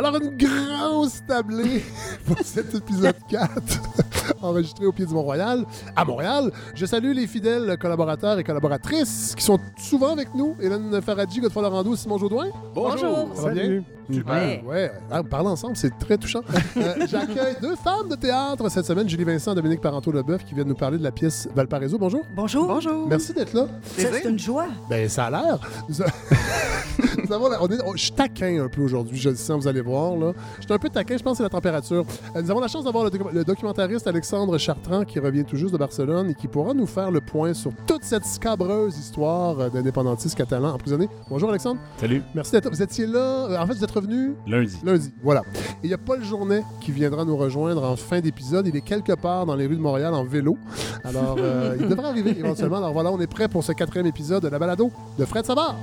Alors, une grosse tablée pour cet épisode 4, enregistré au pied du Mont-Royal, à Montréal. Je salue les fidèles collaborateurs et collaboratrices qui sont souvent avec nous. Hélène Faradji, Godefroy Laurando, Simon Jodoin. Bonjour. Ça va bien? Super. Ouais, ouais. Ah, on parle ensemble, c'est très touchant. Euh, J'accueille deux femmes de théâtre cette semaine, Julie Vincent et Dominique Parenteau-Lebeuf, qui viennent nous parler de la pièce Valparaiso. Bonjour. Bonjour. Bonjour. Merci d'être là. C'est une joie. Ben, ça a l'air. Nous avons la- on est- on- je suis taquin un peu aujourd'hui, je le sens, vous allez voir. Là. Je suis un peu taquin, je pense que c'est la température. Euh, nous avons la chance d'avoir le, docu- le documentariste Alexandre Chartrand qui revient tout juste de Barcelone et qui pourra nous faire le point sur toute cette scabreuse histoire euh, d'indépendantistes catalans emprisonnés. Bonjour Alexandre. Salut. Merci d'être Vous étiez là. En fait, vous êtes revenu Lundi. lundi. Voilà. Et il y a Paul Journet qui viendra nous rejoindre en fin d'épisode. Il est quelque part dans les rues de Montréal en vélo. Alors, euh, il devrait arriver éventuellement. Alors voilà, on est prêt pour ce quatrième épisode de la balado de Fred Savard.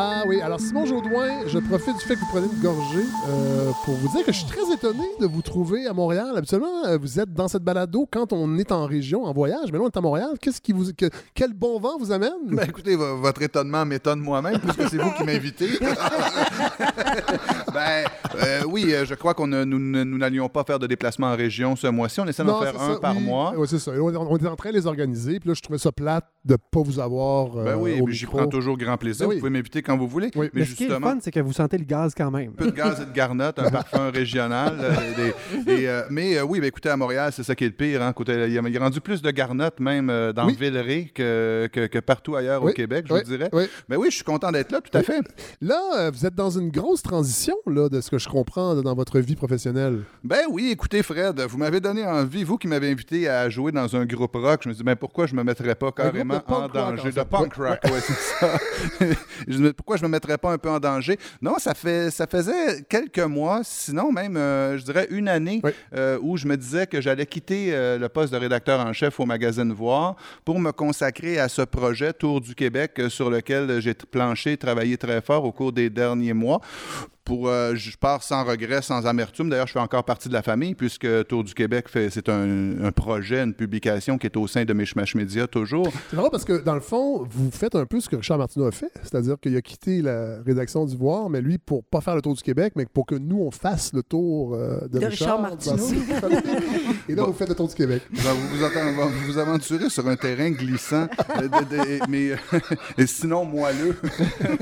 Ah oui, alors Simon Jaudoin, je profite du fait que vous prenez une gorgée euh, pour vous dire que je suis très étonné de vous trouver à Montréal. Habituellement, euh, vous êtes dans cette balado quand on est en région, en voyage, mais là on est à Montréal. Qu'est-ce qui vous, que- quel bon vent vous amène? Ben, écoutez, vo- votre étonnement m'étonne moi-même, puisque c'est vous qui m'invitez. ben, euh, oui, je crois qu'on nous n'allions pas faire de déplacement en région ce mois-ci. On essaie d'en faire un ça, par oui. mois. Oui, c'est ça. On, on est en train de les organiser. Puis là, je trouvais ça plate de pas vous avoir. euh, Ben oui, j'y prends toujours grand plaisir. Ben oui. Vous pouvez m'inviter quand vous voulez. Oui, mais Mais ce qui est le justement, fun, c'est que vous sentez le gaz quand même. un peu de gaz et de garnotte, un parfum régional. euh, des- et, euh, mais euh, oui, ben, écoutez, à Montréal, c'est ça qui est le pire. Hein, côté- il, y a, il y a rendu plus de garnotte même dans Oui. Villeray que, que, que partout ailleurs Oui, au Québec, je vous dirais. oui. Mais oui, je suis content d'être là, tout à fait. Là, vous êtes dans une grosse transition, là, de ce que je comprends dans votre vie professionnelle. Ben oui, écoutez, Fred, vous m'avez donné envie, vous qui m'avez invité à jouer dans un groupe rock. Je me suis dit, ben pourquoi je me mettrais pas carrément en danger? de punk rock, ouais, c'est ça. je me pourquoi je me mettrais pas un peu en danger? Non, ça, fait, ça faisait quelques mois, sinon même, euh, je dirais une année, Oui. euh, où je me disais que j'allais quitter euh, le poste de rédacteur en chef au magazine Voir pour me consacrer à ce projet Tour du Québec sur lequel j'ai planché, travaillé très fort au cours des derniers mois. Pour, euh, je pars sans regret, sans amertume. D'ailleurs, je fais encore partie de la famille puisque Tour du Québec, fait, c'est un, un projet, une publication qui est au sein de Mishmash Media toujours. C'est drôle parce que, dans le fond, vous faites un peu ce que Richard Martineau a fait, c'est-à-dire qu'il a quitté la rédaction du Voir, mais lui, pour pas faire le tour du Québec, mais pour que nous, on fasse le tour euh, de, De Richard Martineau. Et là, vous faites le tour du Québec. Vais vous, vous, aventurer sur un terrain glissant, euh, de- de- mais, et sinon moelleux.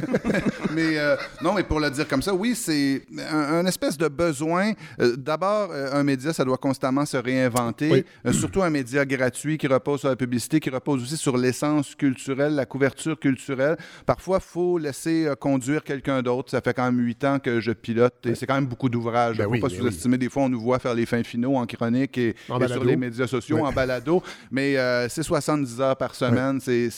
mais euh, non, mais pour le dire comme ça, oui, c'est un, un espèce de besoin. Euh, D'abord, euh, un média, ça doit constamment se réinventer, Oui. Euh, surtout un média gratuit qui repose sur la publicité, qui repose aussi sur l'essence culturelle, la couverture culturelle. Parfois, il faut laisser conduire quelqu'un d'autre. Ça fait quand même huit ans que je pilote et c'est quand même beaucoup d'ouvrages. Il Ben ne faut oui, pas ben sous-estimer. Des fois, on nous voit faire les fins finaux en chronique et, En et balado. sur les médias sociaux, en balado. Mais euh, c'est 70 heures par semaine. c'est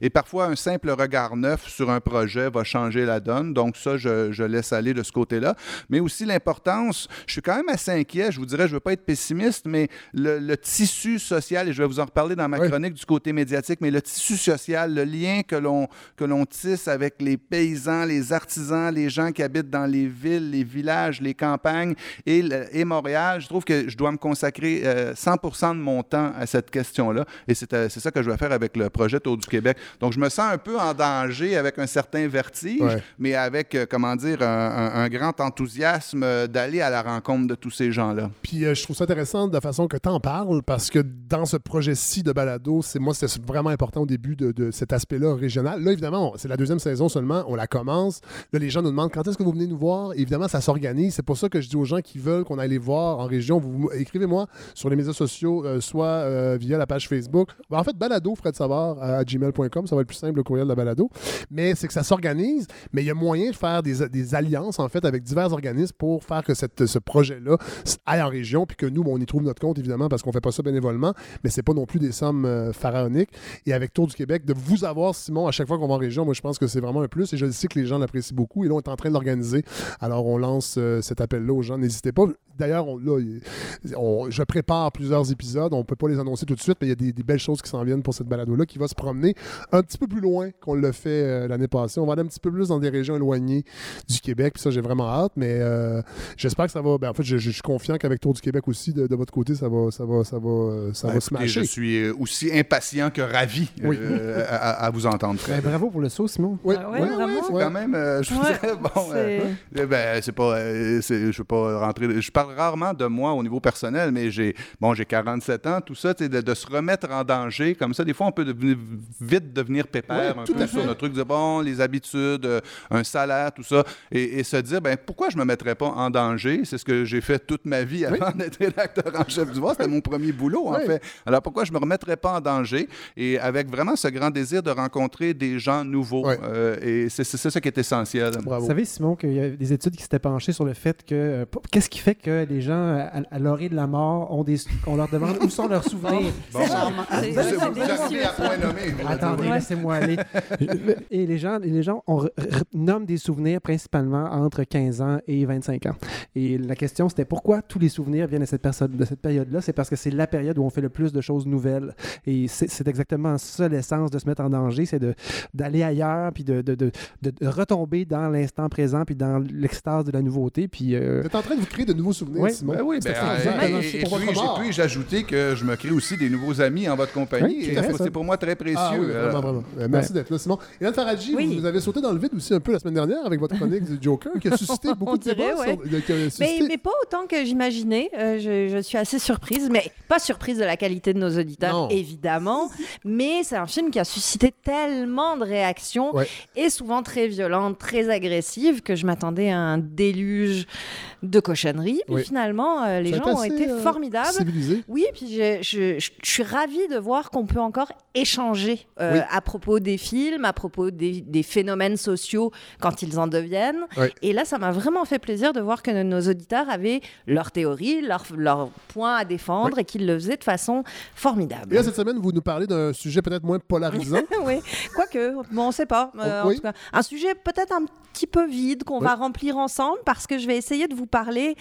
Et parfois, un simple regard neuf sur un projet va changer la donne. Donc, ça, je, je laisse aller de ce côté-là. Mais aussi l'importance, je suis quand même assez inquiet. Je vous dirais, je ne veux pas être pessimiste, mais le, le tissu social, et je vais vous en reparler dans ma chronique du côté médiatique, mais le tissu social, le lien que l'on que l'on tisse avec les paysans, les artisans, les gens qui habitent dans les villes, les villages, les campagnes et, et Montréal, je trouve que je dois me consacrer euh, 100% de mon temps à cette question-là. Et c'est euh, c'est ça que je vais faire avec le projet Tour du Québec. Donc, je me sens un peu en danger avec un certain vertige, Ouais. mais avec, euh, comment dire, un, un- un grand enthousiasme euh, d'aller à la rencontre de tous ces gens-là. Puis euh, je trouve ça intéressant de la façon que tu en parles parce que dans ce projet-ci de balado, c'est moi c'était vraiment important au début de, de cet aspect-là régional. Là évidemment, c'est la deuxième saison seulement, on la commence. Là les gens nous demandent quand est-ce que vous venez nous voir? Évidemment, ça s'organise. C'est pour ça que je dis aux gens qui veulent qu'on aille les voir en région, vous écrivez-moi sur les médias sociaux, euh, soit via la page Facebook. Ben, en fait, balado Fred Savard à gmail.com, ça va être plus simple le courriel de la balado. Mais c'est que ça s'organise, mais il y a moyen de faire des, des alliances en fait avec divers organismes pour faire que ce projet-là aille en région, puis que nous, bon, on y trouve notre compte évidemment parce qu'on fait pas ça bénévolement, mais c'est pas non plus des sommes euh, pharaoniques. Et avec Tour du Québec, de vous avoir, Simon, à chaque fois qu'on va en région, moi je pense que c'est vraiment un plus et je sais que les gens l'apprécient beaucoup. Et là, on est en train de l'organiser. Alors, on lance euh, cet appel-là aux gens. N'hésitez pas. D'ailleurs, là, on- je prépare plusieurs épisodes. On peut pas les annoncer tout de suite, mais il y a des, belles choses qui s'en viennent pour cette balado-là qui va se promener un petit peu plus loin qu'on l'a fait euh, l'année passée. On va aller un petit peu plus dans des régions éloignées du Québec. Puis ça, j'ai vraiment hâte, mais euh, j'espère que ça va. Ben, en fait, je, je suis confiant qu'avec Tour du Québec aussi, de, de votre côté, ça va, ça va, ça va, euh, ça Ben, va se écoutez, je matcher. suis euh, aussi impatient que ravi Oui. euh, à, vous entendre. Ben, bravo pour le saut, Simon. Oui, Ah ouais, oui, C'est ouais. quand même, euh, je vous Ouais. dirais, bon, C'est- Eh ben, c'est pas, euh, c'est- je veux pas rentrer. Je parle rarement de moi au niveau personnel, mais j'ai, bon, j'ai 47 ans, tout ça, de, de se remettre en danger comme ça. Des fois, on peut devenir- vite devenir pépère un tout peu sur notre truc de bon, les habitudes, un salaire, tout ça, et, et se dire, ben, pourquoi je me mettrais pas en danger? C'est ce que j'ai fait toute ma vie avant d'être rédacteur en chef du Voir. C'était mon premier boulot, en Oui. fait. Alors pourquoi je me remettrais pas en danger? Et avec vraiment ce grand désir de rencontrer des gens nouveaux. Oui. Euh, et c'est c'est ça qui est essentiel. Bravo. Vous savez, Simon, qu'il y a des études qui s'étaient penchées sur le fait que. euh, Qu'est-ce qui fait que les gens, à, à l'orée de la mort, ont des, on leur demande où sont leurs souvenirs? C'est charmant. C'est-. Attendez, laissez-moi aller. et les gens, les gens on nomment des souvenirs principalement entre 15 ans et 25 ans. Et la question, c'était pourquoi tous les souvenirs viennent de cette, personne, de cette période-là? C'est parce que c'est la période où on fait le plus de choses nouvelles. Et c'est c'est exactement ça l'essence de se mettre en danger, c'est de- d'aller ailleurs, puis de, de, de- de- de retomber dans l'instant présent, puis dans l'extase de la nouveauté. Puis, euh, Vous êtes en train de vous créer de nouveaux souvenirs. Simon. Ben oui, C'est ben, euh, C'est et, et puis, puis j'ajoutais que je me crée aussi des nouveaux amis en votre compagnie. Oui, et c'est pour moi très précieux. Ah oui, Euh, vraiment, vraiment. Euh, Merci d'être là, Simon. Hélène Faradji, Oui. vous vous avez sauté dans le vide aussi un peu la semaine dernière avec votre chronique du Joker qui a suscité beaucoup de débats. ouais. Mais, pas autant que j'imaginais. Euh, je, je suis assez surprise, mais pas surprise de la qualité de nos auditeurs, Non. évidemment. Mais c'est un film qui a suscité tellement de réactions Ouais. et souvent très violentes, très agressives, que je m'attendais à un déluge de cochonneries. Puis Oui. finalement, euh, les Ça gens ont assez, été euh, formidables. Civilisé. Oui, puis je, je- je- je suis ravie de voir qu'on peut encore échanger euh, Oui. à propos des films, à propos des, des phénomènes sociaux quand ils en deviennent. Oui. Et là, ça m'a vraiment fait plaisir de voir que nos auditeurs avaient leurs théories, leurs leurs points à défendre et qu'ils le faisaient de façon formidable. Et là, cette semaine, vous nous parlez d'un sujet peut-être moins polarisant. oui, quoique, bon, on ne sait pas. Euh, Oh, oui. En tout cas, un sujet peut-être un petit peu vide qu'on Oui. va remplir ensemble parce que je vais essayer de vous parler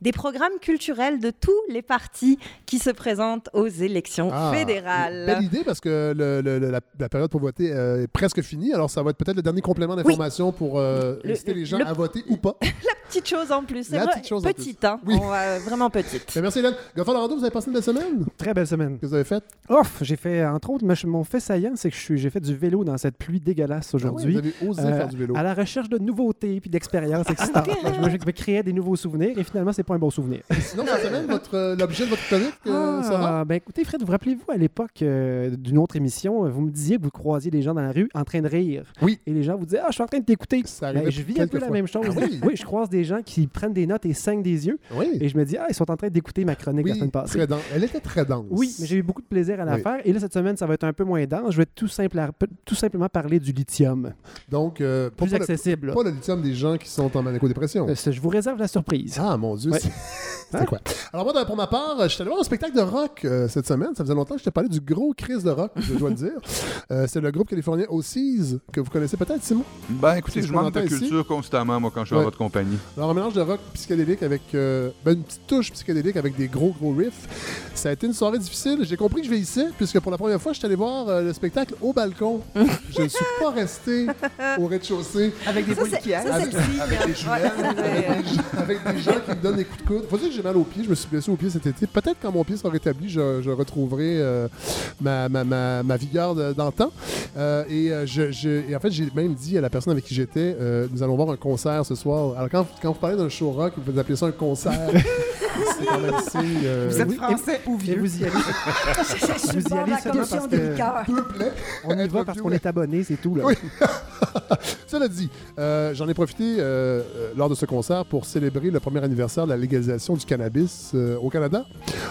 des programmes culturels de tous les partis qui se présentent aux élections Ah, fédérales. Belle idée parce que le- le- le- la, la période pour voter euh, est presque finie. Alors, ça va être peut-être le dernier complément d'information pour euh, Le- inciter les gens à voter ou pas. Petite chose en plus. C'est La vrai, petite chose en petite, hein. Oui. On va- vraiment petite. Mais merci, Hélène. Lorando, vous avez passé une belle semaine? très belle semaine. Qu'est-ce que vous avez fait? Ouf, j'ai fait, entre autres, mon fait saillant, c'est que j'ai fait du vélo dans cette pluie dégueulasse Ah aujourd'hui. vous avez osé Euh, faire du vélo. À la recherche de nouveautés puis d'expériences excitantes. je, me, créais des nouveaux souvenirs et finalement, c'est pas un bon souvenir. Sinon, cette semaine, votre, euh, l'objet de votre chronique, euh, Sarah? Ah, ben écoutez, Fred, vous rappelez-vous à l'époque euh, d'une autre émission, euh, vous me disiez que vous croisiez des gens dans la rue en train de rire. Oui. Et les gens vous disaient Ah, je suis en train de t'écouter. Ça Ben, je vis un peu la fois. même chose. Ah oui? je croise des gens qui prennent des notes et saignent des yeux. Oui. Et je me dis Ah, ils sont en train d'écouter ma chronique la Oui, semaine passée. très dense. Elle était très dense. Oui, mais j'ai eu beaucoup de plaisir à la Oui. faire. Et là, cette semaine, ça va être un peu moins dense. Je vais tout, simple- tout simplement parler du lithium. Donc, euh, pas, Plus pas le, accessible. là. pas le lithium des gens qui sont en manéco-dépression. Euh, je vous réserve la surprise. Ah, mon Dieu. Ouais. c'est- C'était quoi? Alors, moi, pour ma part, je suis allé voir un spectacle de rock euh, cette semaine. Ça faisait longtemps que je t'ai parlé du gros crise de rock, je dois le dire. Euh, c'est le groupe californien O'Seas, que vous connaissez peut-être, Simon? Ben, écoutez, je manque de culture constamment, moi, quand je suis Ouais. en votre compagnie. Alors, un mélange de rock psychédélique avec euh, ben, une petite touche psychédélique avec des gros, gros riffs. Ça a été une soirée difficile. J'ai compris que je vieillissais, puisque pour la première fois, je suis allé voir euh, le spectacle au balcon. je ne suis pas resté au rez-de-chaussée Avec des c'est le signe. Avec des jumelles. Ouais, avec, des, avec gens qui me donnent des coups de coude. Faut dire que j'ai mal aux pieds. Je me suis blessé aux pieds cet été. Peut-être quand mon pied sera rétabli, je, je retrouverai euh, ma, ma, ma, ma vigueur d'antan. Euh, et, euh, je, je- et en fait, j'ai même dit à la personne avec qui j'étais, euh, nous allons voir un concert ce soir. Alors quand, quand vous parlez d'un show rock, vous appelez ça un concert. c'est euh, Vous êtes oui, français ou Et vieux? vous y allez, Je vous y allez seulement parce que plaît. on y va parce qu'on est abonné, c'est tout. Là. Oui. Cela dit, euh, j'en ai profité euh, lors de ce concert pour célébrer le premier anniversaire de la légalisation du cannabis euh, au Canada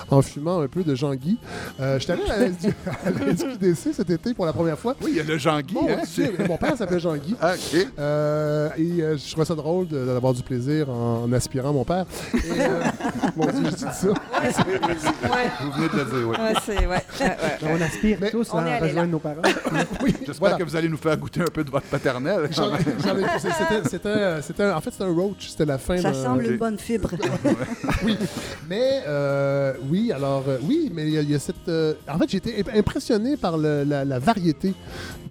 en fumant un peu de Jean-Guy. Euh, J'étais allé à la SQ à la SQDC cet été pour la première fois. Oui, il y a le Jean-Guy, Mon hein? Mon père s'appelait Jean-Guy. Ah, OK. Euh, et euh, je trouvais ça drôle d'avoir du plaisir en, en aspirant mon père. Et, euh, mon Dieu, je dis ça. Ouais. Vous venez de le dire, oui. Ouais, c'est On aspire Mais tous on est à allé rejoindre là. nos parents. Oui, J'espère voilà. que vous allez nous faire goûter un peu de votre paternel. J'en- j'en ai- c'est- c'était- c'était- c'était- en fait, c'était un roach. C'était la fin Ça d'un- semble une bonne fibre. Oui, mais euh, oui, alors euh, oui, mais il y, a- il y a cette. euh, en fait, j'ai été imp- impressionné par le- la, la variété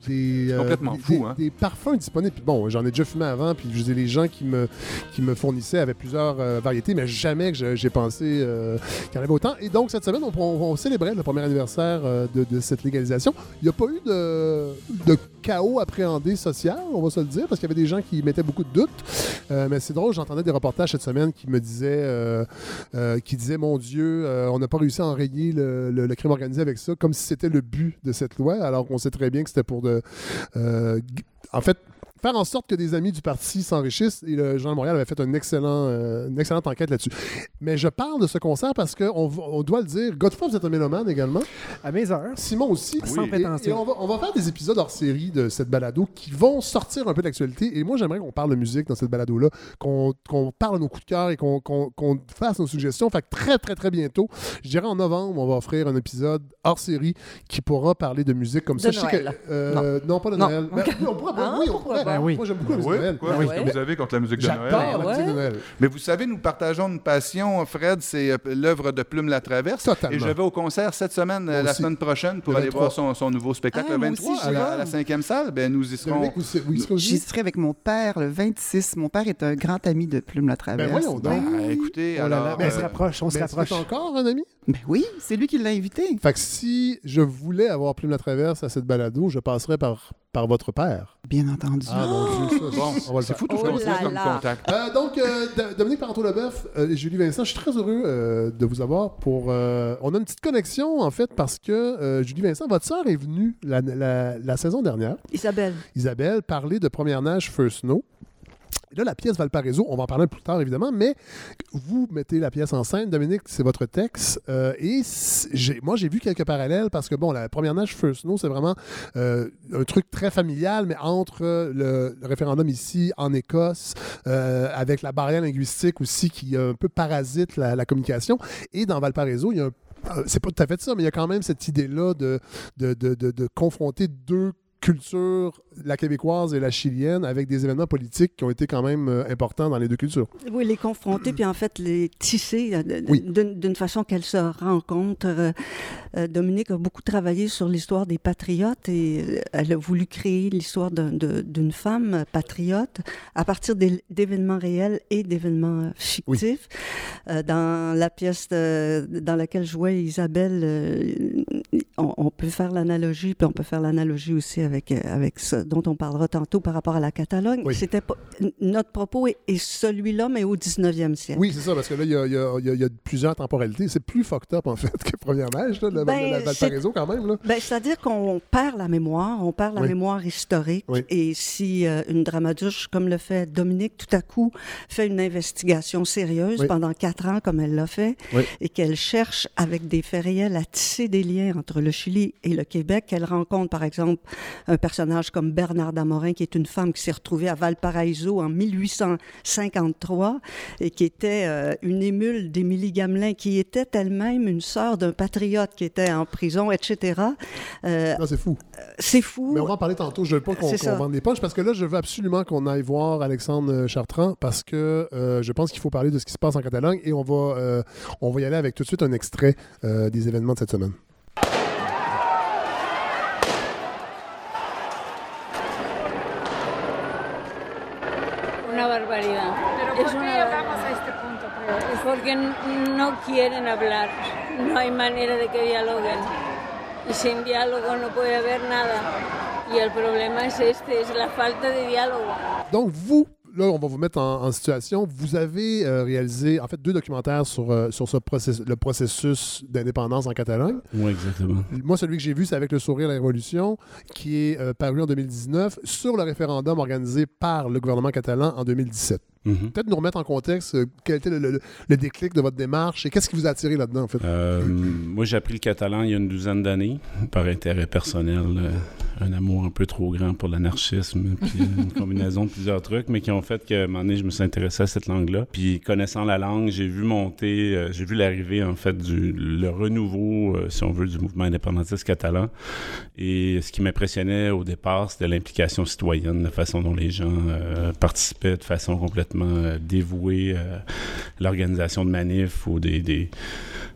des, euh, complètement des- fou, des- hein. des parfums disponibles. Bon, j'en ai déjà fumé avant, puis je les gens qui me qui me fournissaient avaient plusieurs euh, variétés, mais jamais que j'ai pensé euh, qu'il y en avait autant. Et donc cette semaine, on, on- on célébrait le premier anniversaire de, de cette légalisation. Il n'y a pas eu de, de chaos appréhendé social, on va se le dire, parce qu'il y avait des gens qui mettaient beaucoup de doutes. Mais c'est drôle, j'entendais des reportages cette semaine qui me disaient, qui disaient, mon Dieu, on n'a pas réussi à enrayer le, le- le crime organisé avec ça, comme si c'était le but de cette loi, alors qu'on sait très bien que c'était pour de, en fait, faire en sorte que des amis du parti s'enrichissent. Et le Journal de Montréal avait fait un excellent, euh, une excellente enquête là-dessus. Mais je parle de ce concert parce qu'on on doit le dire. Godefroy, vous êtes un mélomane également. À mes heures. Simon aussi. Sans prétention. Et, on, va, on va faire des épisodes hors série de cette balado qui vont sortir un peu d'actualité. Et moi, j'aimerais qu'on parle de musique dans cette balado-là, qu'on qu'on parle de nos coups de cœur et qu'on fasse nos suggestions. Fait que très, très, très bientôt, je dirais en novembre, on va offrir un épisode hors série qui pourra parler de musique comme De ça. Je sais que- euh, non. pas de Non. Noël. Ben, oui, on pourrait, Ah, oui, on. Ben oui. Moi, j'aime beaucoup la musique Oui, de Noël. quoi? oui. Que vous avez contre la musique de J'adore Noël? la musique de Ouais. Noël. Mais vous savez, nous partageons une passion, Fred, c'est euh, l'œuvre de Plume la Traverse. Totalement. Et je vais au concert cette semaine, euh, la semaine prochaine, pour Le aller 23. voir son, son nouveau spectacle. Ah, le moi 23, aussi, à, la, vais. à la cinquième salle, ben, nous y serons. J'y serai avec mon père le 26. Mon père est un grand ami de Plume la Traverse. Ben voyons donc. Ah, écoutez, Oh là là, on se rapproche, on se rapproche. encore un ami? Ben oui, c'est lui qui l'a invité. Fait que si je voulais avoir Plume la Traverse à cette balado, je passerais par, par votre père. Bien entendu. Ah ça, Bon, on va le c'est faire. fou tout ce Oh qu'on comme contact. Euh, donc, euh, Dominique Parenteau-Leboeuf euh, et Julie Vincent, je suis très heureux euh, de vous avoir pour... euh, on a une petite connexion, en fait, parce que euh, Julie Vincent, votre sœur est venue la, la- la saison dernière, Isabelle. Isabelle, parler de Première Nage First Snow. Là, la pièce Valparaiso, on va en parler plus tard, évidemment, mais vous mettez la pièce en scène. Dominique, c'est votre texte. euh, et moi, j'ai vu quelques parallèles parce que, bon, la Première Nage First Snow, c'est vraiment euh, un truc très familial, mais entre euh, le, référendum ici en Écosse, avec la barrière linguistique aussi qui un peu parasite la, communication. Et dans Valparaiso, il y a un c'est pas tout à fait ça, mais il y a quand même cette idée-là de, de, de, de- de confronter deux cultures, la québécoise et la chilienne, avec des événements politiques qui ont été quand même euh, importants dans les deux cultures. Oui, les confronter, puis en fait les tisser euh, Oui. d'une façon qu'elles se rencontrent. Euh, Dominique a beaucoup travaillé sur l'histoire des patriotes et elle a voulu créer l'histoire d'une femme patriote à partir d'é- d'événements réels et d'événements fictifs. Euh, dans la pièce dans laquelle jouait Isabelle, on, on peut faire l'analogie, puis on peut faire l'analogie aussi avec, euh, avec ce dont on parlera tantôt par rapport à la Catalogne. Oui. C'était notre propos est, est celui-là, mais au 19e siècle. Oui, c'est ça, parce que là, il y a, il y a- il y a- il y a plusieurs temporalités. C'est plus fucked up, en fait, que Première Neige, là, le, Ben, la Valparaiso, quand même. Ben, C'est-à-dire qu'on perd la mémoire, on perd la Oui. mémoire historique. Oui. Et si euh, une dramaturge comme le fait Dominique, tout à coup, fait une investigation sérieuse pendant quatre ans, comme elle l'a fait, et qu'elle cherche avec des faits réels à tisser des liens entre le Chili et le Québec, qu'elle rencontre, par exemple, un personnage comme Bernard Damorin, qui est une femme qui s'est retrouvée à Valparaiso en 1853 et qui était euh, une émule d'Émilie Gamelin, qui était elle-même une sœur d'un patriote qui était en prison, etc. Euh, Non, c'est fou. c'est fou. Mais on va en parler tantôt. Je veux pas qu'on ça. vende des punches parce que là, je veux absolument qu'on aille voir Alexandre euh, Chartrand parce que euh, je pense qu'il faut parler de ce qui se passe en Catalogne et on va, euh, on va y aller avec tout de suite un extrait euh, des événements de cette semaine. Porque no quieren hablar, no hay manera de que dialoguen. Y sin diálogo no puede haber nada. Y el problema es este, es la falta de diálogo. Donc, vous, là, on va vous mettre en, en situation. Vous avez euh, réalisé, en fait, deux documentaires sur, euh, sur ce process- le processus d'indépendance en Catalogne. Oui, exactement. Moi, celui que j'ai vu, c'est avec Le Sourire la Révolution, qui est euh, paru en 2019 sur le référendum organisé par le gouvernement catalan en 2017. Mhm. Peut-être nous remettre en contexte quel était le, le- le déclic de votre démarche et qu'est-ce qui vous a attiré là-dedans, en fait? Moi, j'ai appris le catalan il y a une douzaine d'années, par intérêt personnel. Un amour un peu trop grand pour l'anarchisme, puis une combinaison de plusieurs trucs, mais qui ont fait qu'à un moment donné, je me suis intéressé à cette langue-là. Puis connaissant la langue, j'ai vu monter, euh, j'ai vu l'arrivée en fait du le renouveau, euh, si on veut, du mouvement indépendantiste catalan. Et ce qui m'impressionnait au départ, c'était l'implication citoyenne, la façon dont les gens euh, participaient de façon complètement dévouée à l'organisation de manifs ou des, des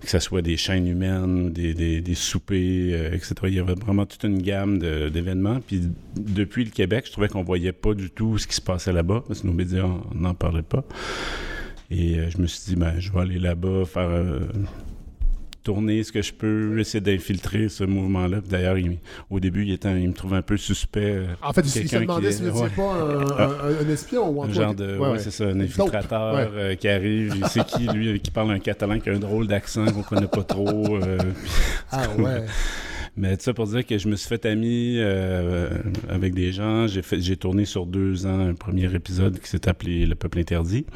que ce soit des chaînes humaines des, des, des soupers, etc. Il y avait vraiment toute une gamme de- d'événements. Puis depuis le Québec, je trouvais qu'on voyait pas du tout ce qui se passait là-bas, parce que nos médias en- n'en parlaient pas. Et euh, je me suis dit, ben, je vais aller là-bas, faire euh, tourner ce que je peux, essayer d'infiltrer ce mouvement-là. D'ailleurs, il- au début, il, était, il me trouvait un peu suspect. euh, En fait, il se demandait si vous n'étiez pas un, un- un espion ou un genre de. Ouais, c'est ça, un infiltrateur Ouais. euh, qui arrive. Il sait qui, lui, qui parle un catalan qui a un drôle d'accent qu'on connaît pas trop. euh, Ah ouais. Mais ça pour dire que je me suis fait ami euh, avec des gens. J'ai tourné sur deux ans un premier épisode qui s'est appelé Le Peuple interdit.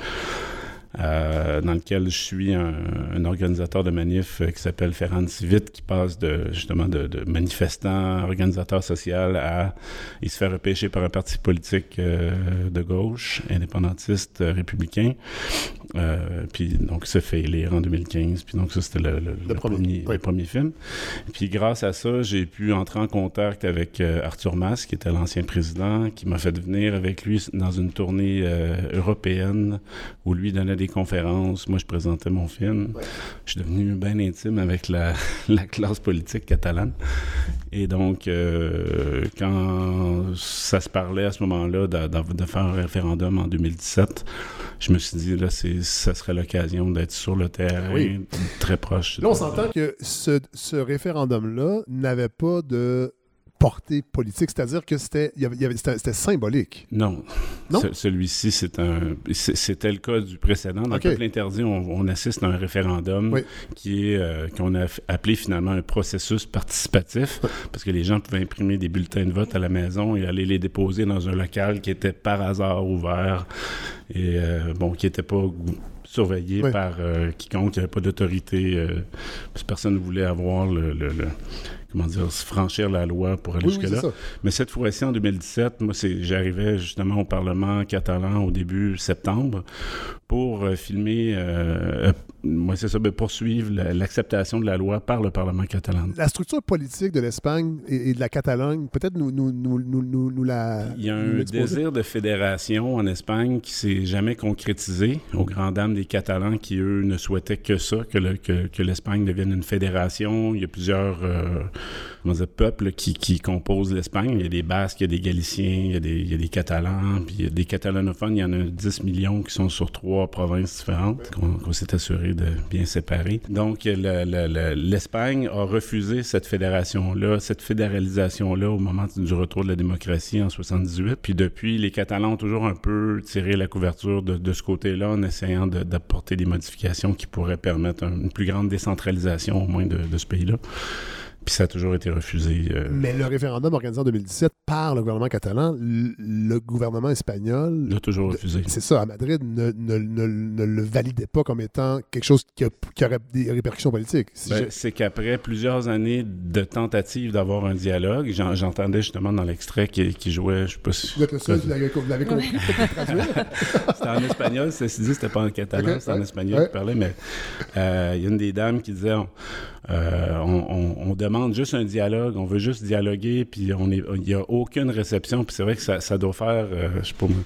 Euh, dans lequel je suis un, un organisateur de manif euh, qui s'appelle Ferran Civit, qui passe de justement de, de manifestant, organisateur social à il se fait repêcher par un parti politique euh, de gauche, indépendantiste, républicain. Puis donc il se fait élire en 2015. Puis donc ça c'était le, le- le premier, premier, oui. le premier film. Puis grâce à ça, j'ai pu entrer en contact avec Arthur Mas, qui était l'ancien président, qui m'a fait venir avec lui dans une tournée européenne où lui donnait des conférences. Moi, je présentais mon film. Je suis devenu bien intime avec la, la classe politique catalane. Et donc, euh, quand ça se parlait à ce moment-là de, de- de faire un référendum en 2017, je me suis dit, là, c'est, ça serait l'occasion d'être sur le terrain, Oui. très proche. Là, on s'entend que ce, ce référendum-là n'avait pas de portée politique, c'est-à-dire que c'était il y avait- symbolique. Non. Non? Ce- Celui-ci, c'est un, c'était le cas du précédent. Dans le peuple interdit, on, on assiste à un référendum Oui. qui est euh, qu'on a appelé finalement un processus participatif, parce que les gens pouvaient imprimer des bulletins de vote à la maison et aller les déposer dans un local qui était par hasard ouvert et euh, bon, qui n'était pas surveillé Oui. par euh, quiconque, il n'y avait pas d'autorité, euh, parce que personne ne voulait avoir le, le- le- comment dire, se franchir la loi pour aller Oui, jusque-là. Mais cette fois-ci, en 2017, moi, c'est, j'arrivais justement au Parlement catalan au début septembre pour euh, filmer, euh, euh, moi, c'est ça, ben, poursuivre la- l'acceptation de la loi par le Parlement catalan. La structure politique de l'Espagne et, et de la Catalogne, peut-être nous, nous, nous, nous, la. Il y a un désir de fédération en Espagne qui s'est jamais concrétisé, aux grandes dames des Catalans qui, eux, ne souhaitaient que ça, que, le- que, que l'Espagne devienne une fédération. Il y a plusieurs euh, comment dire, peuples qui, composent l'Espagne. Il y a des Basques, il y a des Galiciens, il y a des, Catalans, puis il y a des Catalanophones. Il y en a 10 millions qui sont sur trois provinces différentes qu'on, s'est assuré de bien séparer. Donc, le- le- le- l'Espagne a refusé cette fédération-là, cette fédéralisation-là au moment du retour de la démocratie en 78. Puis depuis, les Catalans ont toujours un peu tiré la couverture de, ce côté-là en essayant d'apporter des modifications qui pourraient permettre un- une plus grande décentralisation au moins de ce pays-là. Puis ça a toujours été refusé. euh, Mais le référendum organisé en 2017 par le gouvernement catalan, le gouvernement espagnol, l'a toujours refusé. c'est ça, à Madrid, ne, ne- ne- ne le validait pas comme étant quelque chose qui, a- qui aurait des répercussions politiques. Si Ben, c'est qu'après plusieurs années de tentatives d'avoir un dialogue, j'en- j'entendais justement dans l'extrait qui, qui jouait, je sais pas si Vous êtes le seul, vous l'avez vous l'avez compris, c'était en espagnol, ceci dit, c'était pas en catalan, c'était en espagnol ouais. qui parlait, mais euh, il y a une des dames qui disait on, euh, on- demande juste un dialogue, on veut juste dialoguer, puis il n'y a aucune réception, puis c'est vrai que ça, doit faire, euh, je sais pas moi,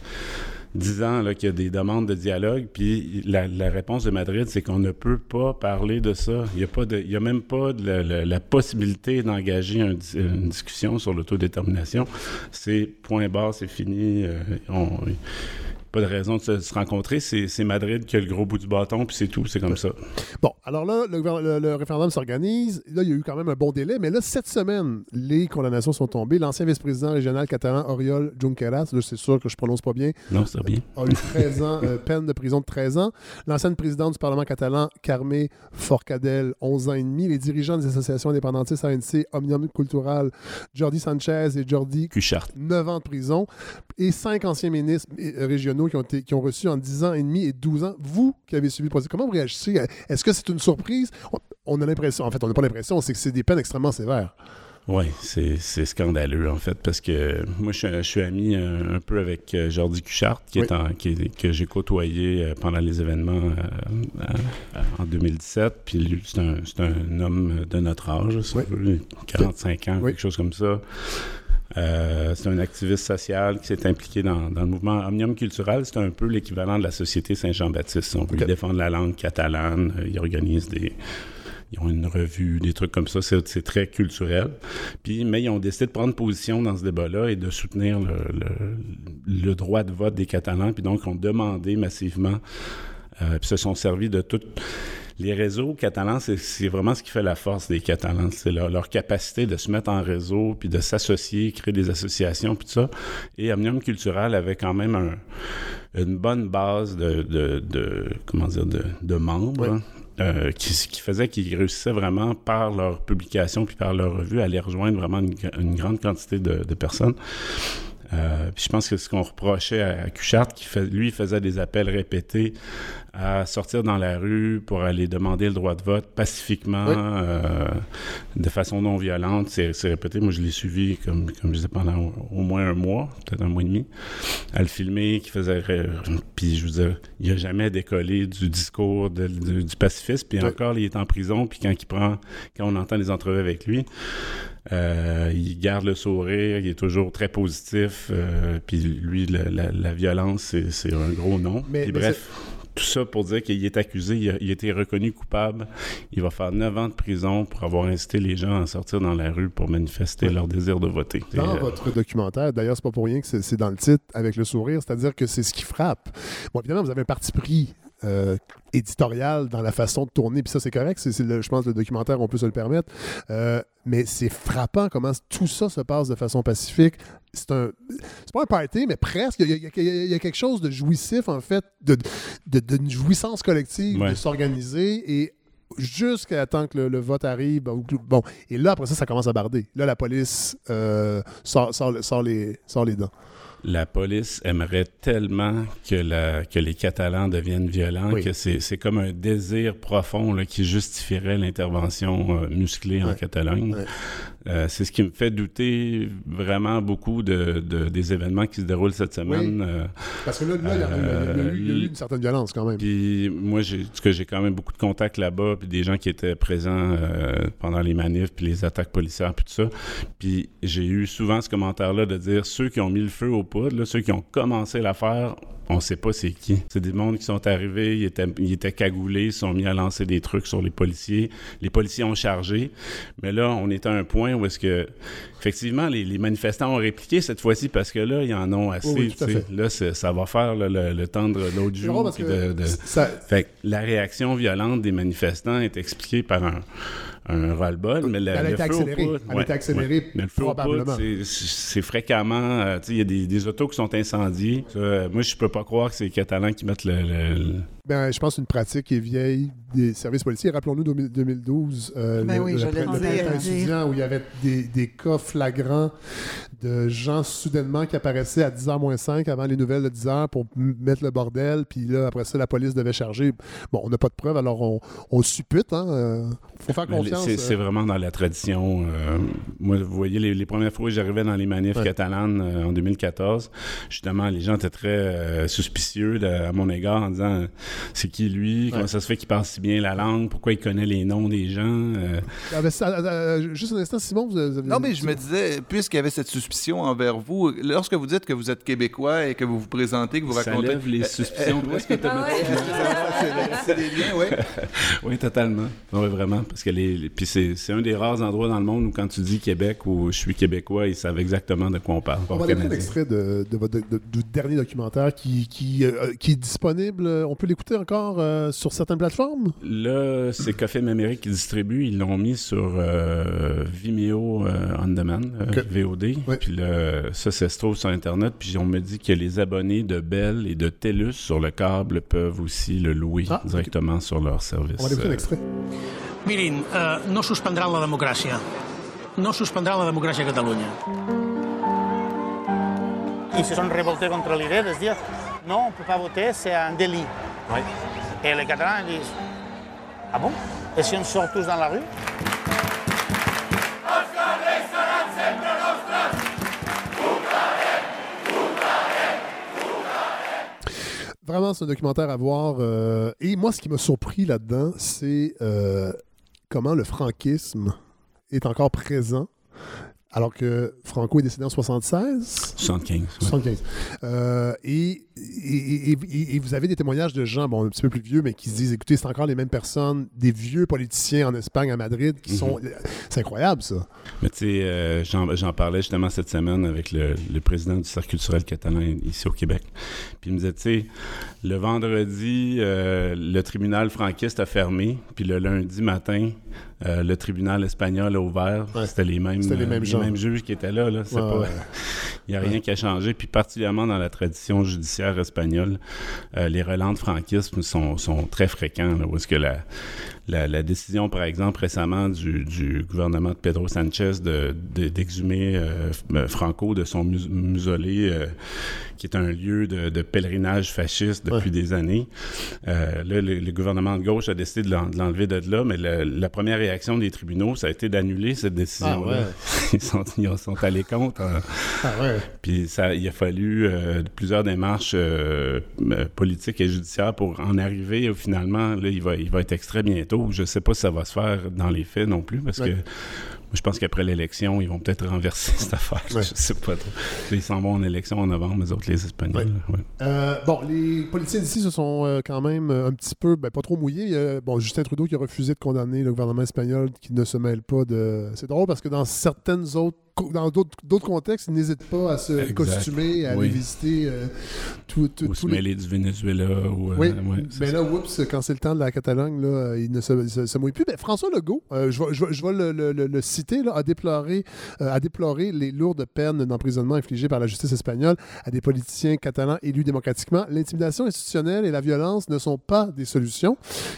10 ans qu'il y a des demandes de dialogue, puis la, réponse de Madrid, c'est qu'on ne peut pas parler de ça. Il n'y a, a même pas de la, possibilité d'engager une discussion sur l'autodétermination. C'est point barre, c'est fini. euh, pas de raison de se, de se rencontrer. C'est Madrid qui a le gros bout du bâton, puis c'est tout. C'est comme ça. Bon, alors là, le, gouver- le- le référendum s'organise. Là, il y a eu quand même un bon délai, mais là, cette semaine, les condamnations sont tombées. L'ancien vice-président régional catalan, Oriol Junqueras, c'est sûr que je prononce pas bien, Non, c'est bien. a eu 13 ans, euh, peine de prison de 13 ans. L'ancienne présidente du Parlement catalan, Carme Forcadell, 11 ans et demi. Les dirigeants des associations indépendantistes ANC, Omnium Cultural, Jordi Sanchez et Jordi Cuchart. 9 ans de prison, et cinq anciens ministres euh, qui ont, été, qui ont reçu en 10 ans et demi et 12 ans. Vous qui avez suivi le procès, comment vous réagissez? Est-ce que c'est une surprise? On, on a l'impression, en fait, on n'a pas l'impression, c'est que c'est des peines extrêmement sévères. Oui, c'est scandaleux, en fait, parce que moi, je, suis- je suis ami un, un peu avec euh, Jordi Cuchart, qui est Oui. en- qui est- que j'ai côtoyé euh, pendant les événements euh, en 2017. Puis c'est un, homme de notre âge, si Oui. on veut, 45 ans, Oui. quelque chose comme ça. Euh, c'est un activiste social qui s'est impliqué dans, dans le mouvement Omnium Cultural. C'est un peu l'équivalent de la Société Saint-Jean-Baptiste. On veut Ok. défendre la langue catalane. Euh, Ils organisent des... Ils ont une revue, des trucs comme ça. C'est c'est très culturel. Puis, mais ils ont décidé de prendre position dans ce débat-là et de soutenir le, le- le droit de vote des Catalans. Puis donc, ont demandé massivement, euh, puis se sont servis de toutes les réseaux catalans, c'est- vraiment ce qui fait la force des Catalans. C'est leur, leur capacité de se mettre en réseau, puis de s'associer, créer des associations, puis tout ça. Et Omnium Cultural avait quand même un- une bonne base de, de- de- comment dire, de, de membres. Oui. hein, euh, qui, qui faisait qu'ils réussissaient vraiment par leur publication puis par leur revue à aller rejoindre vraiment une, une grande quantité de, de personnes. Euh, puis je pense que ce qu'on reprochait à, à Cuchart, qui fait, lui, faisait des appels répétés à sortir dans la rue pour aller demander le droit de vote pacifiquement, Oui. euh, de façon non violente. C'est répété. Moi, je l'ai suivi, comme, comme je disais, pendant au, au moins un mois, peut-être un mois et demi, à le filmer, qui faisait... Puis je veux dire, il n'a jamais décollé du discours de- du, du pacifisme. Puis Oui. encore, il est en prison. Puis quand il prend... Quand on entend les entrevues avec lui, euh, il garde le sourire, il est toujours très positif. euh, puis lui, la, la- la violence, c'est c'est un gros nom. Mais- Puis mais bref, tout ça pour dire qu'il est accusé, il a, il a été reconnu coupable. Il va faire 9 ans de prison pour avoir incité les gens à sortir dans la rue pour manifester Ouais. leur désir de voter. Dans euh, votre documentaire, d'ailleurs, c'est pas pour rien que c'est c'est dans le titre avec le sourire, c'est-à-dire que c'est ce qui frappe. Bon, évidemment, vous avez un parti pris euh, éditorial dans la façon de tourner, puis ça, c'est correct. C'est, je pense que le documentaire, on peut se le permettre. Euh, mais c'est frappant comment tout ça se passe de façon pacifique. C'est un. C'est pas un party, mais presque. Il y, a, il y a- il y a- il y a quelque chose de jouissif, en fait, de, de, d'une jouissance collective, Ouais. de s'organiser et jusqu'à temps que le, le vote arrive. Bon, et là, après ça, ça commence à barder. Là, la police euh, sort, sort, le- sort les, sort les dents. La police aimerait tellement que, la, que les Catalans deviennent violents Oui. que c'est comme un désir profond là, qui justifierait l'intervention euh, musclée en. Catalogne. Ouais. Euh, c'est ce qui me fait douter vraiment beaucoup de, de- des événements qui se déroulent cette semaine. Euh, Parce que là, il y a- eu- une certaine violence quand même. puis moi, j'ai, parce que j'ai quand même beaucoup de contacts là-bas, puis des gens qui étaient présents pendant les manifs, puis les attaques policières, puis tout ça. Puis j'ai eu souvent ce commentaire-là de dire ceux qui ont mis le feu aux là, ceux qui ont commencé l'affaire, on sait pas c'est qui. C'est des mondes qui sont arrivés, ils étaient, ils étaient cagoulés, ils sont mis à lancer des trucs sur les policiers. Les policiers ont chargé. Mais là, on est à un point où est-ce que, effectivement, les, les manifestants ont répliqué cette fois-ci parce que là, ils en ont assez. Oui, oui. Là, ça va faire là, le, le temps de l'autre jour. parce puis que de- de- ça, fait que la réaction violente des manifestants est expliquée par un, un ras-le-bol, mais le, Elle a été accélérée. Elle a été accélérée, Mais le probablement. c'est- fréquemment... euh, tu sais, il y a des, des autos qui sont incendiées. Ça, euh, moi, je peux pas croire que c'est les Catalans qui mettent le... le- le- ben, je pense que c'est une pratique qui est vieille des services policiers. Rappelons-nous 2000 2012, euh, Ben le, oui, le- le étudiant où il y avait des, des cas flagrants de gens soudainement qui apparaissaient à 10h moins 5 avant les nouvelles de 10h pour mettre le bordel. Puis là, après ça, la police devait charger. Bon, on n'a pas de preuves, alors on, on suppute. Hein, euh, faut faire confiance. C'est euh. c'est vraiment dans la tradition. euh, moi, vous voyez, les, les premières fois où j'arrivais dans les manifs Ouais. catalanes euh, en 2014, justement, les gens étaient très euh, suspicieux de- à mon égard en disant c'est qui lui, comment Ouais. ça se fait qu'il parle si bien la langue, pourquoi il connaît les noms des gens? euh, Ah, ben, ça- euh, juste un instant, Simon, vous avez- Non, mais je me disais, puisqu'il y avait cette suspicion envers vous, lorsque vous dites que vous êtes québécois et que vous vous présentez, que vous ça racontez. lève les suspicions presque automatiquement. C'est des liens, oui. Oui, totalement. Oui, vraiment. Parce que les, les- puis c'est, un des rares endroits dans le monde où quand tu dis Québec ou je suis québécois, ils savent exactement de quoi on parle. On va aller un extrait de, de votre de- du dernier documentaire qui, qui, euh, qui est disponible. On peut l'écouter encore euh, sur certaines plateformes? Là, c'est Café Amérique qui distribue. Ils l'ont mis sur euh, Vimeo euh, On Demand, euh, Ok. VOD. Ouais. Puis là, ça, ça se trouve sur Internet. Puis on me dit que les abonnés de Bell et de TELUS sur le câble peuvent aussi le louer Ah, directement sur leur service. On va aller écouter un Euh, extrait. Mirin, eh, no suspendran la democràcia. No suspendran la democràcia a Catalunya. Ils se sont révoltés contre l'idée de dire non, on ne peut pas voter, c'est un délit. Oui. Et les Catalans disent Ah bon? Et si on sort tous dans la rue? Vraiment, c'est un documentaire à voir. Euh, et moi, ce qui m'a surpris là-dedans, c'est euh, comment le franquisme est encore présent alors que Franco est décédé en 76. 75. ouais. 75. Euh, et, et, et- et- et vous avez des témoignages de gens, bon, un petit peu plus vieux, mais qui se disent écoutez, c'est encore les mêmes personnes, des vieux politiciens en Espagne, à Madrid, qui sont. C'est incroyable, ça. Mais tu sais, euh, j'en j'en parlais justement cette semaine avec le, le président du Cercle culturel catalan ici au Québec. Puis il me disait, tu sais, le vendredi, euh, le tribunal franquiste a fermé, puis le lundi matin, euh, le tribunal espagnol a ouvert. Ouais. C'était les mêmes, les mêmes gens. juges qui étaient là. là. Ouais, pas- ouais. Il n'y a rien qui a changé. Puis particulièrement dans la tradition judiciaire espagnole, euh, les relents de franquisme sont, sont très fréquents. Là, où est-ce que la, la, la décision, par exemple, récemment du, du gouvernement de Pedro Sanchez de- de- d'exhumer euh, F- Franco de son mus- mausolée, euh, qui est un lieu de, de pèlerinage fasciste depuis des années. Euh, là, le, le gouvernement de gauche a décidé de l'en- de l'enlever de là, mais la première réaction des tribunaux, ça a été d'annuler cette décision-là. Ah ouais. ils, sont, ils sont allés contre. hein. Ah ouais. Puis ça, il a fallu euh, plusieurs démarches euh, euh, politiques et judiciaires pour en arriver. Finalement, là, il va, il va être extrait bientôt. Je sais pas si ça va se faire dans les faits non plus, parce que je pense qu'après l'élection, ils vont peut-être renverser cette affaire. Ouais. Je sais pas trop. Ils s'en vont en élection en novembre, les autres, les Espagnols. ouais. Euh, bon, les politiciens d'ici se sont euh, quand même euh, un petit peu, ben, pas trop mouillés. Bon, Justin Trudeau qui a refusé de condamner le gouvernement espagnol qui ne se mêle pas de. C'est drôle parce que dans certaines autres. Dans d'autres contextes, ils n'hésitent pas à se Exact. costumer, à aller visiter euh, tout, tout- Ou tous se les- mêler du Venezuela. Ou, euh, Oui, ouais, mais ça. là, oups, quand c'est le temps de la Catalogne, là, il ne se, se- se mouille plus. Ben, François Legault, euh, je vais, je vais- je vais le, le- le- le citer, là, a, déploré, euh, les lourdes peines d'emprisonnement infligées par la justice espagnole à des politiciens catalans élus démocratiquement. L'intimidation institutionnelle et la violence ne sont pas des solutions.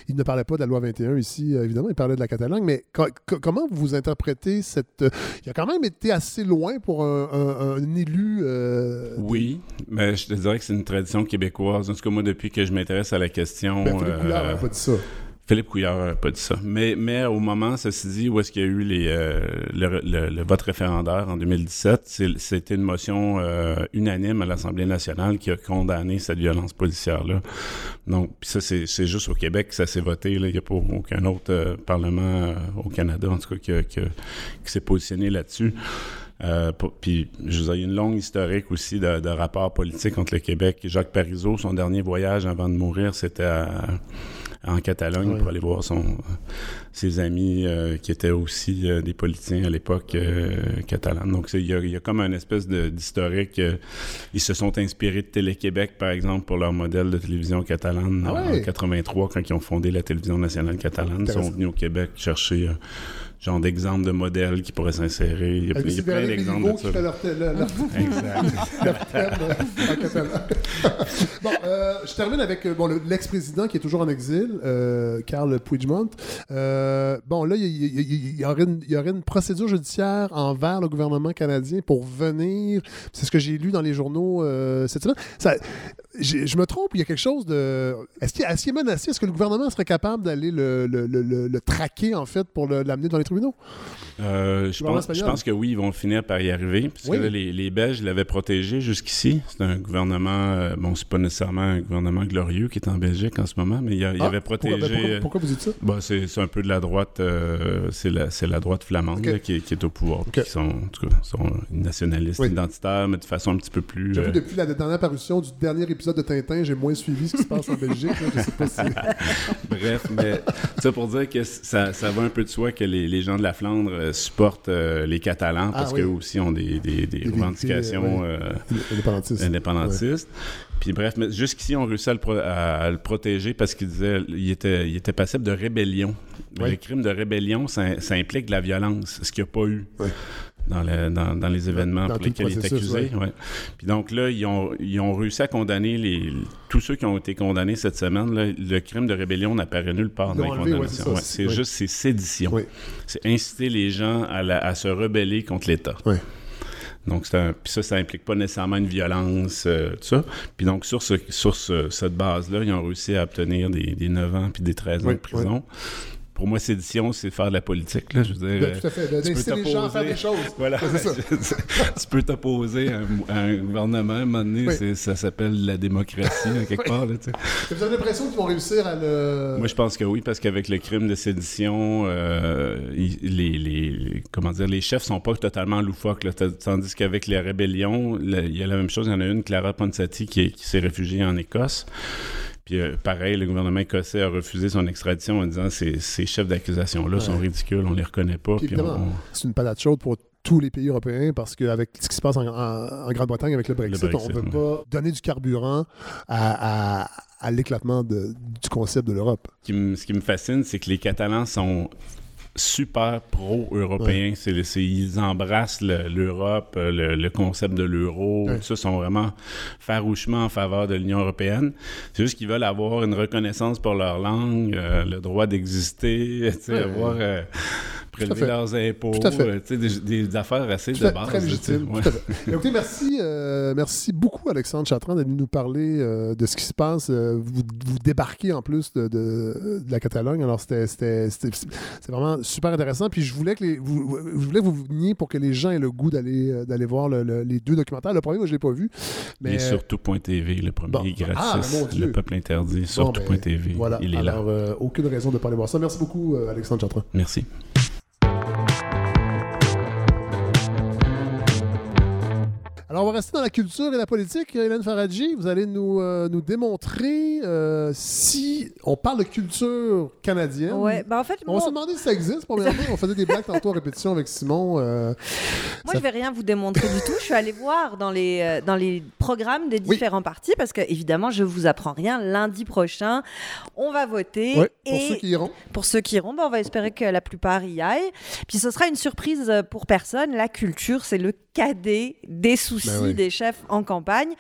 Il ne parlait pas de la loi 21 ici, euh, évidemment, il parlait de la Catalogne, mais co- co- comment vous interprétez cette... euh, il a quand même été assez loin pour un, un- un élu... euh, Oui, mais je te dirais que c'est une tradition québécoise. En tout cas, moi, depuis que je m'intéresse à la question. ben, Philippe euh, pas dit ça. Philippe Couillard n'a pas dit ça. Mais, mais au moment, ceci dit, où est-ce qu'il y a eu les, euh, le, le- le vote référendaire en 2017, c'est- c'était une motion euh, unanime à l'Assemblée nationale qui a condamné cette violence policière-là. Donc, puis ça, c'est juste au Québec que ça s'est voté. là. Il n'y a pas aucun autre euh, parlement euh, au Canada, en tout cas, qui, qui qui s'est positionné là-dessus. Euh, puis, je veux dire, il y a une longue historique aussi de, de rapports politiques entre le Québec. Jacques Parizeau, son dernier voyage avant de mourir, c'était à- en Catalogne pour aller voir son, ses amis euh, qui étaient aussi euh, des politiciens à l'époque euh, catalanes. Donc, il y, a, il y a comme une espèce d'historique. euh, ils se sont inspirés de Télé-Québec, par exemple, pour leur modèle de télévision catalane Ah en ouais? 83, quand ils ont fondé la télévision nationale catalane. Ils sont venus au Québec chercher genre d'exemples de modèles qui pourraient s'insérer. Il y a, il y a plein d'exemples de ça. fait leur, leur- leur- Exact. bon, euh, je termine avec euh, bon, le- l'ex-président qui est toujours en exil, euh, Carl Puigdemont. Euh, bon, là, il y, il y aurait une, il y aurait une procédure judiciaire envers le gouvernement canadien pour venir. C'est ce que j'ai lu dans les journaux euh, cette semaine. Ça, je me trompe, il y a quelque chose de. Est-ce qu'il est, qu'il est menacé? Est-ce que le gouvernement serait capable d'aller le, le- le- le- traquer, en fait, pour l'amener dans les tribunaux? Euh, je, pense, je espagnol. pense que oui, ils vont finir par y arriver. Parce Oui. que là, les, les Belges l'avaient protégé jusqu'ici. C'est un gouvernement, euh, bon, c'est pas nécessairement un gouvernement glorieux qui est en Belgique en ce moment, mais il, Ah, avait pourquoi- protégé. ben, pourquoi, pourquoi vous dites ça? bah, c'est c'est un peu de la droite, euh, c'est la, c'est la droite flamande là, qui, est- qui est au pouvoir, qui sont, en tout cas, sont nationalistes, Oui. identitaires, mais de façon un petit peu plus. J'avoue, euh, depuis la dernière parution du dernier épisode de Tintin, j'ai moins suivi ce qui se passe en Belgique. là. Je sais pas si... Bref, mais ça pour dire que ça, ça va un peu de soi que les, les gens de la Flandre euh, supportent euh, les Catalans parce Ah oui. qu'eux aussi ont des, des- des Des revendications euh, Indépendantiste. indépendantistes. Puis bref, mais jusqu'ici, on réussit à le, pro- à- le protéger parce qu'il disait il était, il était passible de rébellion. Oui. Le crime de rébellion, ça, ça implique de la violence, ce qu'il n'y a pas eu. Oui. Dans, le- dans- dans les événements Dans pour lesquels il est accusé. ouais. Puis donc là, ils ont, ils ont réussi à condamner les, tous ceux qui ont été condamnés cette semaine. là. le crime de rébellion n'apparaît nulle part dans les condamnations. Ouais, c'est- juste, c'est sédition. C'est inciter les gens à, la- à se rebeller contre l'État. Donc, un- puis ça, ça implique pas nécessairement une violence, euh, tout ça. Puis donc, sur, ce, sur ce- cette base-là, ils ont réussi à obtenir des, des 9 ans puis des 13 ans Oui, de prison. Pour moi, sédition, c'est faire de la politique. Là, je veux dire, Ben, tout à fait. de- tu peux D'inciter les gens faire des choses. Voilà. Ça. tu peux t'opposer à, un- à un gouvernement, à un moment donné, Oui. ça s'appelle la démocratie, là, quelque Oui. part. Là. Vous avez l'impression qu'ils vont réussir à le. Moi, je pense que oui, parce qu'avec le crime de sédition, euh, les, les- comment dire, les chefs sont pas totalement loufoques. là. Tandis qu'avec les rébellions, il y a la même chose. Il y en a une, Clara Ponsati, qui, qui s'est réfugiée en Écosse. Puis euh, pareil, le gouvernement écossais a refusé son extradition en disant ces, ces chefs d'accusation-là sont ridicules, on les reconnaît pas. Puis Puis on- évidemment, on- c'est une patate chaude pour tous les pays européens parce qu'avec ce qui se passe en, en- en Grande-Bretagne avec le Brexit, Brexit, on ne ouais. peut pas donner du carburant à, à- à l'éclatement du concept de l'Europe. ce qui me fascine, c'est que les Catalans sont super pro-européens. C'est, c'est- ils embrassent le- l'Europe, euh, le, le concept de l'euro, Ouais. tout ça, sont vraiment farouchement en faveur de l'Union européenne. C'est juste qu'ils veulent avoir une reconnaissance pour leur langue, euh, le droit d'exister, Ouais. avoir... euh, prélever leurs impôts, euh, des, des affaires assez Tout de base. très légitime. Tout à fait. Écoutez, merci, euh, merci beaucoup, Alexandre Chatran, d'être venu nous parler euh, de ce qui se passe. Vous, vous débarquez en plus de, de- de la Catalogne. Alors, c'était c'était- c'était- c'est vraiment super intéressant. Puis, je voulais que, les, vous, je voulais que vous veniez pour que les gens aient le goût d'aller euh, d'aller voir le- le- les deux documentaires. Le premier, moi, je ne l'ai pas vu. Mais, Et sur tout.tv, le premier Bon. est gratis. Ah, le peuple interdit, sur bon, ben, tout.tv. Voilà. Il est là. Alors, euh, aucune raison de ne pas aller voir ça. Merci beaucoup, euh, Alexandre Chatran. Merci. Alors, on va rester dans la culture et la politique. Hélène Faradji, vous allez nous, euh, nous démontrer euh, si on parle de culture canadienne. Ouais, bah en fait, On va se demander si ça existe. Premièrement, on faisait des blagues tantôt en répétition avec Simon. euh, Moi, Ça- je vais rien vous démontrer du tout. Je suis allée voir dans les, dans les programmes des Oui. différents partis parce que, évidemment, je vous apprends rien. Lundi prochain, on va voter. ouais, pour et ceux qui iront. pour ceux qui iront, ben, on va espérer que la plupart y aillent. Puis ce sera une surprise pour personne. La culture, c'est le des soucis Ben oui. des chefs en campagne.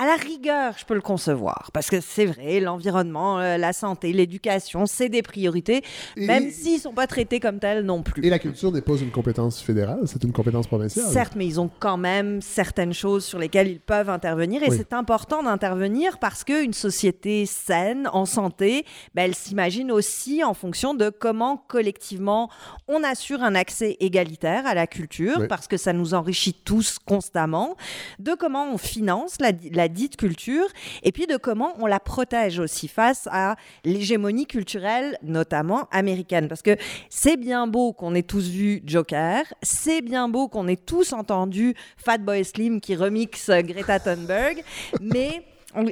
À la rigueur, je peux le concevoir, parce que c'est vrai, l'environnement, euh, la santé, l'éducation, c'est des priorités, Et- même s'ils ne sont pas traités comme tels non plus. Et la culture n'est pas une compétence fédérale, c'est une compétence provinciale. Certes, mais ils ont quand même certaines choses sur lesquelles ils peuvent intervenir et Oui. c'est important d'intervenir parce qu'une société saine, en santé, ben, elle s'imagine aussi en fonction de comment collectivement on assure un accès égalitaire à la culture Oui. parce que ça nous enrichit tous constamment, de comment on finance la, la dite culture et puis de comment on la protège aussi face à l'hégémonie culturelle, notamment américaine. Parce que c'est bien beau qu'on ait tous vu Joker, c'est bien beau qu'on ait tous entendu Fatboy Slim qui remixe Greta Thunberg, mais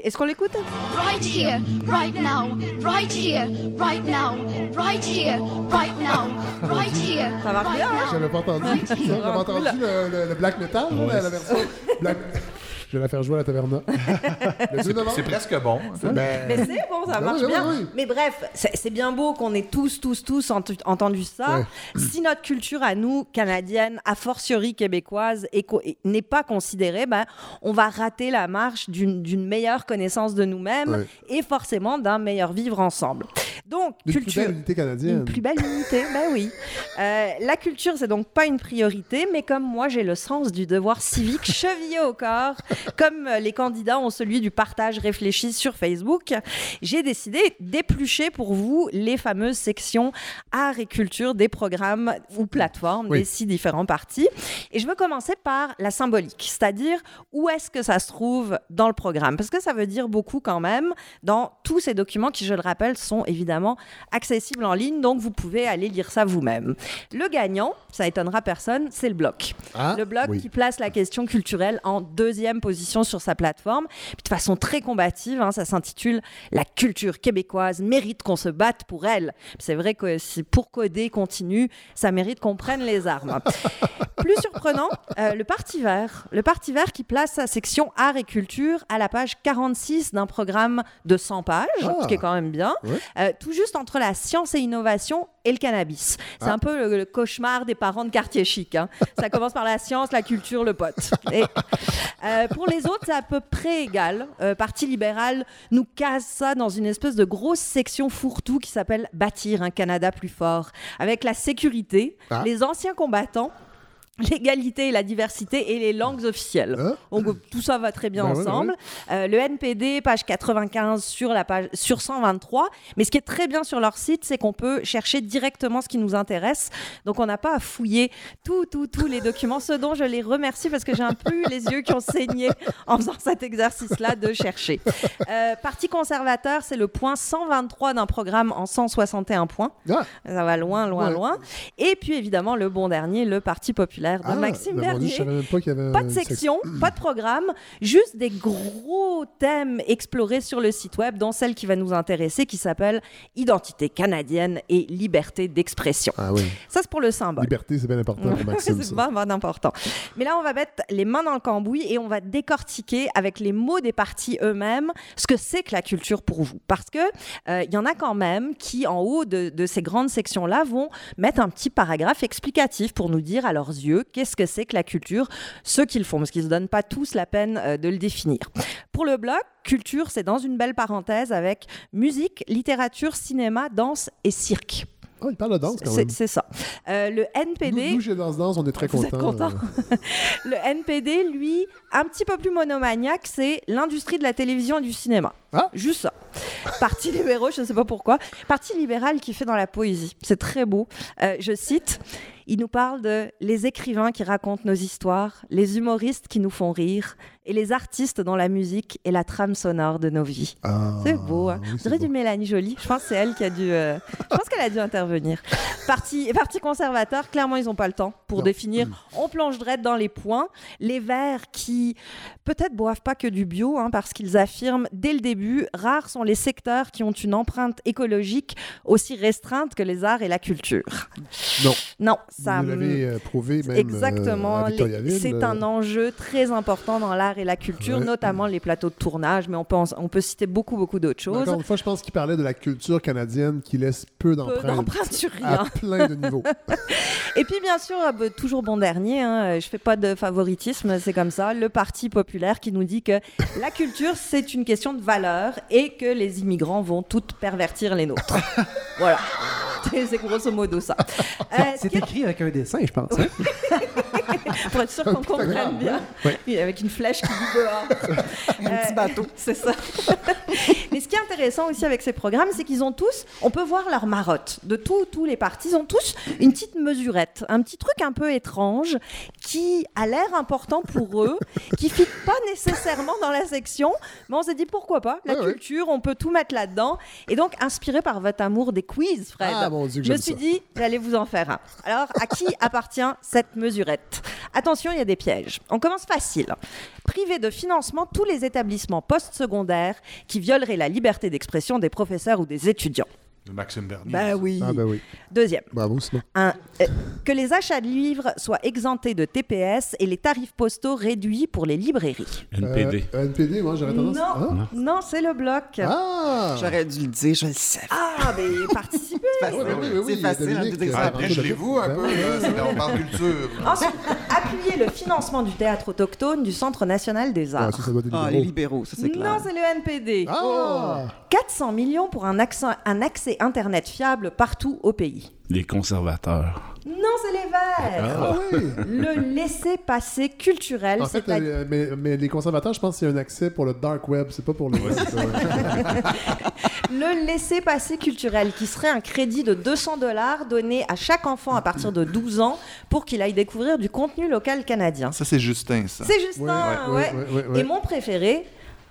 est-ce qu'on l'écoute? Right here, right now, right here, right now, right here, right now, right here. Ça marche right bien, hein? J'avais pas entendu. J'avais entendu le, le- le black metal, la, la version black. Je vais la faire jouer à la taverna. Le 2 novembre. C'est presque bon. Ben, Mais c'est bon, ça Ben marche oui, oui, bien. oui. Mais bref, c'est bien beau qu'on ait tous, tous, tous entendu ça. Ouais. Si notre culture à nous, canadienne, a fortiori québécoise, est co- est- n'est pas considérée, ben, on va rater la marche d'une meilleure connaissance de nous-mêmes Ouais. et forcément d'un meilleur vivre ensemble. Donc, Une plus culture. belle unité canadienne. Une plus belle unité, ben oui. Euh, la culture, c'est donc pas une priorité, mais comme moi, j'ai le sens du devoir civique chevillé au corps, comme les candidats ont celui du partage réfléchi sur Facebook, j'ai décidé d'éplucher pour vous les fameuses sections art et culture des programmes ou plateformes Oui. des six différents partis. Et je veux commencer par la symbolique, c'est-à-dire où est-ce que ça se trouve dans le programme, parce que ça veut dire beaucoup quand même dans tous ces documents qui, je le rappelle, sont évidemment accessibles en ligne, donc vous pouvez aller lire ça vous-même. Le gagnant, ça étonnera personne, c'est le bloc. Ah, le bloc oui. qui place la question culturelle en deuxième position sur sa plateforme, puis de façon très combative, hein, ça s'intitule La culture québécoise mérite qu'on se batte pour elle. C'est vrai que si pour coder continue, ça mérite qu'on prenne les armes. Plus surprenant, euh, le Parti vert. Le Parti vert qui place sa section art et culture à la page 46 d'un programme de 100 pages, Ah. ce qui est quand même bien, Ouais. euh, tout juste entre la science et innovation et le cannabis. C'est Ah. un peu le, le cauchemar des parents de quartier chic. hein. Ça commence par la science, la culture, le pote. Et, euh, pour les autres, c'est à peu près égal. Euh, Parti libéral nous casse ça dans une espèce de grosse section fourre-tout qui s'appelle Bâtir un Canada plus fort, avec la sécurité, Ah. les anciens combattants l'égalité et la diversité et les langues officielles. Hein? Donc tout ça va très bien Ben ouais, ben ensemble. Euh, le NPD, page 95 sur la page sur 123. Mais ce qui est très bien sur leur site, c'est qu'on peut chercher directement ce qui nous intéresse. Donc on n'a pas à fouiller tous tout, tous les documents. Ce dont je les remercie parce que j'ai un peu eu les yeux qui ont saigné en faisant cet exercice-là de chercher. Euh, Parti conservateur, c'est le point 123 d'un programme en 161 points. Ah, Ça va loin, loin, Ouais. loin. Et puis évidemment le bon dernier, le Parti populaire de ah, Maxime ben, Bernier. pas y avait Pas de section, pas de programme, juste des gros thèmes explorés sur le site web, dont celle qui va nous intéresser, qui s'appelle Identité canadienne et liberté d'expression. Ah oui. Ça, c'est pour le symbole. Liberté, c'est bien important pour Maxime. c'est pas pas important. Mais là, on va mettre les mains dans le cambouis et on va décortiquer avec les mots des partis eux-mêmes ce que c'est que la culture pour vous. Parce que euh, il y en a quand même qui, en haut de, de ces grandes sections-là, vont mettre un petit paragraphe explicatif pour nous dire à leurs yeux qu'est-ce que c'est que la culture, ce qu'ils font, parce qu'ils ne se donnent pas tous la peine euh, de le définir. Pour le bloc, culture, c'est dans une belle parenthèse avec musique, littérature, cinéma, danse et cirque. Oh, il parle de danse quand même. c'est ça. Euh, le NPD. Nous, nous, chez Danse Danse, on est très Vous êtes contents. contents? euh. Le NPD, lui, un petit peu plus monomaniaque, c'est l'industrie de la télévision et du cinéma. Ah. Juste ça. Parti libéraux, je ne sais pas pourquoi. Parti libéral qui fait dans la poésie. C'est très beau. Euh, je cite. Il nous parle de les écrivains qui racontent nos histoires, les humoristes qui nous font rire, et les artistes dont la musique est la trame sonore de nos vies. Ah, C'est beau. Hein. oui, On c'est dirait beau. du Mélanie Jolie. Je pense que c'est elle qui a dû. euh, Je pense qu'elle a dû intervenir. Parti, parti conservateur, clairement, ils n'ont pas le temps pour Non. définir. On plonge direct dans les points. Les Verts qui, peut-être, boivent pas que du bio, hein, parce qu'ils affirment dès le début rares sont les secteurs qui ont une empreinte écologique aussi restreinte que les arts et la culture. Non. Non, ça. Vous l'avez euh, prouvé même Exactement. euh, Les- Victoriaville. C'est un enjeu très important dans l'art et la culture, Ouais. notamment les plateaux de tournage, mais on peut, en- on peut citer beaucoup, beaucoup d'autres choses. Encore une fois, je pense qu'il parlait de la culture canadienne qui laisse peu d'empreintes à plein de niveaux. Et puis bien sûr, euh, bah, toujours bon dernier, hein, je fais pas de favoritisme, c'est comme ça, le Parti populaire qui nous dit que la culture c'est une question de valeur et que les immigrants vont toutes pervertir les nôtres. voilà. C'est grosso modo ça. Euh, ce C'est écrit avec un dessin, je pense. hein? pour être sûr qu'on comprenne bien. Ouais. Avec une flèche qui dit dehors. un petit bateau. C'est ça. Mais ce qui est intéressant aussi avec ces programmes, c'est qu'ils ont tous, on peut voir leur marotte de tous tous les partis, ils ont tous une petite mesurette, un petit truc un peu étrange qui a l'air important pour eux, qui fit pas nécessairement dans la section, mais on s'est dit pourquoi pas, la ouais. culture, on peut tout mettre là-dedans. Et donc, inspiré par votre amour des quiz, Fred, Ah, je me suis ça. dit, j'allais vous en faire un. Alors, à qui appartient cette Attention, il y a des pièges. On commence facile. Priver de financement tous les établissements postsecondaires qui violeraient la liberté d'expression des professeurs ou des étudiants. De Maxime Bernier. Bah oui. Ah ben oui. Deuxième. Bravo. Un, euh, que les achats de livres soient exemptés de TPS et les tarifs postaux réduits pour les librairies. NPD. Euh, NPD, moi, j'aurais tendance... Non, non, c'est le bloc. Ah! J'aurais dû le dire, je le savais. Ah, mais participez. Oui, oui, oui, oui, C'est facile, hein, euh, Ah, Dèche-les-vous un Ben peu, oui, là, oui, c'est- oui. on parle culture. Ensuite, appuyer le financement du théâtre autochtone du Centre national des Ah, arts. ça, ça doit être des Ah, les libéraux. ça c'est clair. Non, c'est le NPD. Ah! 400 millions pour un, accès- un accès Internet fiable partout au pays. Les conservateurs. Non, c'est les Verts. Ah oui! Le laisser-passer culturel, En fait, c'est la- euh, mais, mais les conservateurs, je pense qu'il y a un accès pour le dark web, c'est pas pour le le laisser-passer culturel qui serait un crédit de 200 dollars donné à chaque enfant à partir de 12 ans pour qu'il aille découvrir du contenu local canadien. Ça, c'est Justin, ça. C'est Justin, ouais, ouais, ouais. Et mon préféré,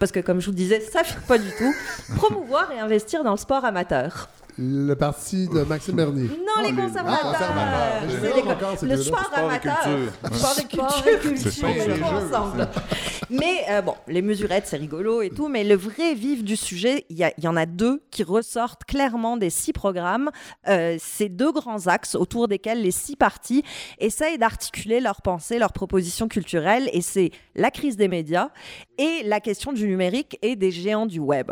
parce que comme je vous disais, ça ne pas du tout, promouvoir et investir dans le sport amateur. Le parti de Maxime Bernier. Non, les Ah, conservateurs. C'est le deux-là. sport Sport et amateur. culture. Sport et Sport culture. et On jeux, ensemble. Mais euh, bon, les mesurettes, c'est rigolo et tout, mais le vrai vif du sujet, il y, a- il y en a deux qui ressortent clairement des six programmes. Euh, ces deux grands axes autour desquels les six partis essayent d'articuler leurs pensées, leurs propositions culturelles, et c'est la crise des médias et la question du numérique et des géants du web.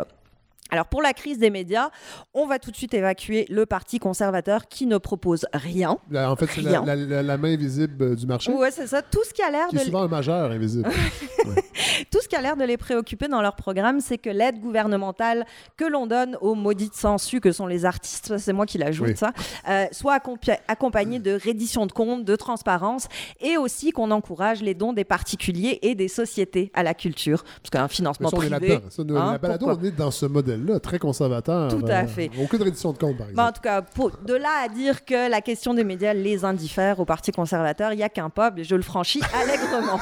Alors pour la crise des médias, on va tout de suite évacuer le Parti conservateur qui ne propose rien. Là, en fait, c'est la, Rien. la- la- la main invisible euh, du marché. Ouais, c'est ça. Tout ce qui a l'air de est souvent un majeur invisible. tout ce qui a l'air de les préoccuper dans leur programme, c'est que l'aide gouvernementale que l'on donne aux maudites sangsues que sont les artistes, c'est moi qui l'ajoute Oui. ça, euh, soit accompagnée de reddition de comptes, de transparence, et aussi qu'on encourage les dons des particuliers et des sociétés à la culture, parce qu'un financement ça, on est privé. là-dedans. Hein, pourquoi on est dans ce modèle-là, très conservateur. Tout à fait. Aucune reddition de compte, par Bah, en exemple. tout cas, pour- de là à dire que la question des médias les indiffère au Parti conservateur, il n'y a qu'un peuple, et je le franchis allègrement.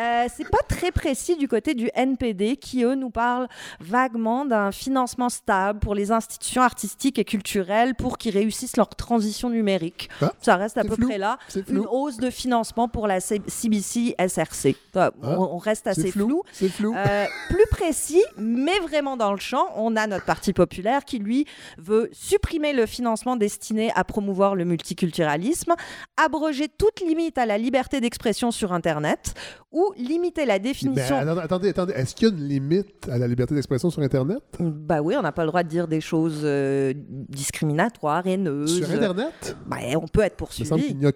euh, c'est pas très précis du côté du NPD, qui eux nous parlent vaguement d'un financement stable pour les institutions artistiques et culturelles pour qu'ils réussissent leur transition numérique. Ah, Ça reste à peu flou, près là. Une hausse de financement pour la CBC SRC. Euh, Ah, on, on reste assez flou. Flou. euh, plus précis, mais vraiment dans le champ, on a notre Parti populaire qui, lui, veut supprimer le financement destiné à promouvoir le multiculturalisme, abroger toute limite à la liberté d'expression sur Internet ou limiter la définition. attendez, attendez, attendez. Est-ce qu'il y a une limite à la liberté d'expression sur Internet? Bah oui, on n'a pas le droit de dire des choses euh, discriminatoires, haineuses. Sur Internet? Bah, on peut être Il me semble poursuivi. qu'il n'y a...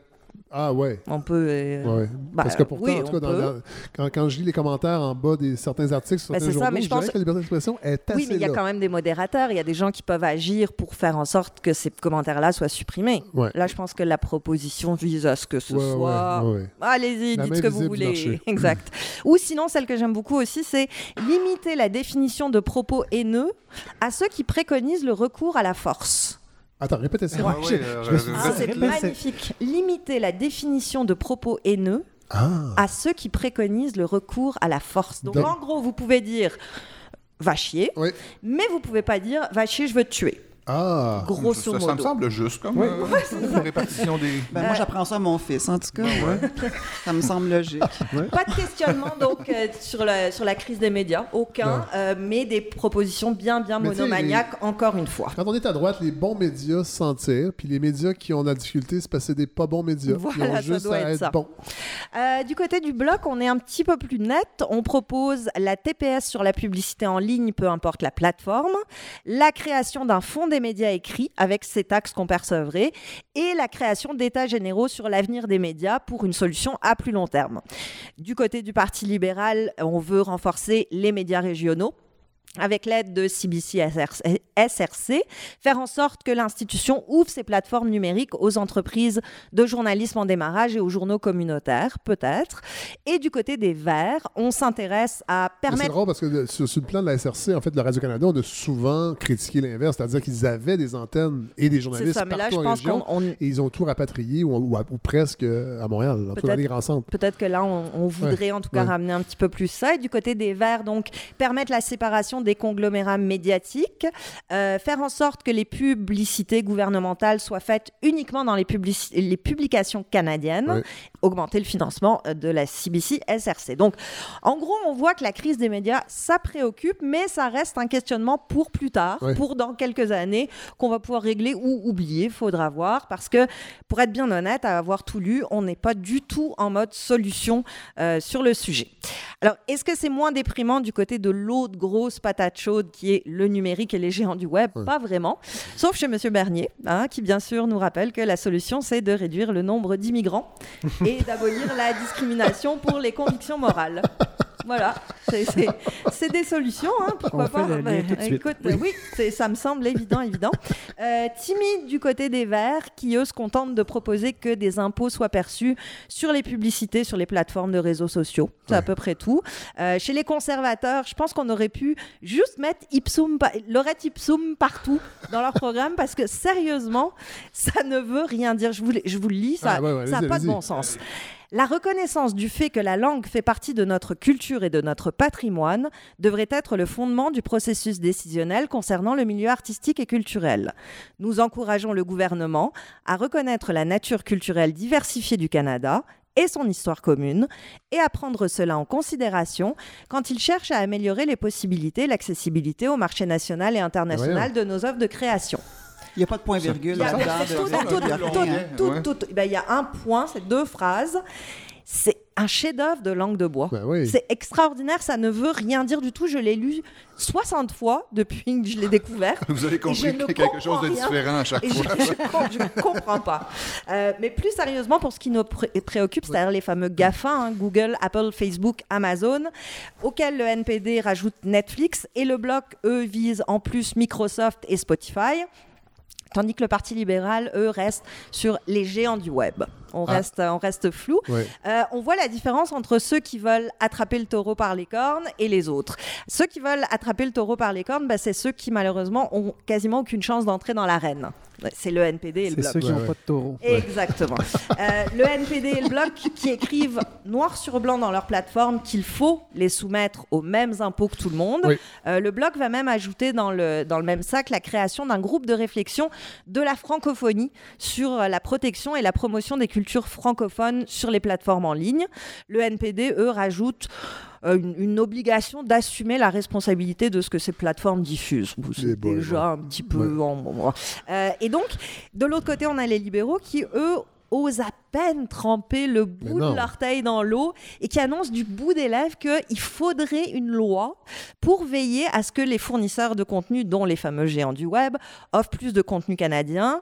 Ah ouais. On peut. euh, Ouais, bah, Parce que pourtant, oui, en tout cas, dans- dans- quand, quand je lis les commentaires en bas des certains articles sur Bah, certains c'est ça, journaux, mais je je dirais pense- que la liberté d'expression est assez Oui, mais il y a là. quand même des modérateurs. Il y a des gens qui peuvent agir pour faire en sorte que ces commentaires-là soient supprimés. Ouais. Là, je pense que la proposition vise à ce que ce Ouais, soit. Allez-y, dites ce que vous voulez. exact. Ou sinon, celle que j'aime beaucoup aussi, c'est limiter la définition de propos haineux à ceux qui préconisent le recours à la force. Attends, répétez ça. Ouais, ouais, euh, euh, Ah, c'est magnifique. Limiter la définition de propos haineux Ah. à ceux qui préconisent le recours à la force. Donc, Donc- en gros, vous pouvez dire va chier, Oui. mais vous pouvez pas dire va chier, je veux te tuer. Ah. Grosso ça, ça me modo. semble juste comme Ouais. euh, répartition des. Ben, moi, j'apprends ça à mon fils, en tout cas. Ça me semble logique. Pas de questionnement donc euh, sur, la, sur la crise des médias, aucun, euh, mais des propositions bien bien Mais monomaniaques encore une fois. Quand on est à droite, les bons médias se s'en tirent, puis les médias qui ont la difficulté, c'est parce que c'est des pas bons médias. Voilà, Ils ont ça juste doit à être être ça. bons. Euh, du côté du bloc, on est un petit peu plus net. On propose la TPS sur la publicité en ligne, peu importe la plateforme, la création d'un fonds des médias écrits avec ces taxes qu'on percevrait, et la création d'états généraux sur l'avenir des médias pour une solution à plus long terme. Du côté du Parti libéral, on veut renforcer les médias régionaux avec l'aide de CBC SRC, faire en sorte que l'institution ouvre ses plateformes numériques aux entreprises de journalisme en démarrage et aux journaux communautaires, peut-être. Et du côté des Verts, on s'intéresse à Mais C'est permettre... drôle parce que de- sur, sur le plan de la SRC, en fait, le Radio-Canada, on a souvent critiqué l'inverse, c'est-à-dire qu'ils avaient des antennes et des journalistes ça, mais là, partout je en pense région, on- et ils ont tout rapatrié ou, ou- ou presque euh, à Montréal, en tout cas les grands centres. Peut-être que là, on, on voudrait en tout cas ouais. ramener un petit peu plus ça. Et du côté des Verts, donc, permettre la séparation des conglomérats médiatiques, euh, faire en sorte que les publicités gouvernementales soient faites uniquement dans les, publici- les publications canadiennes, augmenter le financement euh, de la CBC SRC. Donc, en gros, on voit que la crise des médias, ça préoccupe, mais ça reste un questionnement pour plus tard, pour dans quelques années, qu'on va pouvoir régler ou oublier, faudra voir, parce que, pour être bien honnête, à avoir tout lu, on n'est pas du tout en mode solution euh, sur le sujet. Alors, est-ce que c'est moins déprimant du côté de l'autre grosse patate chaude qui est le numérique et les géants du web Pas vraiment. Sauf chez M. Bernier, hein, qui bien sûr nous rappelle que la solution, c'est de réduire le nombre d'immigrants et d'abolir la discrimination pour les convictions morales. Voilà, c'est- des solutions, hein, pourquoi On pas. tout de écoute, oui, ça me semble évident, évident. Euh, timide du côté des Verts, qui eux se contentent de proposer que des impôts soient perçus sur les publicités, sur les plateformes de réseaux sociaux. C'est à peu près tout. Euh, chez les conservateurs, je pense qu'on aurait pu juste mettre ipsum, Lorette ipsum partout dans leur programme, parce que sérieusement, ça ne veut rien dire. Je vous, le- je vous le lis, ça Ah, ouais, ouais, n'a allez-y, pas de bon sens. La reconnaissance du fait que la langue fait partie de notre culture et de notre patrimoine devrait être le fondement du processus décisionnel concernant le milieu artistique et culturel. Nous encourageons le gouvernement à reconnaître la nature culturelle diversifiée du Canada et son histoire commune, et à prendre cela en considération quand il cherche à améliorer les possibilités, l'accessibilité au marché national et international de nos œuvres de création. Il n'y a pas de point-virgule Il y a- là-dedans. c'est de- tout, de- tout, de- tout, rien. tout, Ouais. tout. Ben, Il y a un point, c'est deux phrases. C'est un chef-d'œuvre de langue de bois. Ben oui. C'est extraordinaire, ça ne veut rien dire du tout. Je l'ai lu 60 fois depuis que je l'ai découvert. Vous avez compris qu'il y a quelque chose de différent à chaque Et fois. Je, ne comprends pas. Euh, mais plus sérieusement, pour ce qui nous pré- préoccupe, c'est-à-dire les fameux GAFA, hein, Google, Apple, Facebook, Amazon, auxquels le NPD rajoute Netflix, et le bloc, eux, vise en plus Microsoft et Spotify. Tandis que le Parti libéral, eux, reste sur les géants du web. On, Ah. reste, on reste flou. Euh, on voit la différence entre ceux qui veulent attraper le taureau par les cornes et les autres. Ceux qui veulent attraper le taureau par les cornes, bah, c'est ceux qui malheureusement ont quasiment aucune chance d'entrer dans l'arène. C'est le NPD et le C'est bloc. ceux qui n'ont ouais. pas de taureau. Exactement. Euh, le NPD et le bloc qui écrivent noir sur blanc dans leur plateforme qu'il faut les soumettre aux mêmes impôts que tout le monde. Oui. Euh, le bloc va même ajouter dans le, dans le même sac la création d'un groupe de réflexion de la francophonie sur euh, la protection et la promotion des cultures francophones sur les plateformes en ligne. Le NPD, eux, rajoute une, une obligation d'assumer la responsabilité de ce que ces plateformes diffusent. C'est déjà un petit peu... en- Euh, et donc, de l'autre côté, on a les libéraux qui, eux, osent à peine tremper le bout de l'orteil dans l'eau et qui annoncent du bout des lèvres qu'il faudrait une loi pour veiller à ce que les fournisseurs de contenu, dont les fameux géants du web, offrent plus de contenu canadien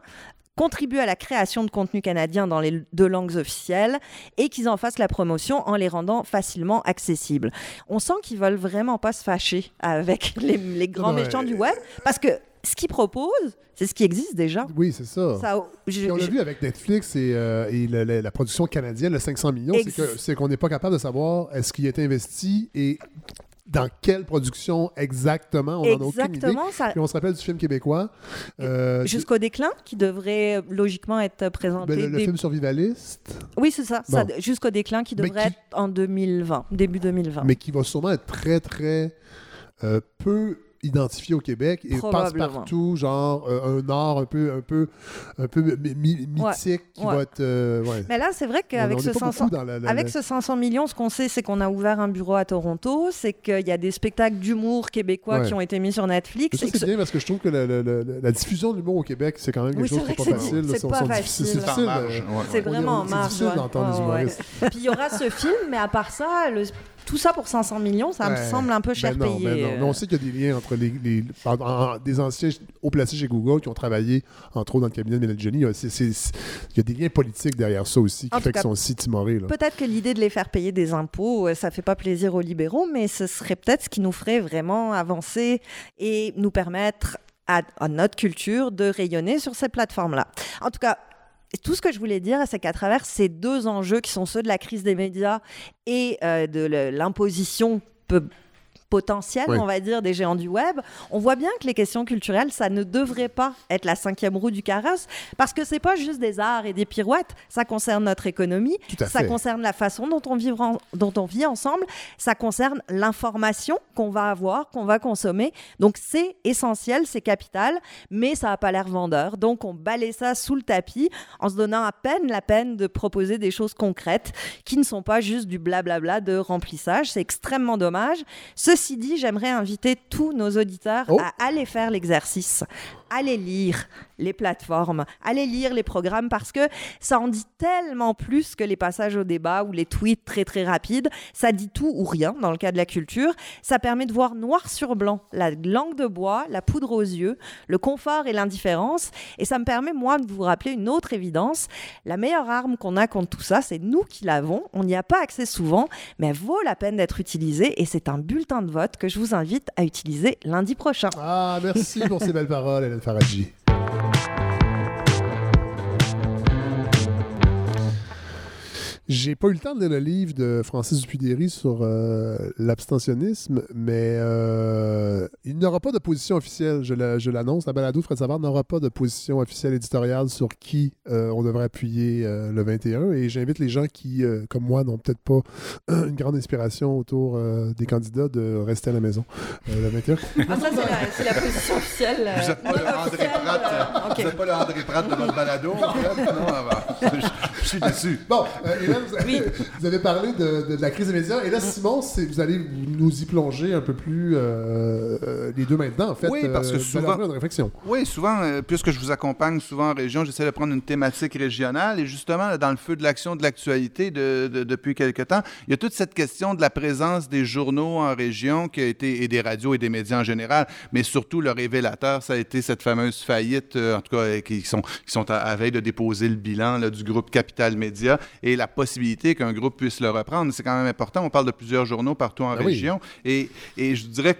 contribuent à la création de contenu canadien dans les deux langues officielles et qu'ils en fassent la promotion en les rendant facilement accessibles. On sent qu'ils veulent vraiment pas se fâcher avec les, les grands Ouais. méchants du web parce que ce qu'ils proposent, c'est ce qui existe déjà. Oui, c'est ça. Ça, je- on l'a je- vu avec Netflix et, euh, et le- le- la production canadienne, le 500 millions, Ex- c'est qu'on n'est pas capable de savoir est-ce qu'il a été investi et dans quelle production exactement. On n'en a aucune idée. Ça- Puis on se rappelle du film québécois. euh, Jusqu'au déclin, qui devrait euh, logiquement être présenté. ben, le, le dé- film survivaliste, Oui, c'est ça. Jusqu'au déclin, qui devrait qui- être en 2020, début 2020. mais qui va sûrement être très, très euh, peu identifié au Québec et passe partout, genre euh, un art un peu, un peu, un peu mythique qui ouais. va être. euh, ouais. Mais là, c'est vrai qu'avec ce, est pas 500 beaucoup dans la- la- avec la- ce 500 millions, ce qu'on sait, c'est qu'on a ouvert un bureau à Toronto, c'est qu'il y a des spectacles d'humour québécois Ouais. qui ont été mis sur Netflix. Ça, c'est bien parce que je trouve que la, la- la- la diffusion de l'humour au Québec, c'est quand même quelque Oui, chose qui n'est pas facile. c'est pas facile. C'est en marge, vraiment en difficile d'entendre les humoristes. Puis il y aura ce film, mais à part ça, le- tout ça pour 500 millions, ça me semble un peu cher Ben non, payé. ben non. Mais on sait qu'il y a des liens entre les, les- en- en- des anciens haut placés chez Google qui ont travaillé, entre autres, dans le cabinet de Mélanie Johnny. Il y a- des liens politiques derrière ça aussi qui En fait qu'ils sont si timorés. Peut-être que l'idée de les faire payer des impôts, euh, ça fait pas plaisir aux libéraux, mais ce serait peut-être ce qui nous ferait vraiment avancer et nous permettre à, à notre culture de rayonner sur cette plateforme-là. En tout cas, tout ce que je voulais dire, c'est qu'à travers ces deux enjeux qui sont ceux de la crise des médias et euh, de l'imposition potentielle, Oui. on va dire, des géants du web, on voit bien que les questions culturelles, ça ne devrait pas être la cinquième roue du carrosse, parce que c'est pas juste des arts et des pirouettes, ça concerne notre économie, ça fait. concerne la façon dont on, vivra en- dont on vit ensemble, ça concerne l'information qu'on va avoir, qu'on va consommer. Donc c'est essentiel, c'est capital, mais ça n'a pas l'air vendeur. Donc on balaye ça sous le tapis en se donnant à peine la peine de proposer des choses concrètes qui ne sont pas juste du blablabla de remplissage. C'est extrêmement dommage. Ceci dit, j'aimerais inviter tous nos auditeurs Oh. à aller faire l'exercice, aller lire les plateformes, aller lire les programmes parce que ça en dit tellement plus que les passages au débat ou les tweets très très rapides. Ça dit tout ou rien dans le cas de la culture. Ça permet de voir noir sur blanc la langue de bois, la poudre aux yeux, le confort et l'indifférence. Et ça me permet, moi, de vous rappeler une autre évidence. La meilleure arme qu'on a contre tout ça, c'est nous qui l'avons. On n'y a pas accès souvent, mais vaut la peine d'être utilisée. Et c'est un bulletin de vote que je vous invite à utiliser lundi prochain. Ah, merci pour ces belles paroles, Faradji. J'ai pas eu le temps de lire le livre de Francis Dupudéry sur euh, l'abstentionnisme, mais euh, il n'y aura pas de position officielle, je la- je l'annonce. La balado Fred Savard n'aura pas de position officielle éditoriale sur qui euh, on devrait appuyer euh, le 21. Et j'invite les gens qui, euh, comme moi, n'ont peut-être pas une grande inspiration autour euh, des candidats de rester à la maison euh, le 21. Ah, ça, c'est la, position officielle. euh, Vous n'êtes pas, le non André officielle, Pratt, euh, ok. vous êtes pas le André Pratt de notre balado, en fait? Non, bah, je, je suis déçu. Bon, euh, vous avez, vous avez parlé de, de- de la crise des médias. Et là, Simon, c'est- vous allez nous y plonger un peu plus euh, euh, les deux maintenant, en fait. Oui, parce que euh, vous allez souvent- une réflexion. Oui, souvent, puisque je vous accompagne souvent en région, j'essaie de prendre une thématique régionale. Et justement, dans le feu de l'action de l'actualité de- de- depuis quelque temps, il y a toute cette question de la présence des journaux en région qui a été, et des radios et des médias en général, mais surtout le révélateur, ça a été cette fameuse faillite, euh, tout cas, qui sont, qui sont à, à veille de déposer le bilan là, du groupe Capital Média et la possibilité qu'un groupe puisse le reprendre. C'est quand même important. On parle de plusieurs journaux partout en oui. région. Et, et je dirais,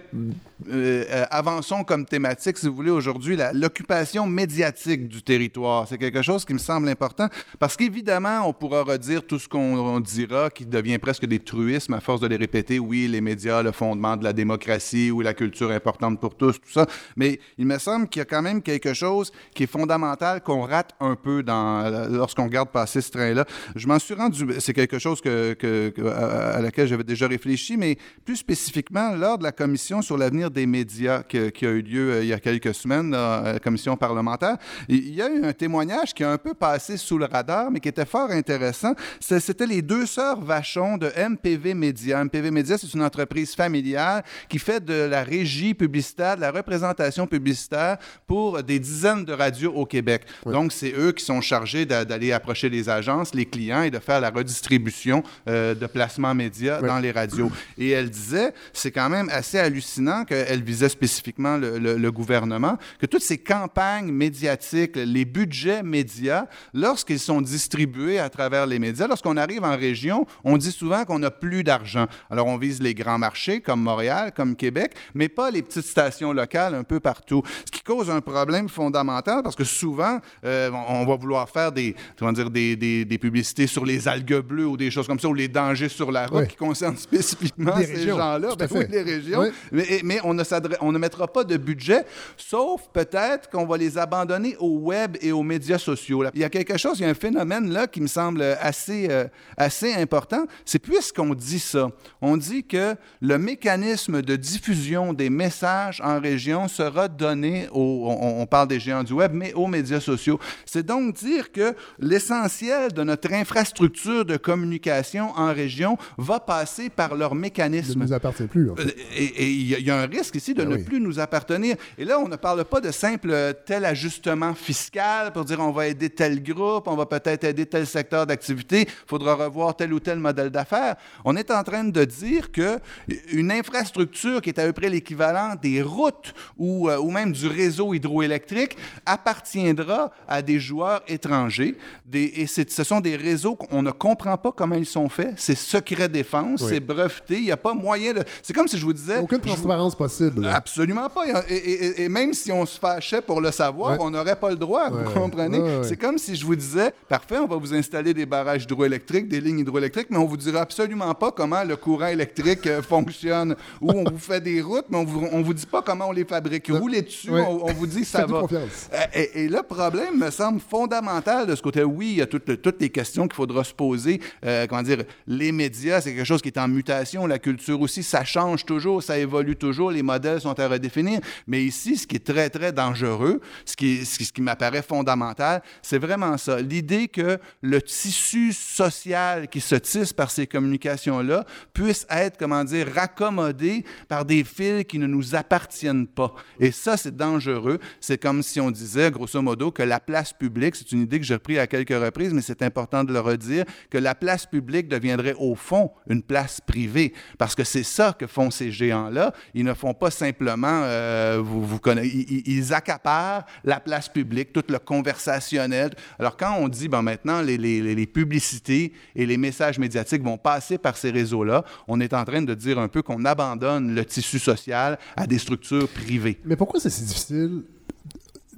euh, euh, avançons comme thématique, si vous voulez, aujourd'hui, l'occupation médiatique du territoire. C'est quelque chose qui me semble important parce qu'évidemment, on pourra redire tout ce qu'on on dira qui devient presque des truismes à force de les répéter. Oui, les médias, le fondement de la démocratie ou la culture importante pour tous, tout ça. Mais il me semble qu'il y a quand même quelque chose qui est fondamental qu'on rate un peu lorsqu'on regarde passer ce train-là. Je m'en suis rendu, c'est quelque chose à laquelle j'avais déjà réfléchi, mais plus spécifiquement, lors de la commission sur l'avenir des médias que- qui a eu lieu euh, il y a quelques semaines, là, à la commission parlementaire, il y a eu un témoignage qui a un peu passé sous le radar, mais qui était fort intéressant. C'était les deux sœurs Vachon de MPV Média. MPV Média, c'est une entreprise familiale qui fait de la régie publicitaire, de la représentation publicitaire pour des dizaines de radios au Québec. Donc, c'est eux qui sont chargés d'a- d'aller approcher les agences, les clients et de faire la redistribution euh, de placements médias dans les radios. Et elle disait, c'est quand même assez hallucinant qu'elle visait spécifiquement le, le- le gouvernement, que toutes ces campagnes médiatiques, les budgets médias, lorsqu'ils sont distribués à travers les médias, lorsqu'on arrive en région, on dit souvent qu'on n'a plus d'argent. Alors, on vise les grands marchés comme Montréal, comme Québec, mais pas les petites stations locales un peu partout. Ce qui cause un problème fondamental parce que souvent, euh, on va vouloir faire des, comment dire, des, des- des publicités sur les algues bleues ou des choses comme ça, ou les dangers sur la route qui concernent spécifiquement ces gens-là. Ben oui, les régions. Mais on, ne s'adre- on ne mettra pas de budget, sauf peut-être qu'on va les abandonner au web et aux médias sociaux. là. Il y a quelque chose, il y a un phénomène là qui me semble assez, euh, assez important. C'est puisqu'on dit ça, on dit que le mécanisme de diffusion des messages en région sera donné aux, on, on parle des géants du web, mais aux médias sociaux. C'est donc dire que l'essentiel de notre infrastructure de communication en région va passer par leur Ça mécanisme. ne nous appartient plus. en fait. Euh, Et y, il y a un risque ici de Ben ne oui. plus nous appartenir. Et là, on ne parle pas de simple euh, tel ajustement fiscal pour dire on va aider tel groupe, on va peut-être aider tel secteur d'activité, il faudra revoir tel ou tel modèle d'affaires. On est en train de dire que une infrastructure qui est à peu près l'équivalent des routes ou, euh, ou même du réseau hydroélectrique appartiendra à des joueurs étrangers. Des, et ce sont des réseaux qu'on ne comprend pas comment ils sont faits. C'est secret défense, Oui. c'est breveté. Il n'y a pas moyen de. C'est comme si je vous disais. Aucune vous- transparence possible. Absolument pas. Et, et- et même si on se fâchait pour le savoir, Ouais. on n'aurait pas le droit, Ouais, vous comprenez? Ouais. C'est comme si je vous disais, parfait, on va vous installer des barrages hydroélectriques, des lignes hydroélectriques, mais on vous dira absolument pas comment le courant électrique euh, fonctionne. Ou on vous fait des routes, mais on vous, on vous dit pas comment on les fabrique. Roulez dessus, on, on vous dit ça va. Euh, Et, et le problème me semble fondamental de ce côté. Oui, il y a toutes, toutes les questions qu'il faudra se poser. Euh, comment dire, les médias, c'est quelque chose qui est en mutation. La culture aussi, ça change toujours, ça évolue toujours. Les modèles sont à redéfinir. Mais ici, ce qui est très, très dangereux, ce qui, ce qui, m'apparaît fondamental, c'est vraiment ça. L'idée que le tissu social qui se tisse par ces communications-là puisse être, comment dire, raccommodé par des fils qui ne nous appartiennent pas. Et ça, c'est dangereux. C'est comme si on disait, grosso modo, que la place publique, c'est une idée que j'ai reprise à quelques reprises, mais c'est important de le redire, que la place publique deviendrait au fond une place privée. Parce que c'est ça que font ces géants-là. Pas simplement, euh, vous, connaissez, ils, accaparent la place publique, tout le conversationnel. Alors quand on dit, ben maintenant, les publicités et les messages médiatiques vont passer par ces réseaux-là, on est en train de dire un peu qu'on abandonne le tissu social à des structures privées. Mais pourquoi c'est si difficile?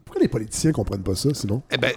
Pourquoi les politiciens comprennent pas ça, sinon? Eh ben,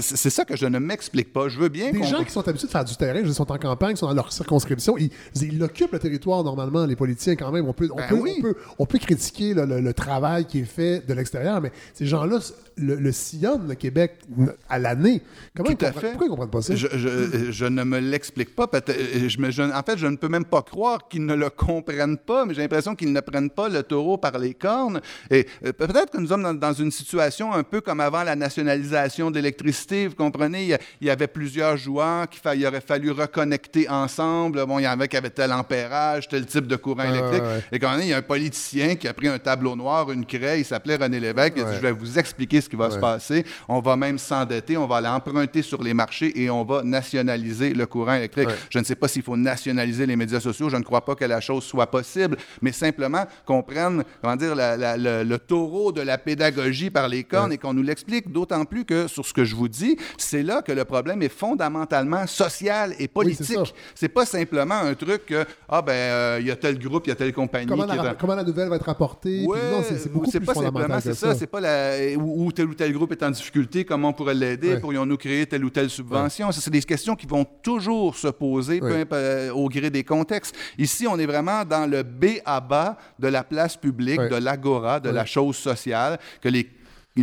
c'est ça que je ne m'explique pas. Je veux bien Des gens qui sont habitués de faire du terrain, ils sont en campagne, ils sont dans leur circonscription, ils, ils occupent le territoire normalement, les politiciens quand même. On peut, on Ben peut, oui. on peut, on peut critiquer le, le- le travail qui est fait de l'extérieur, mais ces gens-là le, le sillonne, le Québec, n- à l'année. Comment Tout ils à comprennent- fait. Pourquoi ils comprennent pas ça? Je, je- je ne me l'explique pas. Euh, Je me- je- en fait, je ne peux même pas croire qu'ils ne le comprennent pas, mais j'ai l'impression qu'ils ne prennent pas le taureau par les cornes. Et euh, peut-être que nous sommes dans, dans une situation un peu comme avant la nationalisation de l'électricité. Vous comprenez, il y, a- il y avait plusieurs joueurs qu'il il aurait fallu reconnecter ensemble. Bon, il y en avait qui avaient tel ampérage, tel type de courant électrique. ouais. Et quand même, il y a un politicien qui a pris un tableau noir, une craie, il s'appelait René Lévesque, il a dit, je vais vous expliquer ce qui va se passer. On va même s'endetter, on va aller emprunter sur les marchés et on va nationaliser le courant électrique. Je ne sais pas s'il faut nationaliser les médias sociaux, je ne crois pas que la chose soit possible, mais simplement qu'on prenne, comment dire, la- la- le, le taureau de la pédagogie par les cornes Ouais. et qu'on nous l'explique, d'autant plus que sur ce que je vous dis, c'est là que le problème est fondamentalement social et Oui, politique. ça. c'est pas simplement un truc que, ah ben, euh, il y a tel groupe, il y a telle compagnie Comment qui la, en- comment la nouvelle va être apportée? Ouais, non, c'est beaucoup plus pas fondamental c'est ça, c'est pas la, où, où tel ou tel groupe est en difficulté, comment on pourrait l'aider, Ouais. pourrions-nous créer telle ou telle subvention? Ça, c'est des questions qui vont toujours se poser peu Ouais. euh, au gré des contextes. Ici, on est vraiment dans le B à bas de la place publique, Ouais. de l'agora, de Ouais. la chose sociale, que les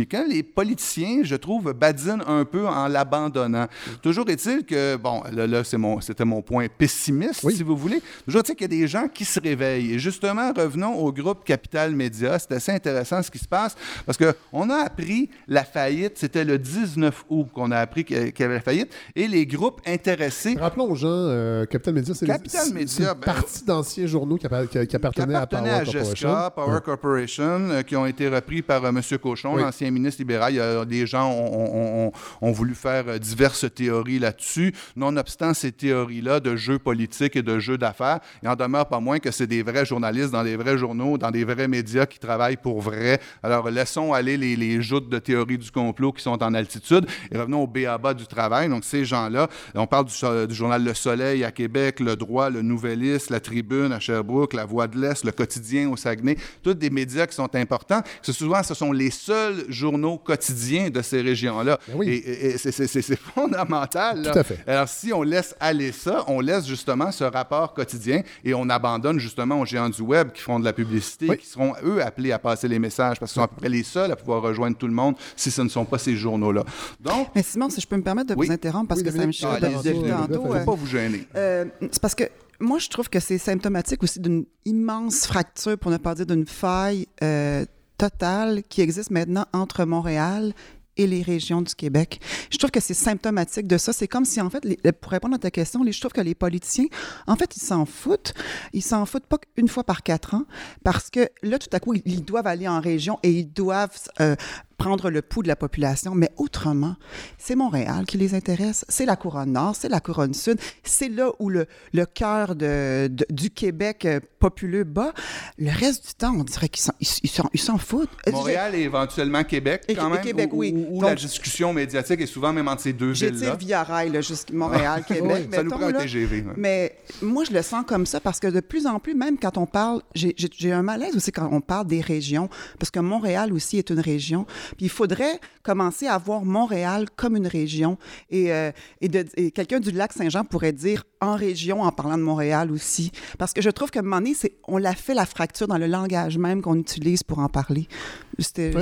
quand les politiciens, je trouve, badinent un peu en l'abandonnant. Toujours est-il que, bon, là, là, c'est mon, c'était mon point pessimiste, Oui. si vous voulez. Toujours est-il qu'il y a des gens qui se réveillent. Et justement, revenons au groupe Capital Média. C'est assez intéressant ce qui se passe parce qu'on a appris la faillite. C'était le 19 août qu'on a appris qu'il y avait la faillite. Et les groupes intéressés Rappelons aux gens, euh, Capital Media, c'est une ben, partie d'anciens journaux qui, appa- qui- appartenaient à appartenaient Power à Corporation. GESCA, Power Ouais. Corporation, euh, qui ont été repris par euh, M. Cochon, Oui. l'ancien ministre libéral. Il y a des gens ont, ont- voulu faire euh, diverses théories là-dessus. Nonobstant ces théories-là de jeux politiques et de jeux d'affaires, il en demeure pas moins que c'est des vrais journalistes dans des vrais journaux, dans des vrais médias qui travaillent pour vrai. Alors, laissons aller les, les joutes de théories du complot qui sont en altitude et revenons au B.A.B.A. du travail. Donc, ces gens-là, on parle du, so- du journal Le Soleil à Québec, Le Droit, Le Nouvelliste, La Tribune à Sherbrooke, La Voix de l'Est, Le Quotidien au Saguenay, tous des médias qui sont importants. Souvent, ce sont les seuls journaux quotidiens de ces régions-là. Ben oui. Et, et- et c'est- c'est c'est- c'est fondamental. là. Tout à fait. Alors, si on laisse aller ça, on laisse justement ce rapport quotidien et on abandonne justement aux géants du web qui font de la publicité, Oui. qui seront, eux, appelés à passer les messages parce qu'ils sont à peu près les seuls à pouvoir rejoindre tout le monde si ce ne sont pas ces journaux-là. Donc, Mais Simon, si je peux me permettre de Oui. vous interrompre parce Oui, que ça me chiffre Ah, depuis allez-y, depuis Dominique. tantôt. Faut euh, faut pas vous gêner. euh, c'est parce que moi, je trouve que c'est symptomatique aussi d'une immense fracture, pour ne pas dire d'une faille euh, totale qui existe maintenant entre Montréal et les régions du Québec. Je trouve que c'est symptomatique de ça. C'est comme si, en fait, pour répondre à ta question, je trouve que les politiciens, en fait, ils s'en foutent. Ils s'en foutent pas qu'une fois par quatre ans, parce que là, tout à coup, ils, ils doivent aller en région et ils doivent euh, prendre le pouls de la population. Mais autrement, c'est Montréal qui les intéresse. C'est la couronne nord, c'est la couronne sud. C'est là où le, le cœur de, de- du Québec euh, populeux bat. Le reste du temps, on dirait qu'ils s'en, ils, ils s'en- ils s'en foutent. Montréal et éventuellement Québec, Et- quand et même, Québec, où, oui. où- où Donc- la discussion médiatique est souvent même entre ces deux villes-là. via rail là, jusqu'à Montréal, Québec. Ça nous prend un. TGV. ouais. Mais moi, je le sens comme ça parce que de plus en plus, même quand on parle, j'ai- j'ai j'ai un malaise aussi quand on parle des régions, parce que Montréal aussi est une région. Puis il faudrait commencer à voir Montréal comme une région. Et, euh, et, quelqu'un du lac Saint-Jean pourrait dire en région en parlant de Montréal aussi. Parce que je trouve qu'à un moment donné, c'est- on l'a fait la fracture dans le langage même qu'on utilise pour en parler.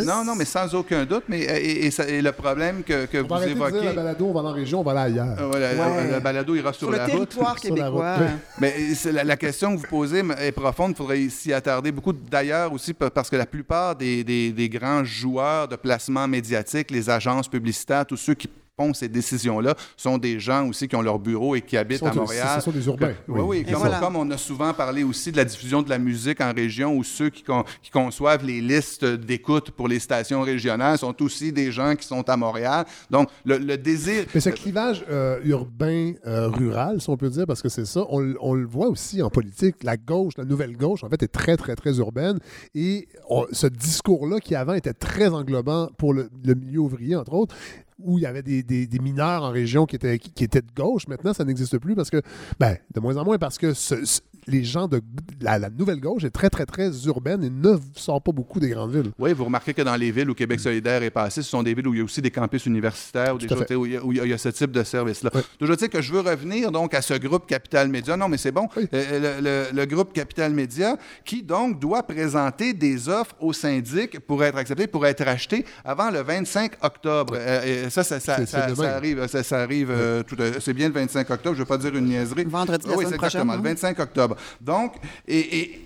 Non, non, mais sans aucun doute. Mais, euh, et, et ça- et le problème que, que On va vous arrêter de dire évoquez. la balado, on va en région, on va aller ailleurs. Euh, voilà, Ouais. le, le balado ira sur, Sur le la route. territoire la route, québécois. Mais c'est la, la question que vous posez est profonde. Il faudrait s'y attarder beaucoup. D'ailleurs aussi, pa- parce que la plupart des, des- des grands joueurs de placement médiatique, les agences publicitaires, tous ceux qui font ces décisions-là, sont des gens aussi qui ont leur bureau et qui habitent à Montréal. ce sont des urbains, oui. oui, Comme, voilà. comme on a souvent parlé aussi de la diffusion de la musique en région ou ceux qui, con- qui conçoivent les listes d'écoute pour les stations régionales sont aussi des gens qui sont à Montréal. Donc, le, le désir... Mais ce clivage euh, urbain-rural, si on peut dire, parce que c'est ça, on, le voit aussi en politique. La gauche, la nouvelle gauche, en fait, est très, très, très urbaine. Et on- ce discours-là, qui avant était très englobant pour le, le milieu ouvrier, entre autres, où il y avait des, mineurs en région qui étaient, qui, étaient de gauche, maintenant, ça n'existe plus parce que, ben, de moins en moins, parce que ce- les gens de la, la nouvelle gauche est très, très, très urbaine et ne sort pas beaucoup des grandes villes. Oui, vous remarquez que dans les villes où Québec solidaire est passé, ce sont des villes où il y a aussi des campus universitaires, ou des choses, où, il y a, où il y a ce type de service-là. Toujours dire que je veux revenir donc à ce groupe Capital Média. Non, mais c'est bon. Euh, le, le- le groupe Capital Média qui donc doit présenter des offres au syndic pour être accepté, pour être acheté avant le 25 octobre. Euh, et ça, ça, arrive. Ça, ça arrive euh, tout à- C'est bien le 25 octobre. Je ne veux pas dire une niaiserie. Vendredi la oui, semaine c'est exactement, prochaine, le hein? 25 octobre. Donc, et-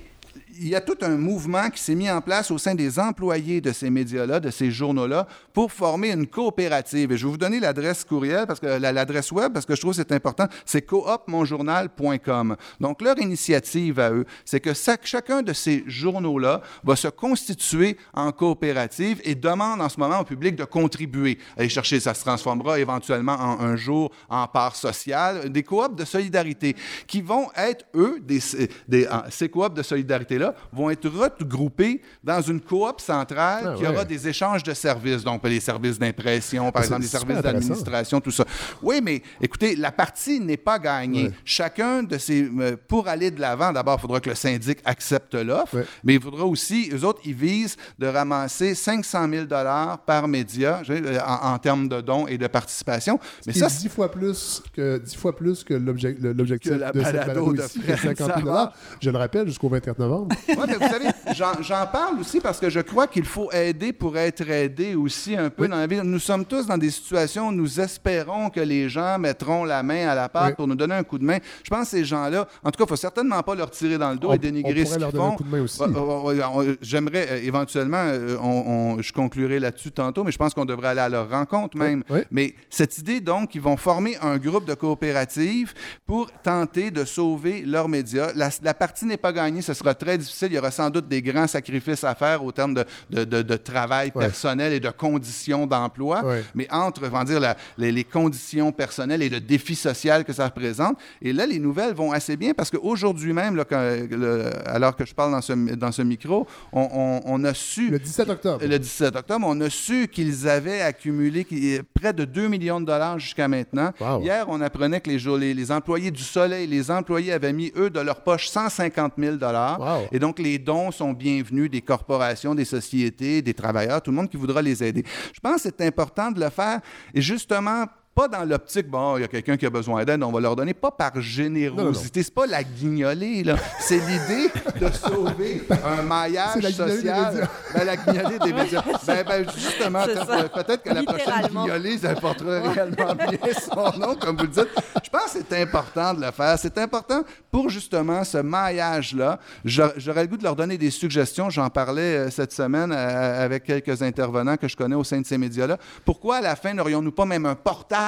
il y a tout un mouvement qui s'est mis en place au sein des employés de ces médias-là, de ces journaux-là, pour former une coopérative. Et je vais vous donner l'adresse courriel, parce que la- l'adresse web, parce que je trouve que c'est important, c'est coopmonjournal.com. Donc, leur initiative à eux, c'est que chacun de ces journaux-là va se constituer en coopérative et demande en ce moment au public de contribuer. Aller chercher, ça se transformera éventuellement en un jour en part sociale, des coops de solidarité qui vont être, eux, des, des- en- ces coops de solidarité-là, vont être regroupés dans une coop centrale Ah qui ouais. aura des échanges de services, donc les services d'impression, par Ah, exemple, des c'est services d'administration, tout ça. Oui, mais écoutez, la partie n'est pas gagnée. Ouais. Chacun de ces... euh, pour aller de l'avant, d'abord, il faudra que le syndic accepte l'offre, mais il faudra aussi, eux autres, ils visent de ramasser 500 000 par média en, en termes de dons et de participation. Mais Mais ça, ça, dix fois plus que fois plus l'objectif de cette balado de ici, qui Fred est 50 000 Savard. Je le rappelle, jusqu'au 24 novembre. Mais vous savez, j'en- parle aussi parce que je crois qu'il faut aider pour être aidé aussi un peu dans la vie. Nous sommes tous dans des situations où nous espérons que les gens mettront la main à la pâte Oui. pour nous donner un coup de main. Je pense que ces gens-là, en tout cas, il ne faut certainement pas leur tirer dans le dos On- et dénigrer on ce qu'ils font. J'aimerais euh, éventuellement, euh, on- je conclurai là-dessus tantôt, mais je pense qu'on devrait aller à leur rencontre même. Oui, oui. Mais cette idée, donc, ils vont former un groupe de coopératives pour tenter de sauver leurs médias. La, la partie n'est pas gagnée, ce sera très difficile. Il y aura sans doute des grands sacrifices à faire au terme de, de- de- de travail Ouais. personnel et de conditions d'emploi. Ouais. Mais entre, on dire, la- les, les conditions personnelles et le défi social que ça représente, et là, les nouvelles vont assez bien parce qu'aujourd'hui même, là, quand- le- alors que je parle dans ce, dans ce micro, on, on- on a su... Le 17 octobre. Le 17 octobre, on a su qu'ils avaient accumulé qui- près de 2 millions de dollars jusqu'à maintenant. Wow. Hier, on apprenait que les, jours- les, les employés du Soleil, les employés avaient mis, eux, de leur poche 150 000 dollars. Wow. Et donc, les dons sont bienvenus des corporations, des sociétés, des travailleurs, tout le monde qui voudra les aider. Je pense que c'est important de le faire. Et justement, pas dans l'optique, bon, il y a quelqu'un qui a besoin d'aide, on va leur donner, pas par générosité. C'est pas la guignolée, là. C'est l'idée de sauver un maillage la des social. médias. Ben, la guignolée des médias. Ben, ben, justement, peut-être que la prochaine guignolée, ça portera réellement bien son nom, comme vous le dites. Je pense que c'est important de le faire. C'est important pour justement ce maillage-là. J'a- J'aurais le goût de leur donner des suggestions. J'en parlais euh, cette semaine euh, avec quelques intervenants que je connais au sein de ces médias-là. Pourquoi, à la fin, n'aurions-nous pas même un portail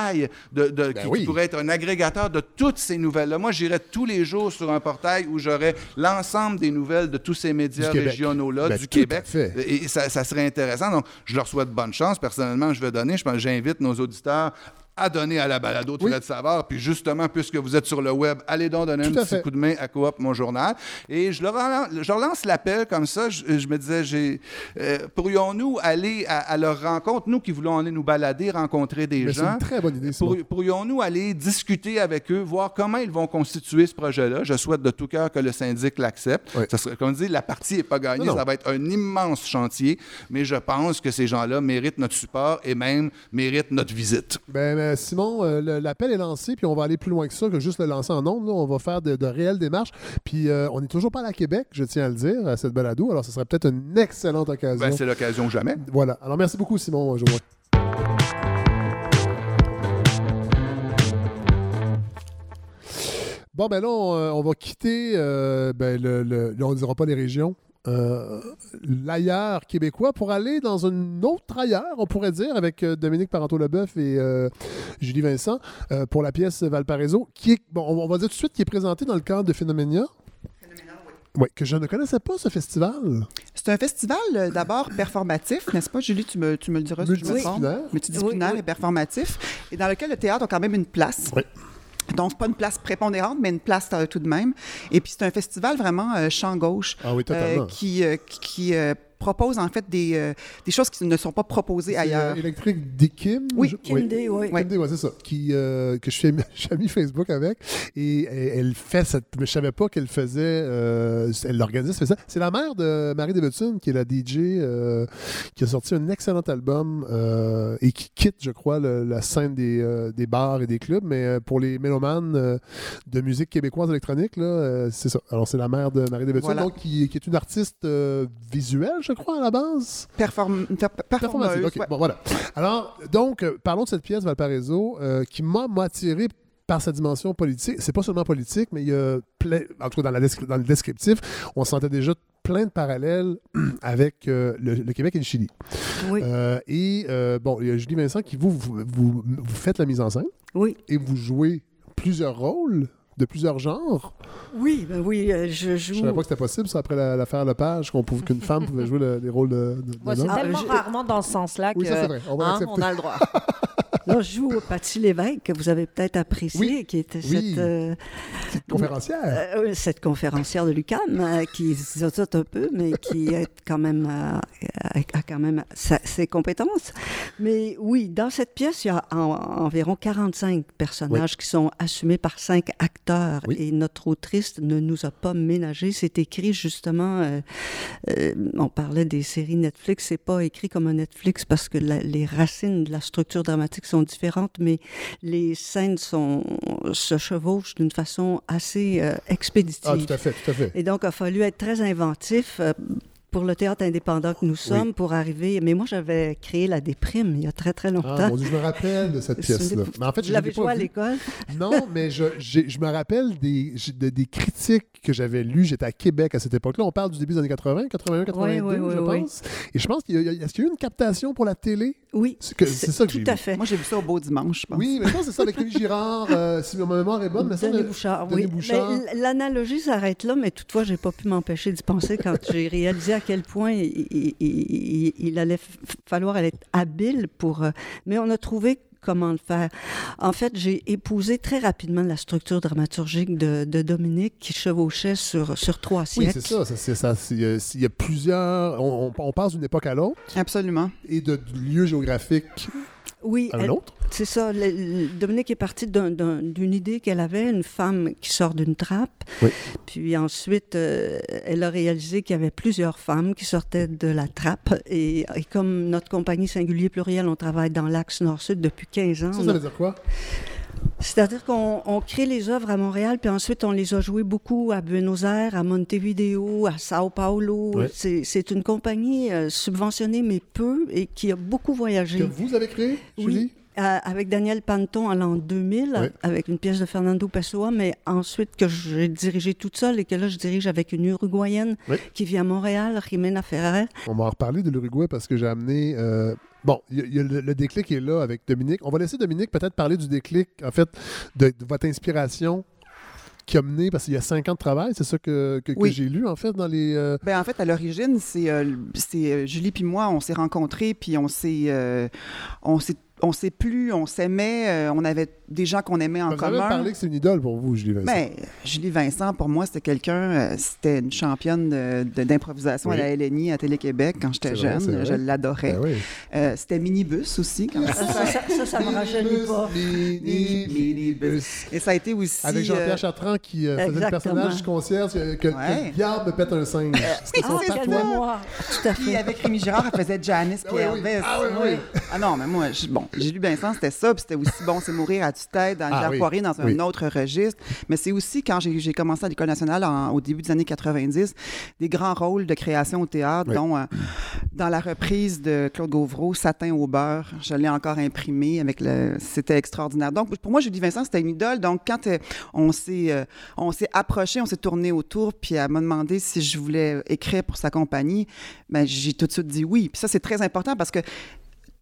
de, de- qui, qui oui. pourrait être un agrégateur de toutes ces nouvelles-là? Moi, j'irais tous les jours sur un portail où j'aurais l'ensemble des nouvelles de tous ces médias Du Québec. régionaux-là, Ben, du Québec. fait. Et ça, ça serait intéressant. Donc, je leur souhaite bonne chance. Personnellement, je vais donner. Je pense- J'invite nos auditeurs à donner à la balado de Oui. Fred Savard. Puis justement, puisque vous êtes sur le web, allez donc donner Tout un petit fait. coup de main à Coop, mon journal. Et je, leur relance, je relance l'appel comme ça. Je, je me disais, j'ai, euh, pourrions-nous aller à, à leur rencontre, nous qui voulons aller nous balader, rencontrer des Mais c'est gens? une très bonne idée. Pour- pourrions-nous aller discuter avec eux, voir comment ils vont constituer ce projet-là? Je souhaite de tout cœur que le syndic l'accepte. Oui. Ça serait, comme dis, la partie n'est pas gagnée. Non, non. Ça va être un immense chantier, mais je pense que ces gens-là méritent notre support et même méritent notre visite. Ben, ben, Simon, euh, l'appel est lancé, puis on va aller plus loin que ça, que juste le lancer en ondes. On va faire de, de réelles démarches. Puis euh, on n'est toujours pas à Québec, je tiens à le dire, à cette balado. Alors, ce serait peut-être une excellente occasion. Ben, c'est l'occasion jamais. voilà. Alors, merci beaucoup, Simon. Bon, ben là, on, euh, on va quitter, euh, ben, le, le- là, on ne dira pas les régions, euh, l'ailleurs québécois pour aller dans une autre ailleurs, on pourrait dire, avec euh, Dominique Parenteau-Leboeuf et euh, Julie Vincent euh, pour la pièce Valparaiso, qui est, bon, on va dire tout de suite, qui est présentée dans le cadre de Phénoménia. Oui, que je ne connaissais pas ce festival. C'est un festival euh, d'abord performatif, n'est-ce pas, Julie? Tu me, tu me le diras si je me trompe. Multidisciplinaire. Multidisciplinaire Oui, oui. et performatif, et dans lequel le théâtre a quand même une place. Oui. Donc, pas une place prépondérante, mais une place euh, tout de même. Et puis, c'est un festival vraiment euh, champ gauche. Ah oui, totalement. euh, qui, euh, qui, qui, euh, propose en fait des, euh, des choses qui ne sont pas proposées C'est, ailleurs. euh, électrique des Kim. Oui, je- Kim Day, oui. Kim Day, ouais, c'est ça. Qui, euh, que je suis, ami, je suis ami Facebook avec. Et elle, elle fait cette. Mais je savais pas qu'elle faisait. euh, elle l'organise, fait ça. C'est la mère de Marie Debetson, qui est la DJ, euh, qui a sorti un excellent album euh, et qui quitte, je crois, le- la scène des, euh, des bars et des clubs. Mais euh, pour les mélomanes euh, de musique québécoise électronique, là, euh, c'est ça. Alors, c'est la mère de Marie Voilà. donc, qui, qui est une artiste euh, visuelle, je crois, à la base? Perform- per- Performative, performeuse, ok. ouais. Bon, voilà. Alors, donc, euh, parlons de cette pièce, Valparaiso, euh, qui m'a attiré par sa dimension politique. C'est pas seulement politique, mais il y a plein, en tout cas dans, la dans le descriptif, on sentait déjà plein de parallèles avec euh, le, le Québec et le Chili. Oui. Euh, et, euh, bon, il y a Julie Vincent qui, vous, vous, vous, vous faites la mise en scène Oui. et vous jouez plusieurs rôles de plusieurs genres. Oui, ben oui, euh, je Je joue. savais pas que c'était possible, ça, après la- l'affaire Lepage, qu'on pouvait- qu'une femme pouvait jouer le- les rôles de, de- Moi, d'un c'est homme. tellement je- rarement dans ce sens-là que Oui, ça, c'est vrai. On va hein, on a le droit. Là, je joue Patty Lévesque, que vous avez peut-être apprécié, Oui. qui était Oui. cette, euh, Conférencière. euh, cette conférencière de l'UQAM, euh, qui zozote un peu, mais qui est quand même, euh, a, a quand même sa- ses compétences. Mais oui, dans cette pièce, il y a en- environ 45 personnages qui sont assumés par cinq acteurs. Oui. Et notre autrice ne nous a pas ménagé. C'est écrit justement, euh, euh, on parlait des séries Netflix, c'est pas écrit comme un Netflix parce que la- les racines de la structure dramatique sont différentes, mais les scènes sont, se chevauchent d'une façon assez euh, expéditive. Ah, tout à fait, tout à fait. Et donc, il a fallu être très inventif pour le théâtre indépendant que nous sommes pour arriver. Mais moi, j'avais créé La Déprime il y a très, très longtemps. Ah, mon Dieu, je me rappelle de cette pièce-là. Mais en fait, je l'avez l'ai joué pas à l'école? Non, mais je, j'ai- je me rappelle des, des critiques que j'avais lues. J'étais à Québec à cette époque-là. On parle du début des années 80, 81, 82, Oui, oui, je pense. Et je pense qu'il y a, est-ce qu'il y a eu une captation pour la télé? Oui, C'est, que- c'est ça que j'ai tout à vu. fait. Moi, j'ai vu ça au Beau Dimanche, je pense. Oui, mais je pense que c'est ça avec Rémi Girard, euh, si ma mémoire est bonne. Mais ça, Denis Bouchard, Denis oui. Bouchard. Mais l- l'analogie s'arrête là, mais toutefois, j'ai pas pu m'empêcher d'y penser quand j'ai réalisé à quel point il, il- il- il allait falloir être habile pour. euh, mais on a trouvé comment le faire. En fait, j'ai épousé très rapidement la structure dramaturgique de, de Dominique qui chevauchait sur, sur trois Oui, siècles. c'est ça. ça, c'est ça. Euh, Il y a plusieurs. On, on- on passe d'une époque à l'autre Absolument. et de, de lieux géographiques Oui, à. C'est ça. le- le- Dominique est d'un- d'une idée qu'elle avait, une femme qui sort d'une trappe. Oui. Puis ensuite, euh, elle a réalisé qu'il y avait plusieurs femmes qui sortaient de la trappe. Et, et comme notre compagnie Singulier Pluriel, on travaille dans l'axe nord-sud depuis 15 ans. Ça, ça a- veut dire quoi? C'est-à-dire qu'on on crée les œuvres à Montréal, puis ensuite on les a jouées beaucoup à Buenos Aires, à Montevideo, à Sao Paulo. C'est une compagnie euh, subventionnée, mais peu, et qui a beaucoup voyagé. Que vous avez créé, Oui. Julie? Avec Daniel Panton en l'an 2000, Oui. avec une pièce de Fernando Pessoa, mais ensuite que j'ai dirigé toute seule et que là, je dirige avec une Uruguayenne Oui. qui vit à Montréal, Jimena Ferrer. On va en reparler de l'Uruguay parce que j'ai amené. euh, Bon, il y a- il y a le, le déclic est là avec Dominique. On va laisser Dominique peut-être parler du déclic, en fait, de, de votre inspiration qui a mené, parce qu'il y a cinq ans de travail, c'est ça que, que- j'ai lu, en fait, dans les. euh, Ben, en fait, à l'origine, c'est euh, c'est, euh, Julie puis moi, on s'est rencontrés, puis on s'est euh, on s'est on s'est plu, on s'aimait, euh, on avait des gens qu'on aimait en vous avez commun. parlé que c'est une idole pour vous, Julie Vincent. Ben, Julie Vincent, pour moi, c'était quelqu'un, euh, c'était une championne de- de- d'improvisation Oui. à la LNI à Télé-Québec quand j'étais jeune. vrai. Je l'adorais. Ben oui. Euh, c'était Minibus aussi. Quand Ça, ça, ça, ça, ça me rajeunit pas. Mini- Minibus. Et ça a été aussi... Avec Jean-Pierre euh, Chartrand qui euh, faisait le personnage du concierge que, que Ouais. me pète un singe. C'était son Ah! Tout à Puis fait. avec Rémi Girard, elle faisait Janice Ah oui, Pierre. Ah oui, oui. Ah non, mais moi, je- bon, j'ai lu Vincent, c'était ça, puis c'était aussi bon, c'est mourir à tue-tête dans Ah oui. Dans un Oui. autre registre. Mais c'est aussi quand j'ai j'ai commencé à l'École nationale en- au début des années 90, des grands rôles de création au théâtre, Oui. dont euh, dans la reprise de Claude Gauvreau, Satin au beurre, je l'ai encore imprimé avec le. C'était extraordinaire. Donc, pour moi, Julie Vincent, c'était une idole. Donc, quand euh, on s'est euh, on s'est approché, on s'est tourné autour, puis elle m'a demandé si je voulais écrire pour sa compagnie, ben, j'ai tout de suite dit oui. Puis ça, c'est très important parce que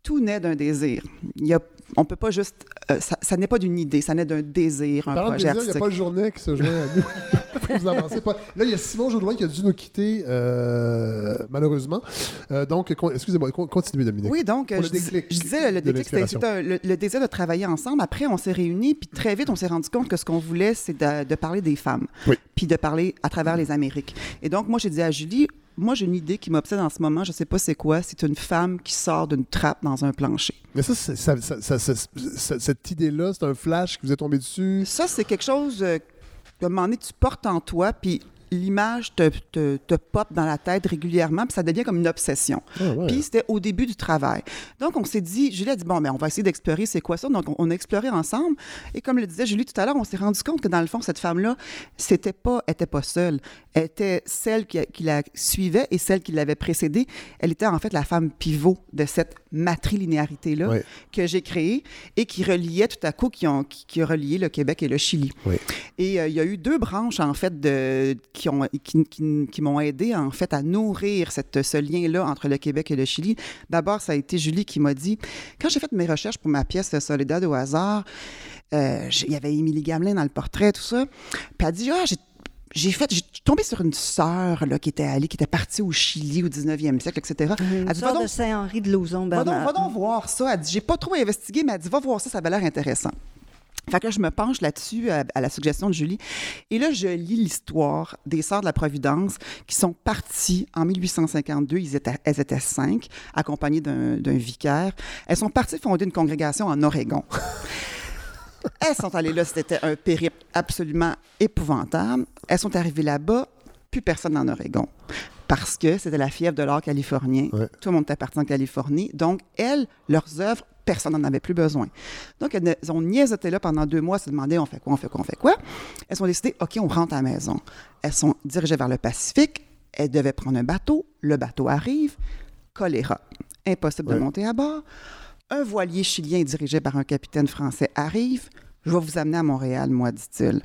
tout naît d'un désir. Il y a, on peut pas juste. euh, ça ça n'est pas d'une idée, ça naît d'un désir, un de projet plaisir, il n'y a pas le journée qui se joint à nous. vous avancez pas. Là, il y a Simon Jodoin qui a dû nous quitter, euh, malheureusement. Euh, donc, excusez-moi, con- continuez, Dominique. Oui, donc, je, dis- déclic je disais, le déclic, c'était le, le désir de travailler ensemble. Après, on s'est réunis, puis très vite, on s'est rendu compte que ce qu'on voulait, c'est de, de parler des femmes, Oui. puis de parler à travers les Amériques. Et donc, moi, j'ai dit à Julie, moi, j'ai une idée qui m'obsède en ce moment, je sais pas c'est quoi, c'est une femme qui sort d'une trappe dans un plancher. Mais ça, cette idée-là, c'est un flash qui vous est tombé dessus? Ça, c'est quelque chose euh, qu'à un moment donné, tu portes en toi, puis l'image te, te, te pop dans la tête régulièrement, puis ça devient comme une obsession. Ah ouais. Puis c'était au début du travail. Donc, on s'est dit, Julie a dit, bon, mais on va essayer d'explorer c'est quoi ça. Donc, on, on a exploré ensemble. Et comme le disait Julie tout à l'heure, on s'est rendu compte que dans le fond, cette femme-là, c'était pas, était pas seule. Elle était celle qui, qui la suivait et celle qui l'avait précédée. Elle était en fait la femme pivot de cette matrilinéarité-là Ouais. que j'ai créée et qui reliait tout à coup, qui, ont, qui, qui a relié le Québec et le Chili. Et euh, il y a eu deux branches, en fait, de, qui, ont, qui, qui- qui m'ont aidé, en fait, à nourrir cette, ce lien-là entre le Québec et le Chili. D'abord, ça a été Julie qui m'a dit, quand j'ai fait mes recherches pour ma pièce Soledad au hasard, euh, il y avait Émilie Gamelin dans le portrait, tout ça. Puis elle a dit, ah, j'ai j'ai fait, j'ai tombé sur une sœur là, qui était allée, qui était partie au Chili au 19e siècle, etc. Une Elle dit, de Saint-Henri de Lauzon, Va donc, va donc voir ça. Elle dit, j'ai pas trop investigué, mais elle dit, va voir ça, ça avait l'air intéressant. Fait que là, je me penche là-dessus à, à la suggestion de Julie. Et là, je lis l'histoire des Sœurs de la Providence qui sont parties en 1852. Ils étaient, elles étaient cinq, accompagnées d'un d'un vicaire. Elles sont parties fonder une congrégation en Oregon. Elles sont allées là, c'était un périple absolument épouvantable. Elles sont arrivées là-bas, plus personne en Oregon. Parce que c'était la fièvre de l'or californien. Ouais. Tout le monde était parti en Californie. Donc, elles, leurs œuvres, personne n'en avait plus besoin. Donc, elles ont niaisoté là pendant deux mois, se demandaient on fait quoi, on fait quoi, on fait quoi. Elles ont décidé OK, on rentre à la maison. Elles sont dirigées vers le Pacifique. Elles devaient prendre un bateau. Le bateau arrive. Choléra. Impossible de monter à bord. Un voilier chilien dirigé par un capitaine français arrive. Je vais vous amener à Montréal, moi, dit-il.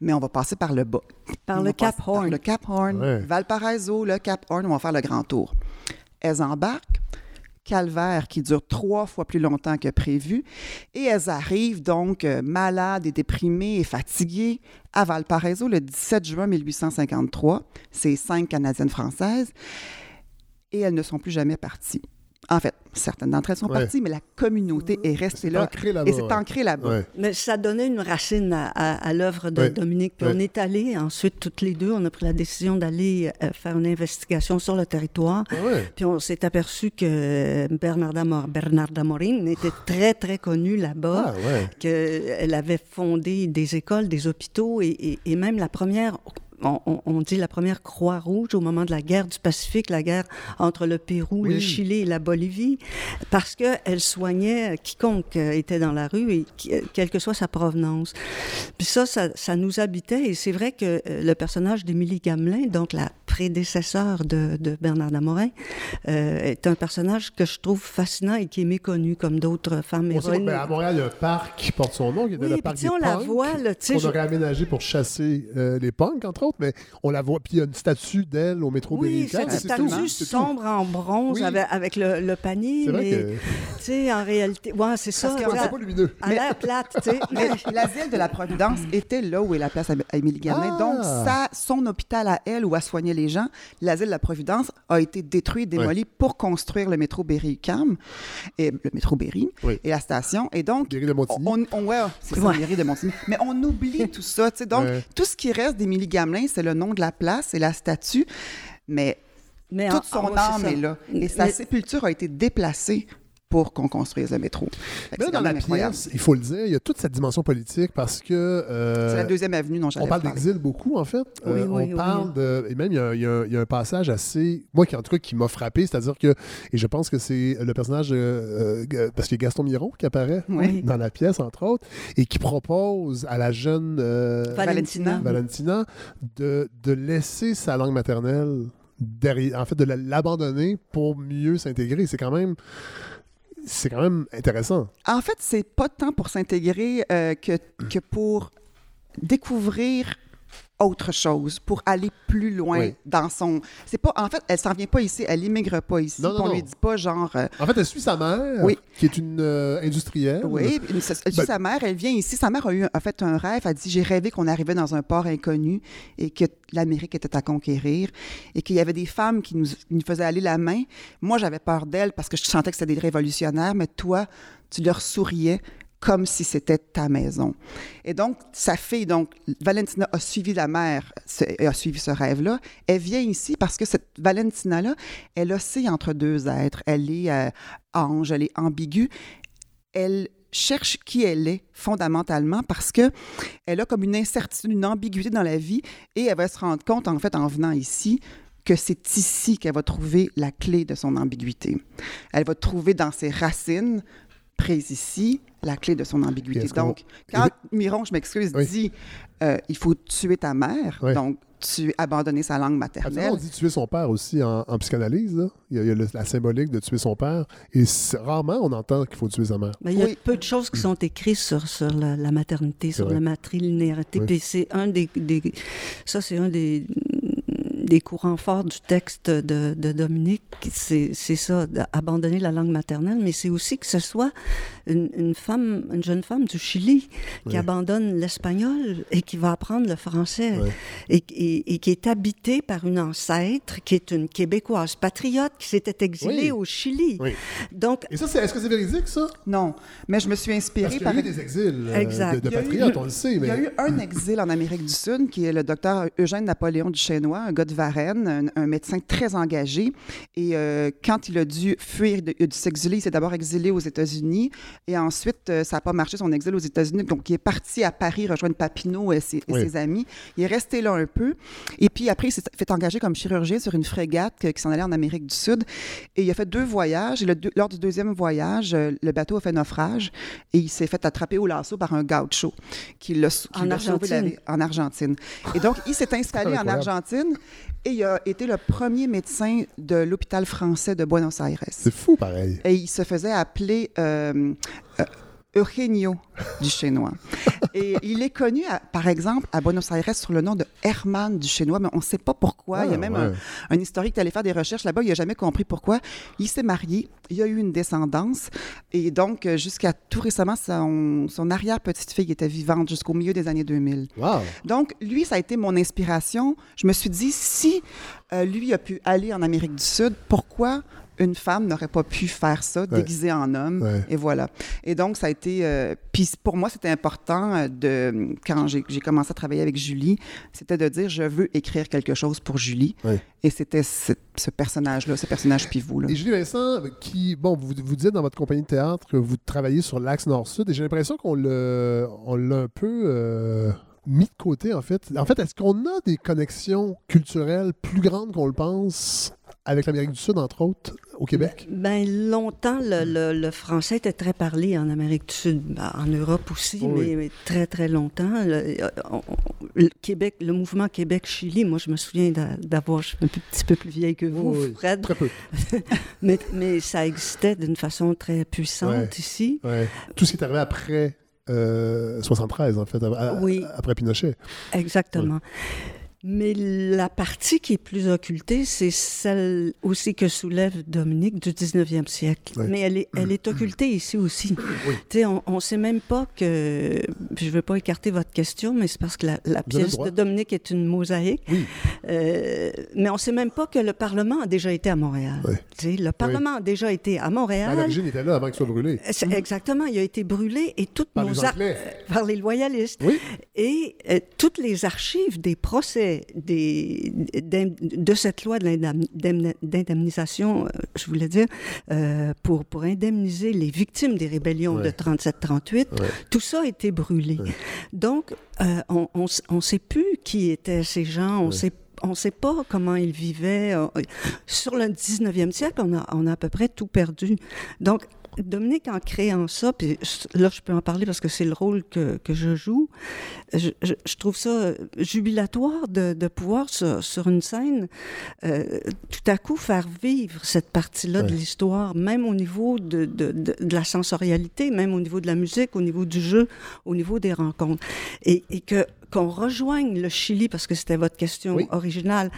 Mais on va passer par le bas. Par On le Cap par Horn. le Cap Horn, Ouais. Valparaiso, le Cap Horn, on va faire le grand tour. Elles embarquent, calvaire qui dure trois fois plus longtemps que prévu, et elles arrivent donc euh, malades et déprimées et fatiguées à Valparaiso le 17 juin 1853. C'est cinq Canadiennes françaises, et elles ne sont plus jamais parties. En fait, certaines d'entre elles sont Ouais. parties, mais la communauté est restée là. Et c'est ouais. ancré là-bas. Ouais. Mais ça donnait une racine à, à- à l'œuvre de Ouais. Dominique. Puis Ouais. on est allé ensuite, toutes les deux, on a pris la décision d'aller euh, faire une investigation sur le territoire. Ah ouais. Puis on s'est aperçu que Bernarda, Mor- Bernarda Morin était très, très connue là-bas. Ah ouais. qu'elle avait fondé des écoles, des hôpitaux et, et- et même la première, on, on- on dit la première Croix-Rouge au moment de la guerre du Pacifique, la guerre entre le Pérou, le. Chili et la Bolivie, parce qu'elle soignait quiconque euh, était dans la rue et qui- euh, quelle que soit sa provenance. Puis ça, ça, ça nous habitait et c'est vrai que euh, le personnage d'Émilie Gamelin, donc la prédécesseur de, de Bernard Damorin, euh, est un personnage que je trouve fascinant et qui est méconnu comme d'autres femmes On héroïnes. ben, à Montréal, il y a un parc qui porte son nom, qui Oui, le parc des on la voit, là, je- aurait aménagé pour chasser euh, les punks, entre autres, mais on la voit, puis il y a une statue d'elle au métro Oui, cette statue sombre en bronze Oui. avec, avec le, le panier, C'est vrai mais que- tu sais, en réalité, ouais, c'est ça. Parce que pas lumineux. À l'air plate, tu sais. Mais l'asile de la Providence était là où est la place à à Émilie Gamelin. Ah! Donc, ça, son hôpital à elle, où elle soignait les gens, l'asile de la Providence a été détruit, démoli pour construire le métro Berry-UQAM, et le métro Berry Oui. et la station. Et donc, Berry de Montigny. on, on- ouais, c'est ça, Ouais. Berry de Montigny. Mais on oublie tout ça. tu sais. Donc, tout ce qui reste d'Émilie Gamelin, c'est le nom de la place et la statue. Mais Mais toute en- son en- âme est là. Et sa Mais- sépulture a été déplacée pour qu'on construise le métro. Dans la incroyable. pièce, il faut le dire, il y a toute cette dimension politique parce que. euh, C'est la deuxième avenue dont j'allais On parle d'exil beaucoup, en fait. Oui, Euh, oui, on oui. parle de. Et même, il y a, il y a un- il y a un passage assez. Moi, qui, en tout cas, qui m'a frappé, c'est-à-dire que. Et je pense que c'est le personnage. euh, parce qu'il y a Gaston Miron qui apparaît Oui. dans la pièce, entre autres, et qui propose à la jeune. euh, Valentina. Valentina de, de laisser sa langue maternelle derrière, en fait, de la- l'abandonner pour mieux s'intégrer. C'est quand même, c'est quand même intéressant. En fait, c'est pas tant pour s'intégrer euh, que, que pour découvrir autre chose, pour aller plus loin Oui. dans son. C'est pas. En fait, elle s'en vient pas ici, elle immigre pas ici. Non, non, puis on non. lui dit pas genre. euh, En fait, elle suit sa mère, Oui. qui est une euh, industrielle. oui, elle suit Ben- sa mère, elle vient ici. Sa mère a, eu, a fait un rêve, elle dit J'ai rêvé qu'on arrivait dans un port inconnu et que l'Amérique était à conquérir et qu'il y avait des femmes qui nous, qui nous faisaient aller la main. Moi, j'avais peur d'elles parce que je sentais que c'était des révolutionnaires, mais toi, tu leur souriais comme si c'était ta maison. Et donc, sa fille, donc, Valentina a suivi la mère, ce- a suivi ce rêve-là. Elle vient ici parce que cette Valentina-là, elle oscille entre deux êtres. Elle est euh, ange, elle est ambiguë. Elle cherche qui elle est fondamentalement parce que elle a comme une incertitude, une ambiguïté dans la vie et elle va se rendre compte, en fait, en venant ici, que c'est ici qu'elle va trouver la clé de son ambiguïté. Elle va trouver dans ses racines, prises ici, la clé de son ambiguïté. Donc, quand Miron, je m'excuse, Oui. dit euh, il faut tuer ta mère, Oui. donc tu abandonner sa langue Absolument, maternelle. on dit tuer son père aussi en, en psychanalyse. là. Il y a, il y a le- la symbolique de tuer son père. Et rarement on entend qu'il faut tuer sa mère. Ben, il y a Oui. peu de choses qui sont écrites sur, sur la, la maternité, sur vrai. la matrilinéarité. Oui. Puis c'est un des, des- ça c'est un des, des courants forts du texte de, de Dominique. C'est c'est ça, abandonner la langue maternelle, mais c'est aussi que ce soit une, une femme, une jeune femme du Chili qui Oui. abandonne l'espagnol et qui va apprendre le français Oui. et, et- et qui est habitée par une ancêtre qui est une québécoise patriote qui s'était exilée Oui. au Chili. Oui. Donc Et ça, c'est- est-ce que c'est véridique, ça? Non, mais je me suis Parce inspirée qu'il y par... a eu des exils euh, Exact. de, de Il y a eu- patriotes, on le sait. Il y a eu un exil en Amérique du Sud qui est le docteur Eugène Napoléon Duchesnois, un gars de Varennes, un, un médecin très engagé. Et euh, quand il a dû fuir, de- dû s'exiler, il s'est d'abord exilé aux États-Unis et ensuite, euh, ça n'a pas marché son exil aux États-Unis. Donc, il est parti à Paris rejoindre Papineau et ses, et Oui. ses amis. Il est resté là un peu. Et puis après, il s'est fait engager comme chirurgien sur une frégate que- qui s'en allait en Amérique du Sud. Et il a fait deux voyages. Et le lors du deuxième voyage, euh, le bateau a fait naufrage et il s'est fait attraper au lasso par un gaucho qui l'a En l'a sauvé la Argentine. vie en Argentine. Et donc, il s'est installé en. Argentine et il a été le premier médecin de l'hôpital français de Buenos Aires. C'est fou, pareil. Et il se faisait appeler euh, euh, Eugenio du Chinois. Et il est connu, à- par exemple, à Buenos Aires sous le nom de Herman du Chinois, mais on ne sait pas pourquoi. il y a Ah, même ouais. un, un historique qui allait faire des recherches là-bas, il n'a jamais compris pourquoi. Il s'est marié, il a eu une descendance, et donc euh, jusqu'à tout récemment, son, son arrière-petite-fille était vivante jusqu'au milieu des années 2000. Wow. Donc, lui, ça a été mon inspiration. Je me suis dit, si euh, lui a pu aller en Amérique du Sud, pourquoi une femme n'aurait pas pu faire ça, déguisée en homme? Ouais. Et voilà. Et donc, ça a été... euh, Puis pour moi, c'était important euh, de... Quand j'ai commencé à travailler avec Julie, c'était de dire, je veux écrire quelque chose pour Julie. Ouais. Et c'était ce, ce personnage-là, ce personnage pivot. Là. Et Julie Vincent, qui, bon, vous, vous dites dans votre compagnie de théâtre que vous travaillez sur l'axe nord-sud, et j'ai l'impression qu'on l'a on l'a un peu euh, mis de côté, en fait. En fait, est-ce qu'on a des connexions culturelles plus grandes qu'on le pense avec l'Amérique du Sud, entre autres, au Québec? Ben, longtemps, le, le- le français était très parlé en Amérique du Sud, ben, en Europe aussi, Oui. mais, mais très, très longtemps. Le, euh, on- le Québec, le mouvement Québec-Chili, moi, je me souviens d'a- d'avoir, je suis un petit peu plus vieille que vous, Oui. Fred, Très peu. mais, mais ça existait d'une façon très puissante Ouais. ici. Ouais. Tout ce qui est arrivé après euh, 73, en fait, à- à- Oui. après Pinochet. Exactement. Mais la partie qui est plus occultée, c'est celle aussi que soulève Dominique du 19e siècle. Mais elle est, elle est occultée ici aussi. Sais, on ne sait même pas que... Je ne veux pas écarter votre question, mais c'est parce que la, pièce de Dominique est une mosaïque. Oui. Euh, mais on ne sait même pas que le Parlement a déjà été à Montréal. Le Parlement a déjà été à Montréal. À l'origine, était là avant qu'il soit brûlé. C'est- Exactement, il a été brûlé et toutes Par nos les ar- par les loyalistes. Oui. Et euh, toutes les archives des procès des, de cette loi d'indemnisation, euh, je voulais dire, euh, pour, pour indemniser les victimes des rébellions Ouais. de 37-38, Ouais. tout ça a été brûlé. Donc, euh, on ne sait plus qui étaient ces gens, on sait on ne sait pas comment ils vivaient. Sur le 19e siècle, on a, on a à peu près tout perdu. Donc, Dominique, en créant ça, puis là, je peux en parler parce que c'est le rôle que, que je joue, je, je- je trouve ça jubilatoire de, de pouvoir, sur, sur une scène, euh, tout à coup faire vivre cette partie-là de l'histoire, même au niveau de, de, de, de la sensorialité, même au niveau de la musique, au niveau du jeu, au niveau des rencontres. Et, et que qu'on rejoigne le Chili, parce que c'était votre question Oui. originale,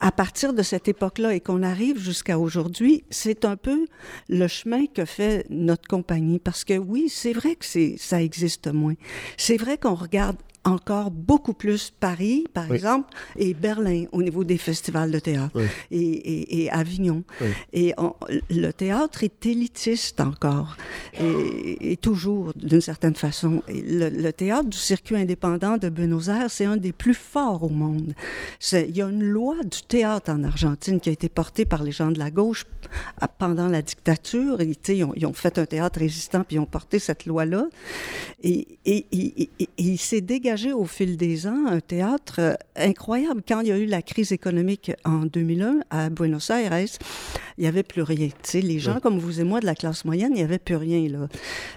à partir de cette époque-là et qu'on arrive jusqu'à aujourd'hui, c'est un peu le chemin que fait notre compagnie. Parce que oui, c'est vrai que ça existe moins. C'est vrai qu'on regarde encore beaucoup plus Paris, par Oui. exemple, et Berlin au niveau des festivals de théâtre, Oui. et, et- et Avignon. Oui. Et on- le théâtre est élitiste encore, et, et toujours d'une certaine façon. Le, le théâtre du circuit indépendant de Buenos Aires, c'est un des plus forts au monde. Il y a une loi du théâtre en Argentine qui a été portée par les gens de la gauche pendant la dictature. Et, ils, ont, ils ont fait un théâtre résistant, puis ils ont porté cette loi-là. Et, et- et- et- et il s'est dégagé au fil des ans un théâtre euh, incroyable. Quand il y a eu la crise économique en 2001 à Buenos Aires, il n'y avait plus rien. Les gens comme vous et moi de la classe moyenne, il n'y avait plus rien. Là.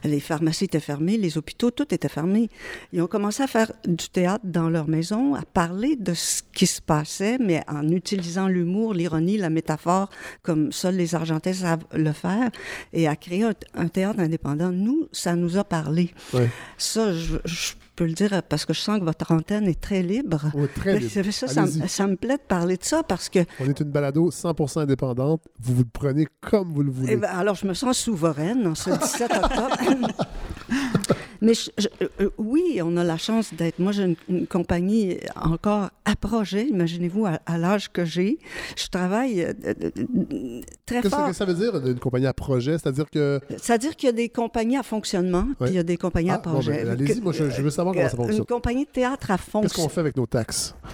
Les pharmacies étaient fermées, les hôpitaux, tout était fermé. Ils ont commencé à faire du théâtre dans leur maison, à parler de ce qui se passait, mais en utilisant l'humour, l'ironie, la métaphore, comme seuls les Argentins savent le faire, et à créer un, un théâtre indépendant. Nous, ça nous a parlé. Ouais. Ça, je, je peux le dire parce que je sens que votre antenne est très libre. Ouais, très libre. ça me plaît de parler de ça parce que On est une balado 100% indépendante. Vous vous le prenez comme vous le voulez. eh ben, alors, je me sens souveraine en ce 17 octobre. Mais je- je- euh, oui, on a la chance d'être. Moi, j'ai une, une compagnie encore à projet. Imaginez-vous, à, à l'âge que j'ai, je travaille euh, euh, euh, très Qu'est-ce fort. que ça veut dire, une compagnie à projet? C'est-à-dire que. C'est-à-dire qu'il y a des compagnies à fonctionnement, puis il y a des compagnies à Ah, projet. ben, allez-y, moi, je, je veux savoir comment ça euh, fonctionne. Une compagnie de théâtre à Qu'est-ce qu'on fonctionnement. fait avec nos taxes?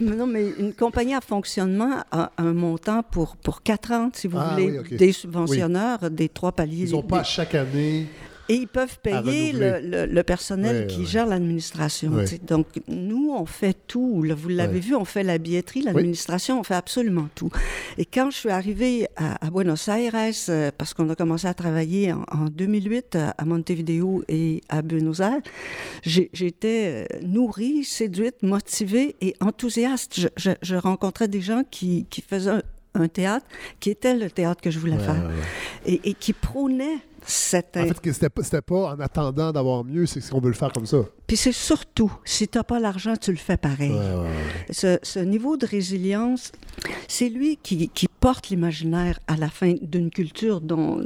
Non, mais une compagnie à fonctionnement a un montant pour, pour quatre ans, si vous Ah, voulez, oui, des subventionneurs, des trois paliers. Ils n'ont des- pas chaque année. Et ils peuvent payer le, renouveler. le- le personnel qui gère l'administration. Donc, nous, on fait tout. Vous l'avez vu, on fait la billetterie, l'administration, on fait absolument tout. Et quand je suis arrivée à, à Buenos Aires, euh, parce qu'on a commencé à travailler en, en 2008 à, à Montevideo et à Buenos Aires, j'étais euh, nourrie, séduite, motivée et enthousiaste. Je, je- je rencontrais des gens qui, qui faisaient un, un théâtre qui était le théâtre que je voulais Ouais, faire ouais, ouais. Et, et qui prônait cette... En fait, que c'était pas, c'était pas en attendant d'avoir mieux, c'est qu'on veut le faire comme ça. Puis c'est surtout, si tu n'as pas l'argent, tu le fais pareil. Ouais, ouais, ouais. Ce, ce niveau de résilience, c'est lui qui, qui porte l'imaginaire à la fin d'une culture dont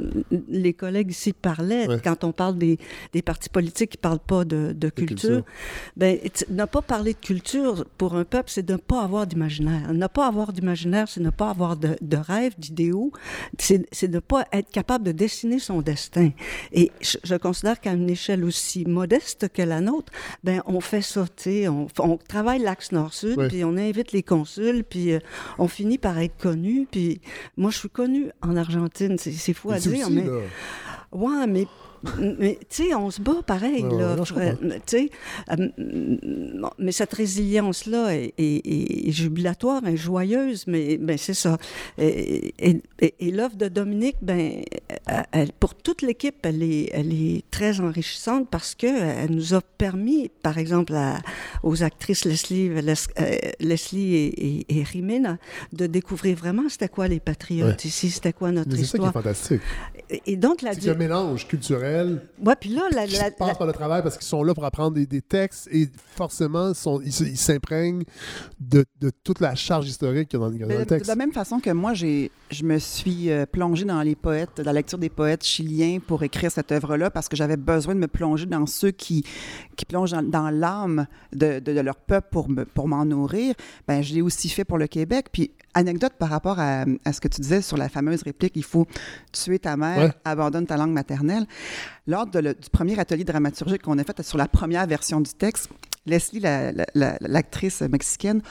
les collègues ici parlaient. Quand on parle des, des partis politiques qui ne parlent pas de, de culture, ben, ne pas parler de culture pour un peuple, c'est de ne pas avoir d'imaginaire. Ne pas avoir d'imaginaire, c'est ne pas avoir de, de rêve, d'idéaux. C'est c'est de ne pas être capable de dessiner son destin. Et je, je considère qu'à une échelle aussi modeste que la nôtre, ben on fait sais, on, on travaille l'axe nord-sud, Ouais. puis on invite les consuls, puis euh, on finit par être connu. Puis moi, je suis connue en Argentine, c'est fou à dire, aussi, mais là. ouais, mais mais tu sais, on se bat pareil, Ouais, ouais, là. non, je frère. comprends. Tu sais, euh, mais cette résilience-là est, est- est jubilatoire, est joyeuse, mais ben, c'est ça. Et- et l'œuvre de Dominique, ben, elle- elle- pour toute l'équipe, elle est, elle est très enrichissante parce qu'elle nous a permis, par exemple, à- aux actrices Leslie, Les- euh, Leslie et, et, de découvrir vraiment c'était quoi les patriotes Ouais. ici, c'était quoi notre Mais c'est ça qui est histoire. fantastique. Et, et donc, la C'est a un mélange culturel Ouais, puis là, la, qui la- passe la- par le travail parce qu'ils sont là pour apprendre des, des textes et forcément, sont- ils s'imprègnent de, de toute la charge historique qu'il y a dans, dans Mais le de, texte. de la même façon que moi, j'ai, je me suis euh, plongée dans les poètes, dans la lecture des poètes chiliens pour écrire cette œuvre-là parce que j'avais besoin de me plonger dans ceux qui, qui plongent dans, dans l'âme de, de- de leur peuple pour, me, pour m'en nourrir. Ben, je l'ai aussi fait pour le Québec. Puis, anecdote par rapport à, à ce que tu disais sur la fameuse réplique il faut tuer ta mère, Ouais. abandonne ta langue maternelle. Lors de le- du premier atelier dramaturgique qu'on a fait sur la première version du texte, Leslie, la- la- la- l'actrice mexicaine,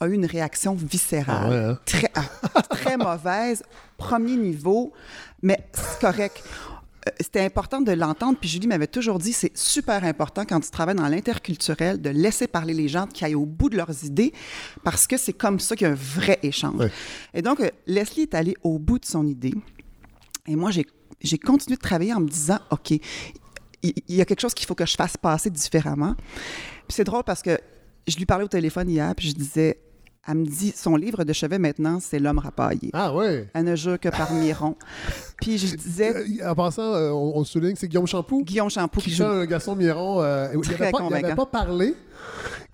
a eu une réaction viscérale Ah ouais, hein? très, ah, très mauvaise, premier niveau, mais c'est correct. Euh, C'était important de l'entendre, puis Julie m'avait toujours dit c'est super important quand tu travailles dans l'interculturel de laisser parler les gens, qui aillent au bout de leurs idées, parce que c'est comme ça qu'il y a un vrai échange. Ouais. Et donc, euh, Leslie est allée au bout de son idée, et moi, j'ai continué de travailler en me disant OK, il il y a quelque chose qu'il faut que je fasse passer différemment. Puis c'est drôle parce que je lui parlais au téléphone hier, puis je disais, elle me dit, son livre de chevet maintenant, c'est L'homme rapaillé. Ah ouais. Elle ne jure que par Miron. puis je disais, Euh, En passant, euh, on, on souligne, c'est Guillaume Champoux Guillaume Champoux qui qui joue un garçon Miron. euh, il n'avait pas, pas parlé.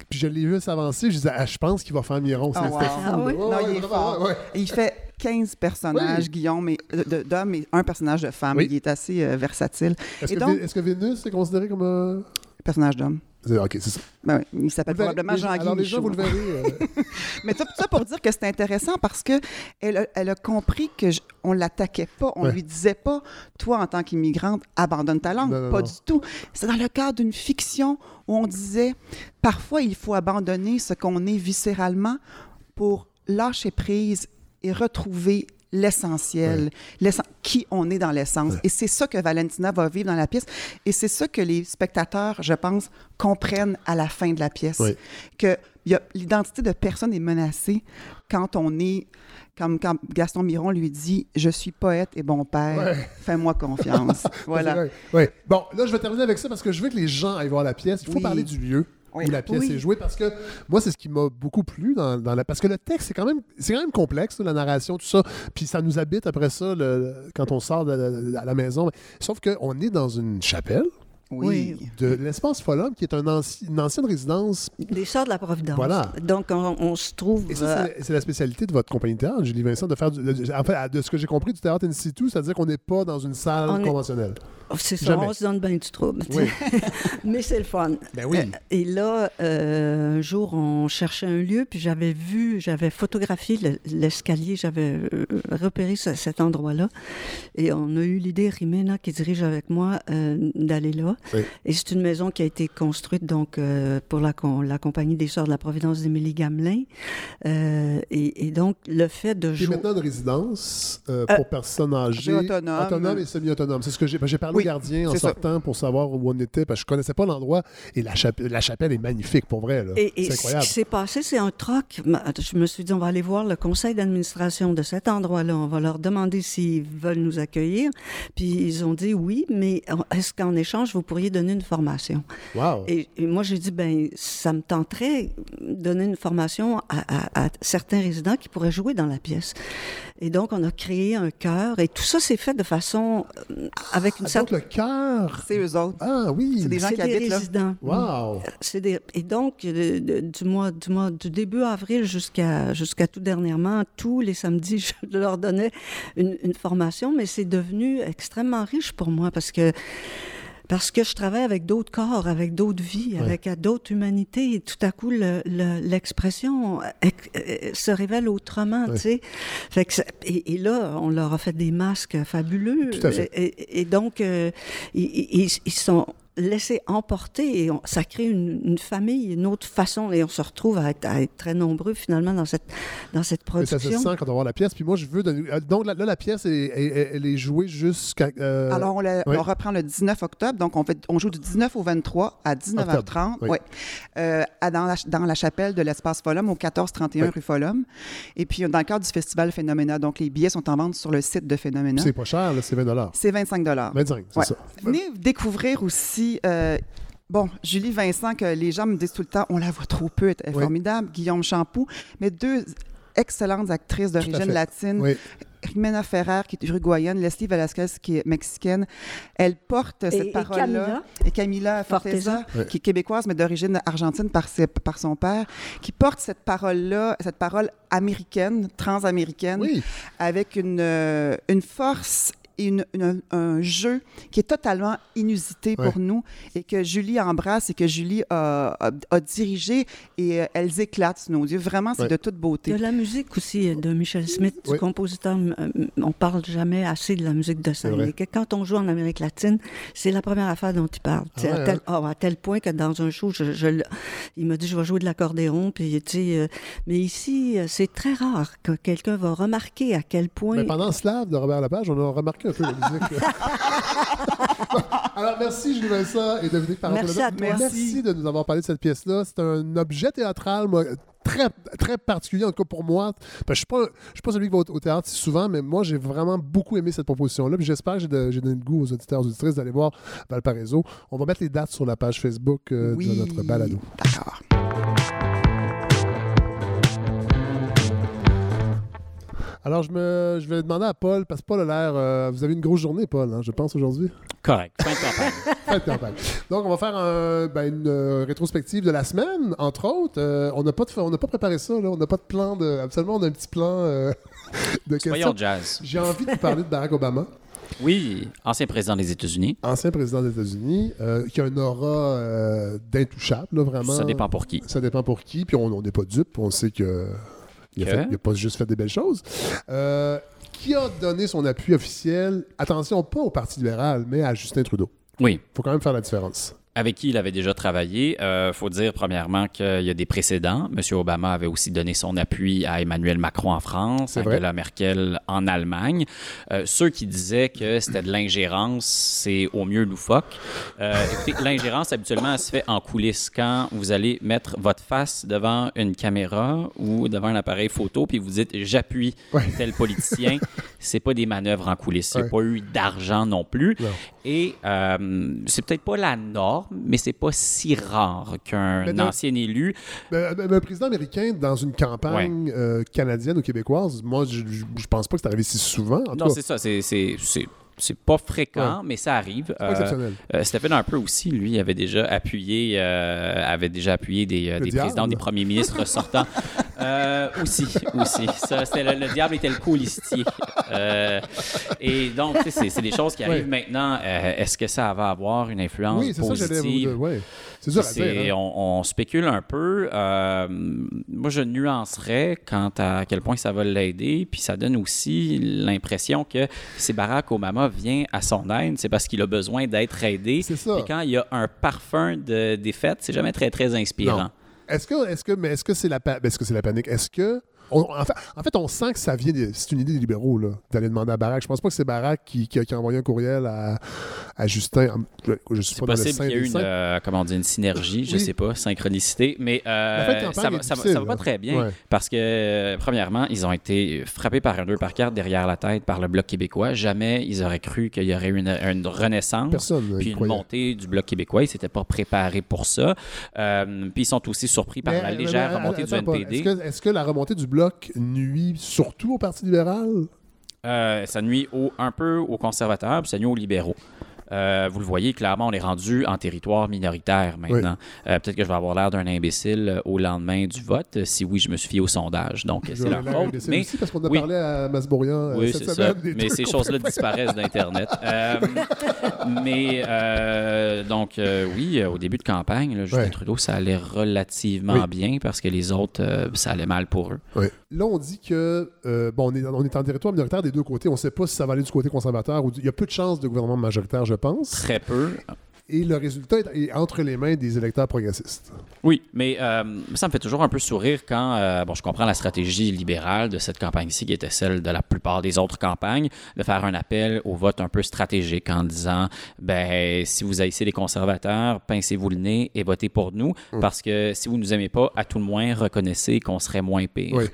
Puis je l'ai vu s'avancer. Je disais, ah, je pense qu'il va faire Miron. Oh, wow. Ah oui? Ouais, Non, ouais, il est fort. ouais. Il fait 15 personnages, Oui. Guillaume, d'hommes et un personnage de femme. Oui. Il est assez euh, versatile. Est-ce Et que, donc- Vé- est-ce que Vénus est considéré comme un. Personnage d'homme. C'est ça. Ben oui, il s'appelle probablement Jean-Guy Alors, les gens, Michaud. vous le verrez. euh, Mais tout ça pour dire que c'est intéressant parce que elle a, elle a compris que je- on l'attaquait pas, on Ouais. lui disait pas, toi en tant qu'immigrante, abandonne ta langue, Non, non, pas non. du tout. C'est dans le cadre d'une fiction où on disait, parfois il faut abandonner ce qu'on est viscéralement pour lâcher prise et retrouver l'essentiel, l'essen- qui on est dans l'essence. Et c'est ça que Valentina va vivre dans la pièce. Et c'est ça que les spectateurs, je pense, comprennent à la fin de la pièce. Oui. Que l'identité de personne est menacée quand on est, comme quand Gaston Miron lui dit « Je suis poète et bon père, Ouais. fais-moi confiance. » Voilà. Ouais. Bon, là, je vais terminer avec ça parce que je veux que les gens aillent voir la pièce. Il faut parler du lieu Oui. où la pièce Oui. est jouée parce que moi, c'est ce qui m'a beaucoup plu dans, dans la. Parce que le texte, c'est quand même, c'est quand même complexe, la narration, tout ça. Puis ça nous habite après ça le- quand on sort de, de- à la maison. Sauf qu'on est dans une chapelle. Oui. De l'espace Folum, qui est un anci- une ancienne résidence. Des Sœurs de la Providence. Voilà. Donc, on, on se trouve. Et ça, euh, c'est- la spécialité de votre compagnie de théâtre, Julie Vincent, de faire du, de- en fait, de ce que j'ai compris du théâtre in situ, c'est-à-dire qu'on n'est pas dans une salle On est- conventionnelle. C'est ça, on se donne bien du trouble. Oui. Mais c'est le fun. Ben oui. Euh, Et là, euh, un jour, on cherchait un lieu, puis j'avais vu, j'avais photographié le- l'escalier, j'avais euh, repéré ce- cet endroit-là. Et on a eu l'idée, Rimena, qui dirige avec moi, euh, d'aller là. Oui. Et c'est une maison qui a été construite donc euh, pour la, com- la compagnie des Sœurs de la Providence d'Émilie Gamelin. Euh, et, et donc, le fait de jouer... maintenant une résidence euh, Euh, pour personnes âgées. autonome. autonome et semi-autonome. C'est ce que j'ai. ben, J'ai parlé Oui, gardien en ça. sortant pour savoir où on était, parce que je connaissais pas l'endroit. Et la, chap- la chapelle est magnifique, pour vrai. là. Et, et C'est ce incroyable. qui s'est passé, c'est un troc. Je me suis dit, on va aller voir le conseil d'administration de cet endroit-là. On va leur demander s'ils veulent nous accueillir. Puis ils ont dit oui, mais est-ce qu'en échange, vous pourriez donner une formation? Wow. Et, et moi, j'ai dit, ben, ça me tenterait de donner une formation à, à- à certains résidents qui pourraient jouer dans la pièce. Et donc, on a créé un chœur. Et tout ça s'est fait de façon euh, avec une Ah, donc certaine... le cœur. C'est eux autres. Ah oui. C'est des gens qui des habitent là. résidents. Wow. C'est des- Et donc, de- de- du, mois, du, mois, du début avril jusqu'à jusqu'à tout dernièrement, tous les samedis, je leur donnais une, une formation, mais c'est devenu extrêmement riche pour moi parce que parce que je travaille avec d'autres corps, avec d'autres vies, Ouais. avec euh, d'autres humanités, et tout à coup, le- le- l'expression ex- euh, se révèle autrement, Ouais. tu sais. Fait que ça- et, et là, on leur a fait des masques fabuleux. Tout à fait. Et, et- et donc, euh, ils, ils- ils sont laissés emporter et on- ça crée une, une famille, une autre façon et on se retrouve à être, à être très nombreux finalement dans cette, dans cette Mais ça production. se sent quand on voit la pièce. Puis moi, je veux. donner- euh, Donc là, là, la pièce, est- est- elle est jouée jusqu'à. euh, Alors, on, la- oui. on reprend le 19 octobre. Donc, on, fait, on joue du 19 au 23 à 19h30. Octobre, oui. ouais. Euh, à- dans, la, dans la chapelle de l'Espace Folum, au 1431 Oui. rue Folum. Et puis, dans le cadre du festival Phénoména. Donc, les billets sont en vente sur le site de Phénoména. C'est pas cher, c'est 20 C'est 25 25, c'est Ouais. ça. Venez découvrir aussi. Euh, Bon, Julie Vincent, que les gens me disent tout le temps, on la voit trop peu, elle est Oui. formidable. Guillaume Champoux, mais deux excellentes actrices d'origine latine. Oui. Jimena Ferrer, qui est uruguayenne, Leslie Velasquez, qui est mexicaine. Elle porte et cette parole-là. Camilla? Et Camila Forteza, qui est québécoise, mais d'origine argentine par, ses- par son père, qui porte cette parole-là, cette parole américaine, transaméricaine, Oui. avec une, euh, une force une- une- un jeu qui est totalement inusité Ouais. pour nous et que Julie embrasse et que Julie a, a- a dirigé et euh, elles éclatent sous nos yeux. Vraiment, c'est Ouais. de toute beauté. a la musique aussi euh, de Michel Smith, du compositeur. euh, On parle jamais assez de la musique de que quand on joue en Amérique latine, c'est la première affaire dont il parle. Ah Tu sais, ouais, à, tel, hein? ah, à tel point que dans un show, je, je le- il m'a dit je vais jouer de l'accordéon. Puis, tu sais, euh, mais ici, c'est très rare que quelqu'un va remarquer à quel point. Mais pendant Slave de Robert Lepage, on a remarqué un peu la musique. Alors, merci Julie Vincent et Dominique parent Merci à toi. Merci de nous avoir parlé de cette pièce-là. C'est un objet théâtral, moi, très, très particulier, en tout cas pour moi. Je ne suis, pas- je suis pas celui qui va au, au théâtre si souvent, mais moi, j'ai vraiment beaucoup aimé cette proposition-là. J'espère que j'ai donné le goût aux auditeurs et aux auditrices d'aller voir Valparaiso. On va mettre les dates sur la page Facebook euh, Oui. de notre balado. D'accord. Alors, je, me, je vais demander à Paul, parce que Paul a l'air. euh, vous avez une grosse journée, Paul, hein, je pense, aujourd'hui. Correct. Fin de campagne. Fin de campagne. Donc, on va faire un- ben, une euh, rétrospective de la semaine, entre autres. Euh, on n'a pas, de- on n'a pas préparé ça, là. on n'a pas de plan de. Absolument, on a un petit plan de questions. Jazz. J'ai envie de vous parler de Barack Obama. Oui, ancien président des États-Unis. Ancien président des États-Unis, euh, qui a un aura euh, d'intouchable, vraiment. Ça dépend pour qui. Ça dépend pour qui, puis on n'est pas dupe, on sait que. Il a, Que? fait- il a pas juste fait des belles choses. Euh, qui a donné son appui officiel, attention, pas au Parti libéral, mais à Justin Trudeau. Oui. faut quand même faire la différence. Avec qui il avait déjà travaillé. Il faut dire, premièrement, qu'il y a des précédents. M. Obama avait aussi donné son appui à Emmanuel Macron en France, vrai. Angela Merkel en Allemagne. Euh, ceux qui disaient que c'était de l'ingérence, c'est au mieux loufoque. Euh, écoutez, l'ingérence, habituellement, elle se fait en coulisses. Quand vous allez mettre votre face devant une caméra ou devant un appareil photo, puis vous dites « j'appuie tel politicien », c'est pas des manœuvres en coulisses. Il n'y a Ouais. pas eu d'argent non plus. Non. Et euh, c'est peut-être pas la norme, mais c'est pas si rare qu'un ancien élu. Ben, ben, un président américain dans une campagne euh, canadienne ou québécoise, moi, je, je je pense pas que c'est arrivé si souvent. En Non, c'est ça. C'est, c'est, c'est, c'est pas fréquent, Ouais. mais ça arrive. pas exceptionnel. euh, Stephen Harper aussi, lui, avait déjà appuyé, euh, avait déjà appuyé des, euh, des présidents, des premiers ministres sortants. Euh, aussi, aussi. Ça, le, le diable était le colistier. Euh, et donc, c'est, c'est des choses qui arrivent Ouais. maintenant. Euh, est-ce que ça va avoir une influence Oui, c'est ça positive? dire. Ouais. C'est dur à C'est- dire. hein. on, on spécule un peu. Euh, moi, je nuancerais quant à quel point ça va l'aider. Puis ça donne aussi l'impression que si Barack Obama vient à son aide, c'est parce qu'il a besoin d'être aidé. C'est ça. Puis quand il y a un parfum de défaite, c'est jamais très, très inspirant. Non. Est-ce que, est-ce que, mais est-ce que c'est la, pa- est-ce que c'est la panique? Est-ce que on- en, fait, en fait, on sent que ça vient, c'est une idée des libéraux là, d'aller demander à Barack. Je pense pas que c'est Barack qui, qui a, qui a envoyé un courriel à, à Justin. Je, je suis pas dans le possible qu'il y ait eu une, euh, comment on dit, une synergie, je Oui. sais pas, synchronicité, mais euh, de campagne ça, va, ça, va, difficile, ça va pas très bien Ouais. parce que, euh, premièrement, ils ont été frappés par un 2 par 4 derrière la tête par le Bloc québécois. Jamais ils auraient cru qu'il y aurait une, une renaissance, Personne, puis une croyait. montée du Bloc québécois. Ils s'étaient pas préparés pour ça. Euh, puis ils sont aussi surpris par Mais, la légère mais, remontée du NPD. Est-ce que, est-ce que la remontée du bloc nuit surtout au Parti libéral? Euh, ça nuit un peu aux conservateurs, puis ça nuit aux libéraux. Euh, vous le voyez, clairement, on est rendu en territoire minoritaire maintenant. Euh, Peut-être que je vais avoir l'air d'un imbécile euh, au lendemain du vote, si oui, je me suis fié au sondage. Donc, c'est leur faute. Mais aussi, parce qu'on a oui. parlé à Masbourian oui, cette semaine. ça. Mais ces choses-là disparaissent d'Internet. Euh, mais donc, oui, au début de campagne, là, Justin Ouais. Trudeau, ça allait relativement bien parce que les autres, ça allait mal pour eux. Ouais. Là, on dit que bon, on est, on est en territoire minoritaire des deux côtés. On ne sait pas si ça va aller du côté conservateur ou du- il y a peu de chances de gouvernement majoritaire, je Très peu. Et le résultat est, entre les mains des électeurs progressistes. Oui, mais euh, ça me fait toujours un peu sourire quand, euh, bon, je comprends la stratégie libérale de cette campagne-ci, qui était celle de la plupart des autres campagnes, de faire un appel au vote un peu stratégique en disant, ben, si vous haïssez les conservateurs, pincez-vous le nez et votez pour nous, parce que si vous nous aimez pas, à tout le moins, reconnaissez qu'on serait moins pire. Oui.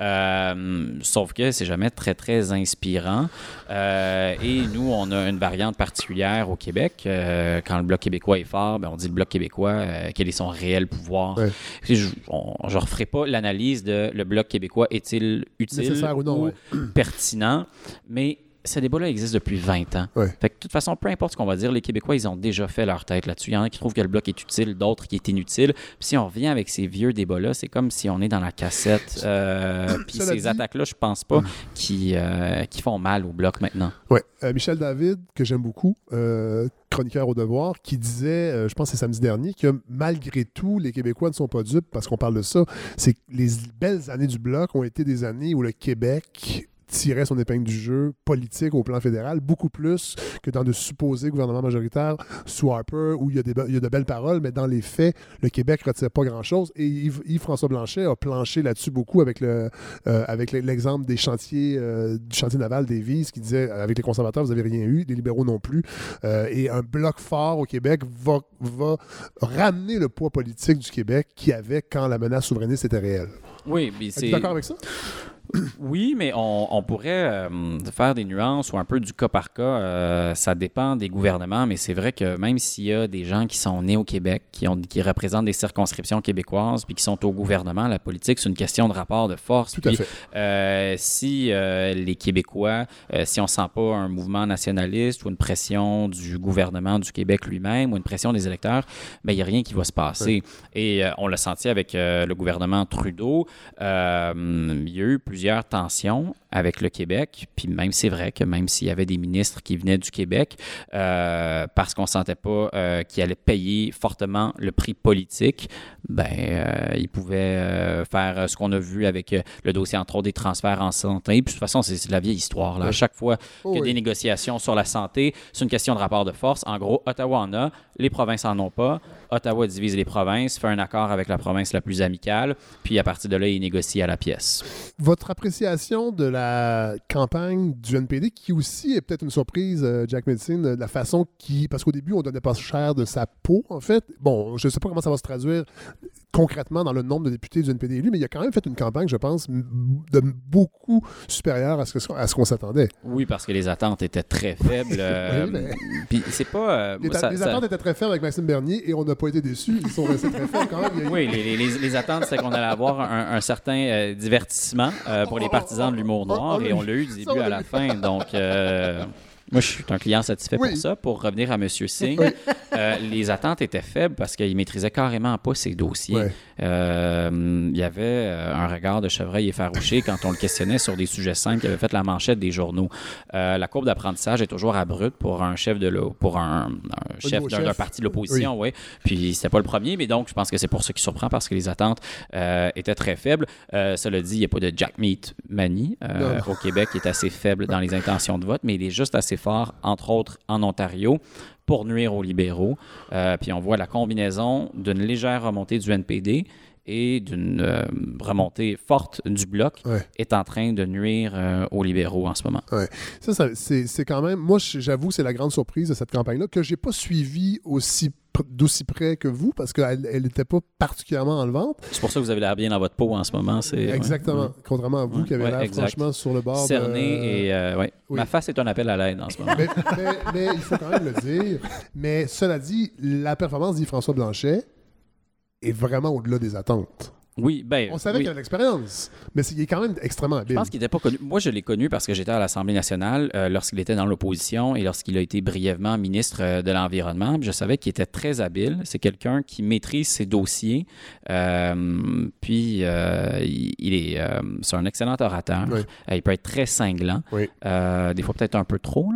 Euh, sauf que c'est jamais très, très inspirant. Et nous, on a une variante particulière au Québec. Quand le Bloc québécois est fort, ben, on dit le Bloc québécois, euh, quel est son réel pouvoir. Ouais. Je ne referai pas l'analyse de le Bloc québécois est-il utile Nécessaire ou non, ouais. pertinent, mais ce débat-là existe depuis 20 ans. Ouais. Fait que, de toute façon, peu importe ce qu'on va dire, les Québécois, ils ont déjà fait leur tête là-dessus. Il y en a qui trouvent que le bloc est utile, d'autres qui est inutile. Puis si on revient avec ces vieux débats-là, c'est comme si on est dans la cassette. Euh, puis ces dit- attaques-là, je pense pas qui, euh, qui font mal au bloc maintenant. Ouais. Euh, Michel David, que j'aime beaucoup, euh, chroniqueur au devoir, qui disait, je pense que c'est samedi dernier, que malgré tout, les Québécois ne sont pas dupes parce qu'on parle de ça. C'est que les belles années du bloc ont été des années où le Québec tirait son épingle du jeu politique au plan fédéral, beaucoup plus que dans de supposés gouvernements majoritaires sous Harper, où il y, a des il y a de belles paroles, mais dans les faits, le Québec ne retire pas grand-chose. Et Yves- Yves-François Blanchet a planché là-dessus beaucoup avec le euh, avec l'exemple des chantiers, euh, du chantier naval des Vises, qui disait, euh, avec les conservateurs, vous n'avez rien eu, les libéraux non plus. Euh, et un bloc fort au Québec va, va ramener le poids politique du Québec qui avait quand la menace souverainiste était réelle. Oui, mais c'est. d'accord avec ça? Oui, mais on, on pourrait euh, faire des nuances ou un peu du cas par cas. Euh, ça dépend des gouvernements, mais c'est vrai que même s'il y a des gens qui sont nés au Québec, qui, ont, qui représentent des circonscriptions québécoises, puis qui sont au gouvernement, la politique, c'est une question de rapport de force. Tout à Puis, fait. euh, si les Québécois, si on sent pas un mouvement nationaliste ou une pression du gouvernement du Québec lui-même ou une pression des électeurs, ben, il n'y a rien qui va se passer. Et on l'a senti avec le gouvernement Trudeau. Il y a eu plusieurs tensions avec le Québec. Puis même, c'est vrai que même s'il y avait des ministres qui venaient du Québec, euh, parce qu'on ne sentait pas euh, qu'ils allaient payer fortement le prix politique, ben, euh, ils pouvaient euh, faire ce qu'on a vu avec le dossier, entre autres, des transferts en santé. Puis de toute façon, c'est de la vieille histoire. Là. À chaque fois Oh qu'il y a des négociations sur la santé, c'est une question de rapport de force. En gros, Ottawa en a, les provinces en ont pas. Ottawa divise les provinces, fait un accord avec la province la plus amicale, puis à partir de là, il négocie à la pièce. Votre appréciation de la campagne du NPD, qui aussi est peut-être une surprise, euh, Jack Medicine, la façon qui. Parce qu'au début, on donnait pas cher de sa peau, en fait. Bon, je sais pas comment ça va se traduire concrètement dans le nombre de députés du NPD élus, mais il a quand même fait une campagne, je pense, de beaucoup supérieure à ce que- à ce qu'on s'attendait. Oui, parce que les attentes étaient très faibles. euh, Oui, mais- Puis c'est pas. euh, Les, moi, ça- les ça- attentes étaient très faibles avec Maxime Bernier et on n'a pas été déçus. Ils sont restés très faibles quand même. A Oui, les, les- les- les attentes, c'est qu'on allait avoir un, un certain euh, divertissement pour les partisans de l'humour noir et on l'a eu du début à l'a fin. Donc, moi, je suis un client satisfait Oui. pour ça. Pour revenir à M. Singh, euh, les attentes étaient faibles parce qu'il maîtrisait carrément pas ses dossiers. Euh, il y avait euh, un regard de chevreuil effarouché quand on le questionnait sur des sujets simples qui avaient fait la manchette des journaux. Euh, la courbe d'apprentissage est toujours abrupte pour un chef de pour un, un chef d'un parti de l'opposition, oui. Puis c'était pas le premier, mais donc je pense que c'est pour ça qui surprend parce que les attentes étaient très faibles. Cela dit, il n'y a pas de Jack Meat Mani au Québec qui est assez faible dans les intentions de vote, mais il est juste assez fort, entre autres en Ontario pour nuire aux libéraux. Euh, puis on voit la combinaison d'une légère remontée du NPD et d'une euh, remontée forte du bloc Ouais. est en train de nuire euh, aux libéraux en ce moment. Ouais. Ça, ça- c'est quand même. Moi, j'avoue, c'est la grande surprise de cette campagne-là que j'ai pas suivie aussi d'aussi près que vous parce qu'elle n'était pas particulièrement enlevante. C'est pour ça que vous avez l'air bien dans votre peau en ce moment. c'est-. Exactement. Ouais. Contrairement à vous qui avez Ouais, l'air exact. franchement sur le bord. de- Cerné et euh, oui. Ma face est un appel à l'aide en ce moment. mais, mais- mais il faut quand même le dire. Mais cela dit, la performance d'Yves-François Blanchet est vraiment au-delà des attentes. Oui, ben. On savait oui. qu'il avait l'expérience, mais il est quand même extrêmement Je habile. pense qu'il n'était pas connu. Moi, je l'ai connu parce que j'étais à l'Assemblée nationale euh, lorsqu'il était dans l'opposition et lorsqu'il a été brièvement ministre euh, de l'Environnement. Je savais qu'il était très habile. C'est quelqu'un qui maîtrise ses dossiers. Euh, puis, euh, il, il est, c'est un excellent orateur. Oui. Il peut être très cinglant. Oui. Des fois, peut-être un peu trop.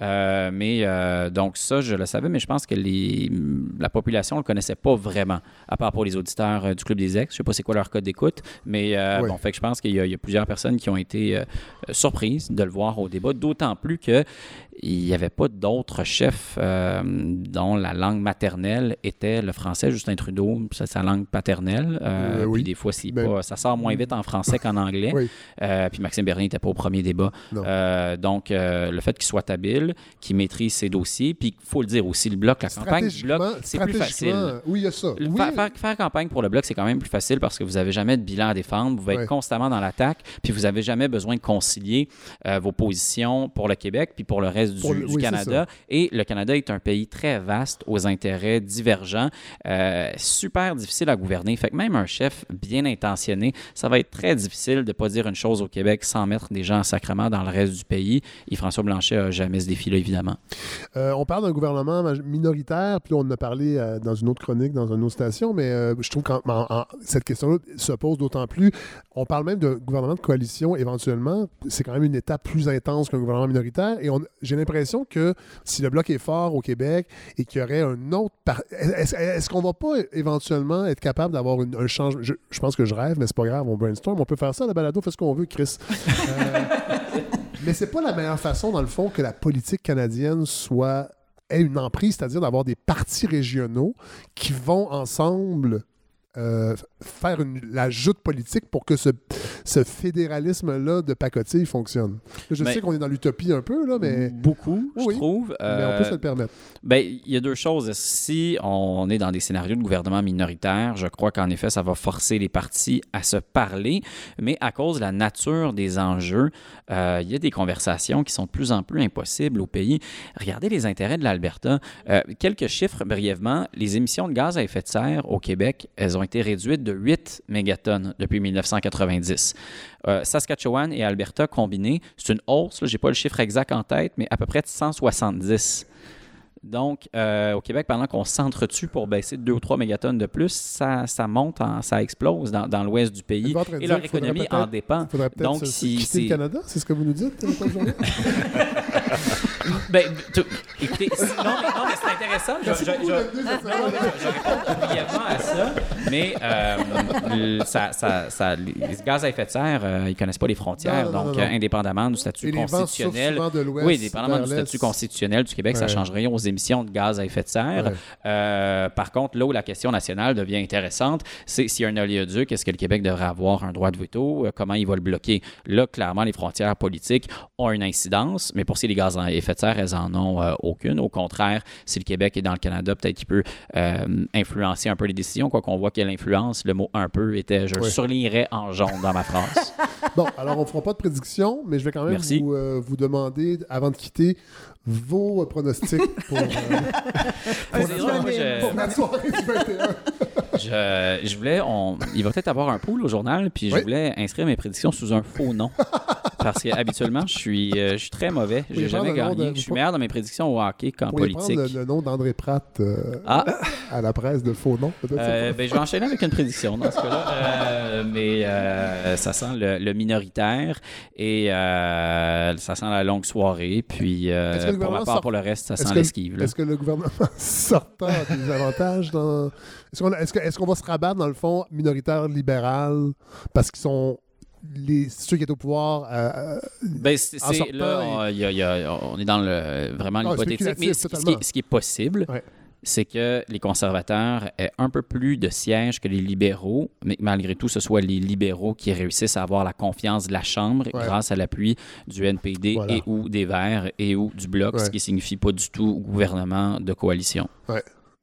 là. Mais donc, ça, je le savais, mais je pense que les, la population ne le connaissait pas vraiment, à part pour les auditeurs du Club des Ex. Je sais pas c'est quoi leur code d'écoute, mais euh, Oui. bon, fait que je pense qu'il y, a- il y a plusieurs personnes qui ont été euh, surprises de le voir au débat, d'autant plus que il n'y avait pas d'autres chefs euh, dont la langue maternelle était le français. Justin Trudeau, c'est sa langue paternelle. Euh, Euh, oui. Puis des fois, Ben- pas, ça sort moins vite en français qu'en anglais. Oui. Puis Maxime Bernier n'était pas au premier débat. Donc, le fait qu'il soit habile, qu'il maîtrise ses dossiers, puis il faut le dire aussi, le bloc, la campagne du bloc, Stratégiquement- c'est plus facile. Oui, il y a ça. Oui, faire- faire campagne pour le bloc, c'est quand même plus facile parce que vous n'avez jamais de bilan à défendre, vous être constamment dans l'attaque, puis vous n'avez jamais besoin de concilier euh, vos positions pour le Québec puis pour le reste du, Pour le- du oui, c'est Canada. Et le Canada est un pays très vaste, aux intérêts divergents, euh, super difficile à gouverner. Fait que même un chef bien intentionné, ça va être très difficile de ne pas dire une chose au Québec sans mettre des gens en sacrement dans le reste du pays. Et François Blanchet n'a jamais ce défi-là, évidemment. Euh, on parle d'un gouvernement minoritaire, puis on en a parlé dans une autre chronique, dans une autre station, mais je trouve que cette question-là se pose d'autant plus. On parle même d'un gouvernement de coalition éventuellement. C'est quand même une étape plus intense qu'un gouvernement minoritaire. Et j'ai l'impression que si le bloc est fort au Québec et qu'il y aurait un autre. Est-ce est-ce qu'on va pas éventuellement être capable d'avoir un changement? Je, pense que je rêve, mais c'est pas grave, on brainstorm. On peut faire ça, la balado, fait ce qu'on veut, Chris. Euh, mais c'est pas la meilleure façon, dans le fond, que la politique canadienne soit ait une emprise, c'est-à-dire d'avoir des partis régionaux qui vont ensemble euh, faire une, la joute politique pour que ce, ce fédéralisme-là de pacotille fonctionne. Je sais qu'on est dans l'utopie un peu, là, mais, Beaucoup, je trouve. mais on peut se Euh, le permettre. Ben, il y a deux choses. Si on est dans des scénarios de gouvernement minoritaire, je crois qu'en effet, ça va forcer les partis à se parler, mais à cause de la nature des enjeux, euh, il y a des conversations qui sont de plus en plus impossibles au pays. Regardez les intérêts de l'Alberta. Euh, quelques chiffres brièvement. Les émissions de gaz à effet de serre au Québec, elles ont été réduites de 8 mégatonnes depuis 1990. Euh, Saskatchewan et Alberta combinés, c'est une hausse, je n'ai pas le chiffre exact en tête, mais à peu près de 170. Donc, euh, au Québec, pendant qu'on s'entretue pour baisser 2 ou 3 mégatonnes de plus, ça, ça monte, en- ça explose dans, dans l'ouest du pays. Et dire leur économie en dépend. faudrait peut-être Donc, se- si, quitter le Canada, c'est ce que vous nous dites? Ben, tu- écoutez, non, mais, non, mais c'est intéressant. Je, ça réponds brièvement à ça. Mais euh, le- ça, ça, ça- les gaz à effet de serre, euh, ils connaissent pas les frontières. Non, non, non, donc, euh, indépendamment du statut Et constitutionnel. de oui, indépendamment du statut constitutionnel du Québec, ça Ouais. change rien aux émissions de gaz à effet de serre. Ouais. Euh, par contre, là où la question nationale devient intéressante, c'est s'il y a un oléoduc, est-ce que le Québec devrait avoir un droit de veto? Comment il va le bloquer? Là, clairement, les frontières politiques ont une incidence, mais pour ce qui est des gaz à effet de serre, elles en ont euh, aucune. Au contraire, si le Québec est dans le Canada, peut-être qu'il peut euh, influencer un peu les décisions, quoi qu'on voit quelle influence, le mot un peu était, je surlignerais en jaune dans ma phrase. Bon, alors on ne fera pas de prédiction, mais je vais quand même Merci. vous, euh, vous demander, avant de quitter, vos pronostics pour, euh, pour, C'est la, drôle, moi, je- pour la soirée du 21. Je, je voulais, on, il va peut-être avoir un pool au journal, puis je Oui. voulais inscrire mes prédictions sous un faux nom. Parce qu'habituellement, je suis, euh, je suis très mauvais. Oui, J'ai jamais nom gagné. de- Je suis meilleur dans mes prédictions au hockey qu'en politique. le, le nom d'André Pratt euh, Ah. à la presse de faux peut-être? Euh, ben, je vais enchaîner avec une prédiction dans ce cas-là. Euh, mais euh, ça sent le, le minoritaire et euh, ça sent la longue soirée. Puis euh, que pour ma part, sort- pour le reste, ça sent que- l'esquive. Est-ce que le gouvernement sortant a des avantages dans. Est-ce qu'on que- est-ce qu'on va se rabattre, dans le fond, minoritaire libéral parce qu'ils sont les, ceux qui étaient au pouvoir euh, euh, Ben, c'est, là, on, il y a- il y a- on est dans le, vraiment Ah, l'hypothétique. Mais ce, ce qui est, ce qui est possible, Ouais. c'est que les conservateurs aient un peu plus de sièges que les libéraux, mais que malgré tout, ce soit les libéraux qui réussissent à avoir la confiance de la Chambre Ouais. grâce à l'appui du NPD Voilà. et ou des Verts et ou du Bloc, Ouais. ce qui signifie pas du tout gouvernement de coalition.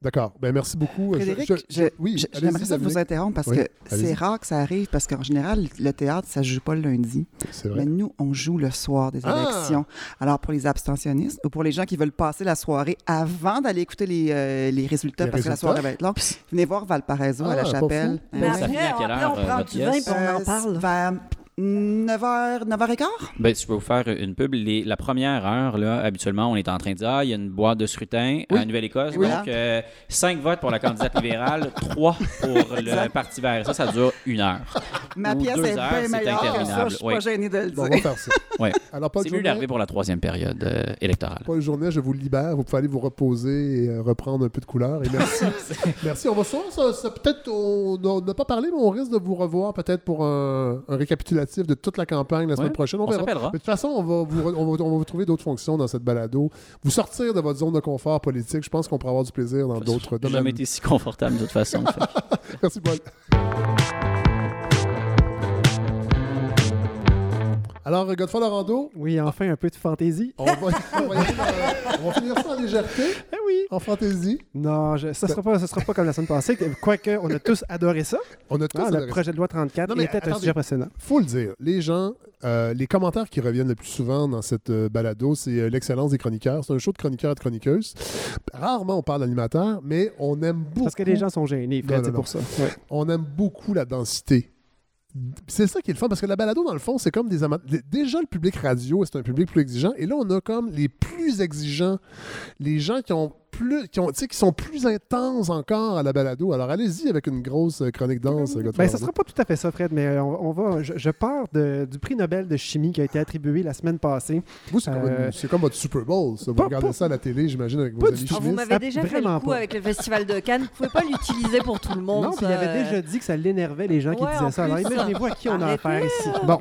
D'accord. Ben, merci beaucoup. Je- Frédéric, je- je- oui, je- j'aimerais ça vous interrompre parce Oui, que c'est rare que ça arrive parce qu'en général, le théâtre, ça ne joue pas le lundi. C'est vrai. Mais nous, on joue le soir des Ah! élections. Alors, pour les abstentionnistes ou pour les gens qui veulent passer la soirée avant d'aller écouter les, euh, les résultats Les parce que la soirée va être longue, venez voir Valparaiso à Ah, la pas chapelle. Mais après, après, on euh, prend du vin et on en Euh, parle. Vers 9h, 9h15? Ben, je peux vous faire une pub. Les- la première heure, là, habituellement, on est en train de dire ah, il y a une boîte de scrutin Oui. à Nouvelle-Écosse. Oui. Donc, euh, cinq votes pour la candidate libérale, trois pour le Parti vert. Ça, ça dure une heure. Ma Ou pièce deux est heures, bien c'est meilleure que ça. Je suis Oui. pas gênée de le Bon, on dire. va faire ça. Ouais. Alors, pas C'est mieux d'arriver pour la troisième période euh, électorale. Pas de journée, je vous libère. Vous pouvez aller vous reposer et euh, reprendre un peu de couleur. Et merci. merci. On va ça, ça, ça peut-être, on on n'a pas parlé, mais on risque de vous revoir peut-être pour un, un récapitulatif de toute la campagne la semaine Ouais, prochaine. on verra. s'appellera. Mais de toute façon, on va, vous, on, va, on va vous trouver d'autres fonctions dans cette balado. Vous sortir de votre zone de confort politique, je pense qu'on pourra avoir du plaisir dans d'autres J'ai domaines. jamais été si confortable de toute façon. Merci, Paul. Alors, Godefroy Laurando, Oui, enfin un peu de fantaisie. on va, on va y aller dans- on va finir ça en légèreté, Eh oui. en fantaisie. Non, je, ça ne sera, pas- ça sera pas comme la semaine passée. Quoique, on a tous adoré ça. On a tous Ah, adoré le projet de loi 34 Non, mais était un sujet passionnant. faut le dire, les gens, euh, les commentaires qui reviennent le plus souvent dans cette euh, balado, c'est euh, l'excellence des chroniqueurs. C'est un show de chroniqueurs et de chroniqueuses. Rarement on parle d'animateurs, mais on aime beaucoup. Parce que les gens sont gênés, c'est pour ça. Ouais. On aime beaucoup la densité. C'est ça qui est le fun, parce que la balado, dans le fond, c'est comme des. Déjà, le public radio, c'est un public plus exigeant. Et là, on a comme les plus exigeants, les gens qui ont plus, qui, ont, sont plus intenses encore à la balado. Alors, allez-y avec une grosse euh, chronique danse, Ben, ça Laurando. sera pas tout à fait ça, Fred, mais euh, on, on va. Je, je pars de- du prix Nobel de chimie qui a été attribué la semaine passée. Vous, c'est comme, Euh, une- c'est comme votre Super Bowl. ça. Vous pas- regardez pas- ça à la télé, j'imagine, avec vos amis vous m'avez déjà fait le coup pas. avec le Festival de Cannes. Vous pouvez pas l'utiliser pour tout le monde. Non, il avait déjà dit que ça l'énervait les gens qui disaient en ça. Alors imaginez-vous à qui on a affaire ici. Bon,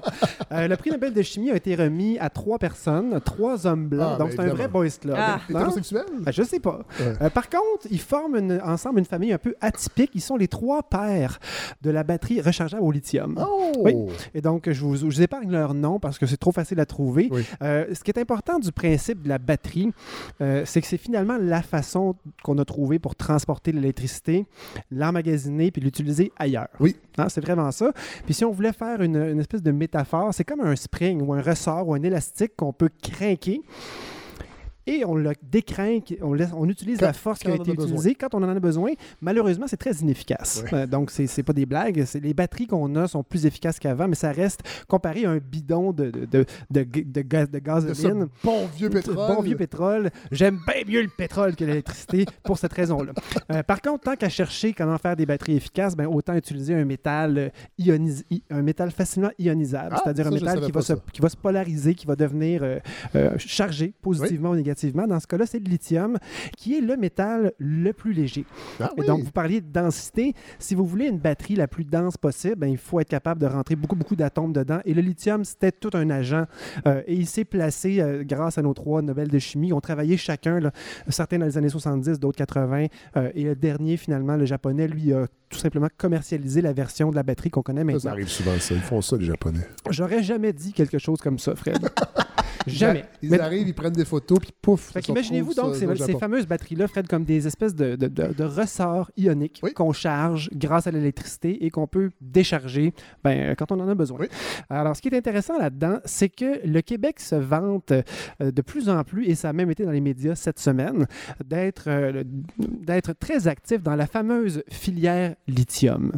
Euh, le prix Nobel de chimie a été remis à trois personnes, trois hommes blancs. Ah, donc ben, c'est un vrai boys club. Ah. Hétérosexuel? Ben, je sais pas. Ouais. Euh, par contre, ils forment une- ensemble une famille un peu atypique. Ils sont les trois pères de la batterie rechargeable au lithium. Oh! Oui. Et donc, je vous, je vous épargne leur nom parce que c'est trop facile à trouver. Oui. Euh, ce qui est important du principe de la batterie, euh, c'est que c'est finalement la façon qu'on a trouvée pour transporter l'électricité, l'emmagasiner puis l'utiliser ailleurs. Oui. Hein, c'est vraiment ça. Puis si on voulait faire une, une espèce de métaphore, c'est comme un spring ou un ressort ou un élastique qu'on peut craquer. Et on le décrinque, on, laisse- on utilise Quand- la force qui a été a utilisée quand on en a besoin. Malheureusement, c'est très inefficace. Ouais. Euh, donc, c'est c'est pas des blagues. Les batteries qu'on a sont plus efficaces qu'avant, mais ça reste comparé à un bidon de, de, de, de, de gaz- ce gasoline. bon vieux pétrole. Bon vieux pétrole. J'aime bien mieux le pétrole que l'électricité pour cette raison-là. Euh, par contre, tant qu'à chercher comment faire des batteries efficaces, ben, autant utiliser un métal, euh, ionis- un métal facilement ionisable, Ah, c'est-à-dire un métal qui va, se, qui va se polariser, qui va devenir euh, chargé positivement ou négativement. Dans ce cas-là, c'est le lithium, qui est le métal le plus léger. Ah Et donc, vous parliez de densité. Si vous voulez une batterie la plus dense possible, ben, il faut être capable de rentrer beaucoup, beaucoup d'atomes dedans. Et le lithium, c'était tout un agent. Euh, et il s'est placé euh, grâce à nos trois Nobel de chimie. Ils ont travaillé chacun, là, certains dans les années 70, d'autres 80. euh, et le dernier, finalement, le japonais, lui, a tout simplement commercialisé la version de la batterie qu'on connaît Ça, maintenant. ça arrive souvent, ça. Ils font ça, les Japonais. J'aurais jamais dit quelque chose comme ça, Fred. jamais. Ils Mais- arrivent, ils prennent des photos, puis pouf. fait retrouvent donc ces, fameuses batteries-là, Fred, comme des espèces de, de- de- de ressorts ioniques Oui. qu'on charge grâce à l'électricité et qu'on peut décharger ben, quand on en a besoin. Oui. Alors, ce qui est intéressant là-dedans, c'est que le Québec se vante euh, de plus en plus, et ça a même été dans les médias cette semaine, d'être euh, très actif dans la fameuse filière lithium.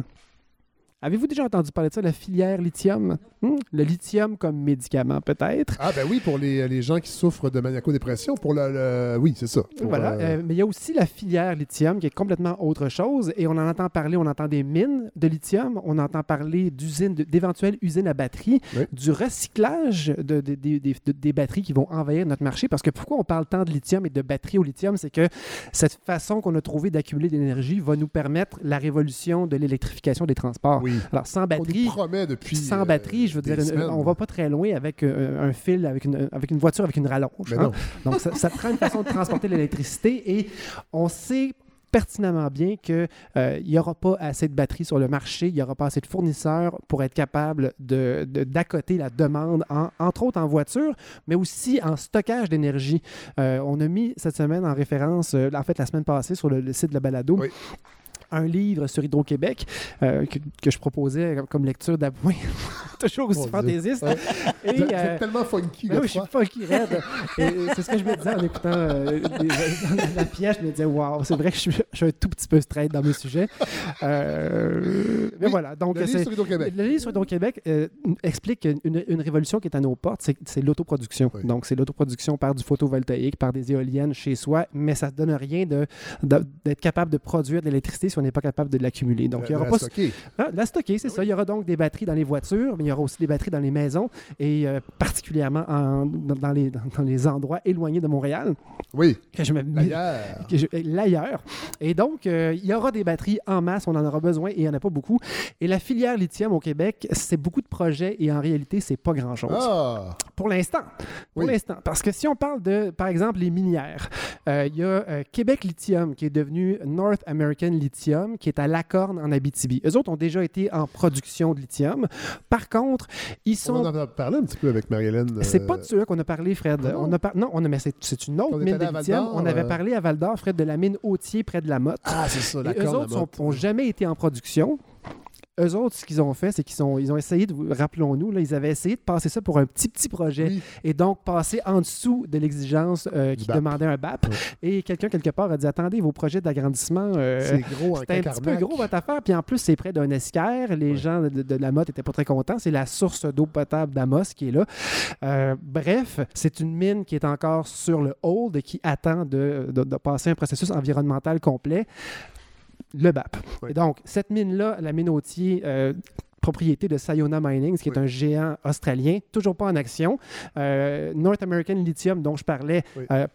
Avez-vous déjà entendu parler de ça, la filière lithium? Hmm? Le lithium comme médicament, peut-être? Ah, ben oui, pour les, les gens qui souffrent de maniaco-dépression, pour le, le- Oui, c'est ça. Pour, Voilà, euh, euh, mais il y a aussi la filière lithium qui est complètement autre chose et on en entend parler, on entend des mines de lithium, on entend parler d'usines, d'éventuelles usines à batterie, Oui. du recyclage de, de- de- de- de- des batteries qui vont envahir notre marché parce que pourquoi on parle tant de lithium et de batteries au lithium, c'est que cette façon qu'on a trouvé d'accumuler de l'énergie va nous permettre la révolution de l'électrification des transports. Oui. Alors sans On batterie, promet depuis. sans euh, batterie, je veux dire, semaines. on va pas très loin avec euh, un fil, avec une, avec une voiture, avec une rallonge. Hein. Donc, ça, ça prend une façon de transporter l'électricité et on sait pertinemment bien qu'il n'y aura pas assez de batteries sur le marché, il n'y aura pas assez de fournisseurs pour être capable de, de- d'accoter la demande, en- entre autres en voiture, mais aussi en stockage d'énergie. Euh, on a mis cette semaine en référence, euh, en fait la semaine passée sur le, le site de la balado, Oui. Un livre sur Hydro-Québec euh, que, que je proposais comme, lecture d'appoint. Toujours aussi Dieu. fantaisiste. Ouais. Et, Vous êtes- vous euh, tellement funky, ben oui, je suis funky raide. C'est ce que je me disais en écoutant euh, des- la pièce. Je me disais, waouh, c'est vrai que je suis, je suis un tout petit peu straight dans mes sujets. Euh, mais Oui, voilà. Donc, le livre sur Hydro-Québec. Le livre sur Hydro-Québec euh, explique une, une révolution qui est à nos portes, c'est, l'autoproduction. Oui. Donc, c'est l'autoproduction par du photovoltaïque, par des éoliennes chez soi, mais ça ne donne rien de, de- d'être capable de produire de l'électricité si on n'est pas capable de l'accumuler. Donc, il y De aura la pas. stocker. Ah, la stocker, c'est ça. Il y aura donc des batteries dans les voitures, mais il y aura aussi des batteries dans les maisons et euh, particulièrement en- dans, dans les, dans, dans les endroits éloignés de Montréal. Oui. Que je je- l'ailleurs. Et donc, euh, il y aura des batteries en masse, on en aura besoin et il n'y en a pas beaucoup. Et la filière lithium au Québec, c'est beaucoup de projets et en réalité, c'est pas grand-chose. Ah! Pour l'instant. Pour Oui. l'instant. Parce que si on parle de, par exemple, les minières, euh, il y a euh, Québec Lithium qui est devenu North American Lithium, qui est à Lacorne en Abitibi. Eux autres ont déjà été en production de lithium. Par contre, ils On sont. en a parlé un petit peu avec Marie-Hélène. C'est euh, pas de ceux-là qu'on a parlé, Fred. Ah non? on a par- Non, on a... mais c'est c'est une autre On mine de lithium. On avait euh, parlé à Val d'Or, Fred, de la mine Hautier près de la Motte. Ah, c'est ça, la Et eux autres n'ont jamais été en production. Eux autres, ce qu'ils ont fait, c'est qu'ils ont, ils ont essayé, de, rappelons-nous, là, ils avaient essayé de passer ça pour un petit, petit projet Oui. et donc passer en dessous de l'exigence euh, qui BAP. demandait un BAP. Et quelqu'un, quelque part, a dit Attendez, vos projets d'agrandissement, euh, C'est gros en c'est un petit peu gros votre affaire. Puis en plus, c'est près d'un escaire. Les gens de, de la motte n'étaient pas très contents. C'est la source d'eau potable d'Amos qui est là. Euh, bref, c'est une mine qui est encore sur le hold et qui attend de, de- de passer un processus environnemental complet. Le BAP. Oui. Et donc, cette mine-là, la mine Hautier, euh, propriété de Sayona Mining, qui est Oui. un géant australien, toujours pas en action. Euh, North American Lithium, dont je parlais, Oui. euh,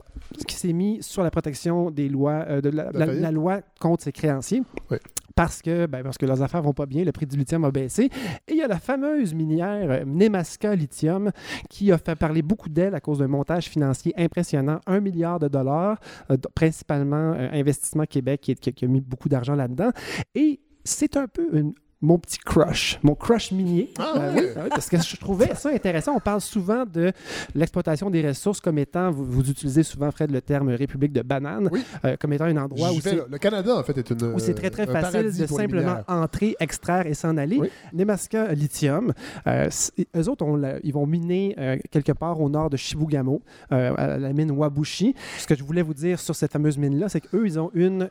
qui s'est mis sur la protection des lois, euh, de la, la loi contre ses créanciers. Oui. Parce que, ben, parce que leurs affaires vont pas bien, le prix du lithium a baissé. Et il y a la fameuse minière euh, Nemaska Lithium qui a fait parler beaucoup d'elle à cause d'un montage financier impressionnant, un milliard de dollars, euh, principalement euh, Investissement Québec qui a mis beaucoup d'argent là-dedans. Et c'est un peu une mon petit crush, mon crush minier. Ah Euh, oui, ah oui, parce que je trouvais ça intéressant. On parle souvent de l'exploitation des ressources comme étant, vous, vous utilisez souvent, Fred, le terme République de banane, Oui. euh, comme étant un endroit J'y où c'est. Le Canada, en fait, est une. où c'est très très facile de simplement entrer, extraire et s'en aller. Oui. Nemaska Lithium, euh, eux autres, on ils vont miner euh, quelque part au nord de Shibugamo, à la mine Wabushi. Ce que je voulais vous dire sur cette fameuse mine-là, c'est qu'eux, ils ont une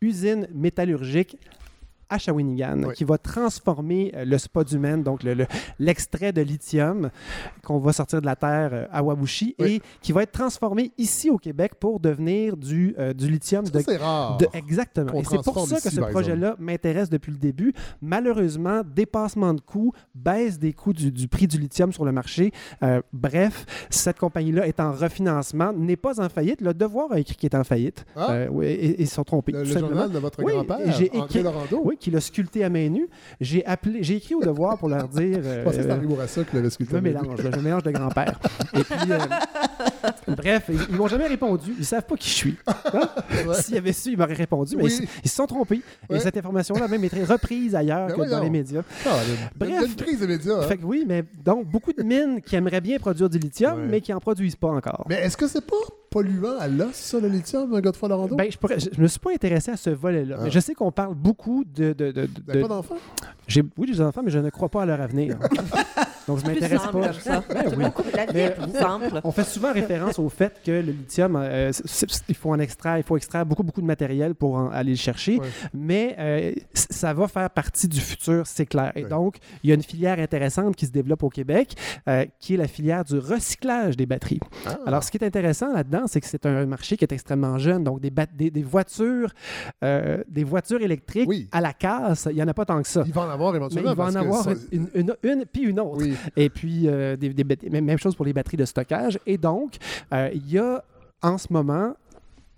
usine métallurgique à Shawinigan Oui. qui va transformer euh, le spodumène, donc le- le- l'extrait de lithium qu'on va sortir de la terre euh, à Wabushi Oui. et qui va être transformé ici au Québec pour devenir du, euh, du lithium Ça, de c'est rare. de- exactement. Et c'est pour ça que ici, ce projet-là m'intéresse depuis le début. Malheureusement, dépassement de coûts, baisse des coûts du, du prix du lithium sur le marché. Euh, bref, cette compagnie-là est en refinancement, n'est pas en faillite. Le Devoir a écrit qu'il est en faillite. Ah. Euh, oui, et, ils sont trompés. Le, tout le journal de votre Oui, grand-père, André écrit- Laurando. Oui, qui l'a sculpté à main nue. J'ai appelé, j'ai écrit au Devoir pour leur dire. Je pensais que c'était euh, Henri Bourassa qui l'avait je sculpté. me mélange, je mélange de grand-père. Et puis, euh, bref, ils, ils m'ont jamais répondu. Ils savent pas qui je suis. Hein? Ouais. S'ils avaient su, ils m'auraient répondu, mais Oui. ils, ils se sont trompés. Ouais. Et cette information-là a même été reprise ailleurs Ben que dans les médias. Ah, Bref. A une crise de médias. hein. Fait que oui, mais donc beaucoup de mines qui aimeraient bien produire du lithium, Ouais. mais qui en produisent pas encore. Mais est-ce que c'est pas polluant à l'os, ça, le lithium, Godefroy Laurando? Ben, je, pourrais- je, je me suis pas intéressé à ce volet-là. Ah. Mais je sais qu'on parle beaucoup de. de, de, n'avez pas d'enfant? j'ai, oui, j'ai des enfants, mais je ne crois pas à leur avenir. Donc, je m'intéresse pas. ça. Ben oui. Mais-. On fait souvent référence au fait que le lithium, euh, il faut en extraire, il faut extraire beaucoup, beaucoup de matériel pour en- aller le chercher, Ouais. mais euh, ça va faire partie du futur, c'est clair. Et Ouais. donc, il y a une filière intéressante qui se développe au Québec, euh, qui est la filière du recyclage des batteries. Ah. Alors, ce qui est intéressant là-dedans, c'est que c'est un marché qui est extrêmement jeune. Donc, des, des, des voitures, euh, des voitures électriques Oui. à la casse, il n'y en a pas tant que ça. Il va en avoir Mais éventuellement. il va en avoir ça- une, une, une puis une autre. Oui. Et puis, euh, des, même chose pour les batteries de stockage. Et donc, euh, il y a en ce moment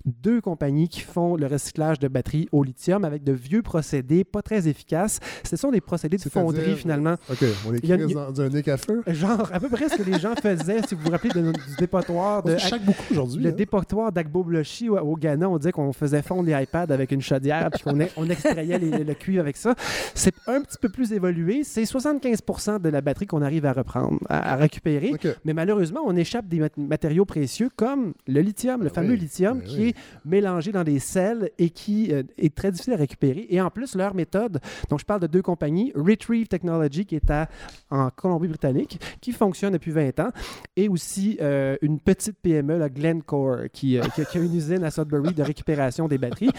deux compagnies qui font le recyclage de batteries au lithium avec de vieux procédés pas très efficaces. Ce sont des procédés de fonderie, finalement. OK, on a une- dans un nez à feu. Genre, à peu près ce que les gens faisaient, si vous vous rappelez de- du dépotoir de On beaucoup aujourd'hui. le hein. dépotoir d'Agbo Blochi au, au Ghana, on disait qu'on faisait fondre les iPads avec une chaudière puis qu'on on extrayait les- le cuivre avec ça. C'est un petit peu plus évolué. C'est 75 de la batterie qu'on arrive à reprendre, à, à récupérer. OK. Mais malheureusement, on échappe des mat- matériaux précieux comme le lithium, le Ah fameux oui, lithium ben qui oui. est mélangé dans des sels et qui euh, est très difficile à récupérer. Et en plus, leur méthode, donc je parle de deux compagnies, Retrieve Technology qui est à, en Colombie-Britannique, qui fonctionne depuis 20 ans, et aussi euh, une petite PME, la Glencore, qui, euh, qui a- qui a une usine à Sudbury de récupération des batteries.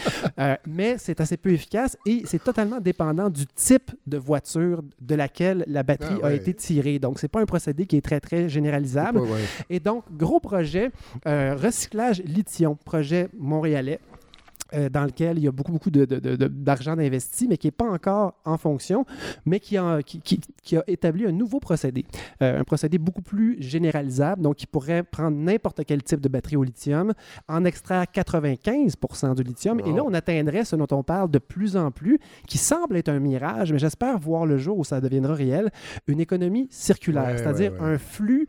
Mais c'est assez peu efficace et c'est totalement dépendant du type de voiture de laquelle la batterie Ah a été tirée. Donc, c'est pas un procédé qui est très, très généralisable. Ouais. Et donc, gros projet, euh, recyclage lithium, projet montréalais. Euh, dans lequel il y a beaucoup, beaucoup de- de- de- de- d'argent d'investi, mais qui n'est pas encore en fonction, mais qui a, qui, qui- qui a établi un nouveau procédé. Euh, un procédé beaucoup plus généralisable, donc qui pourrait prendre n'importe quel type de batterie au lithium, en extraire 95 du lithium, et là, on atteindrait ce dont on parle de plus en plus, qui semble être un mirage, mais j'espère voir le jour où ça deviendra réel, une économie circulaire, Ouais, c'est-à-dire ouais, ouais. un flux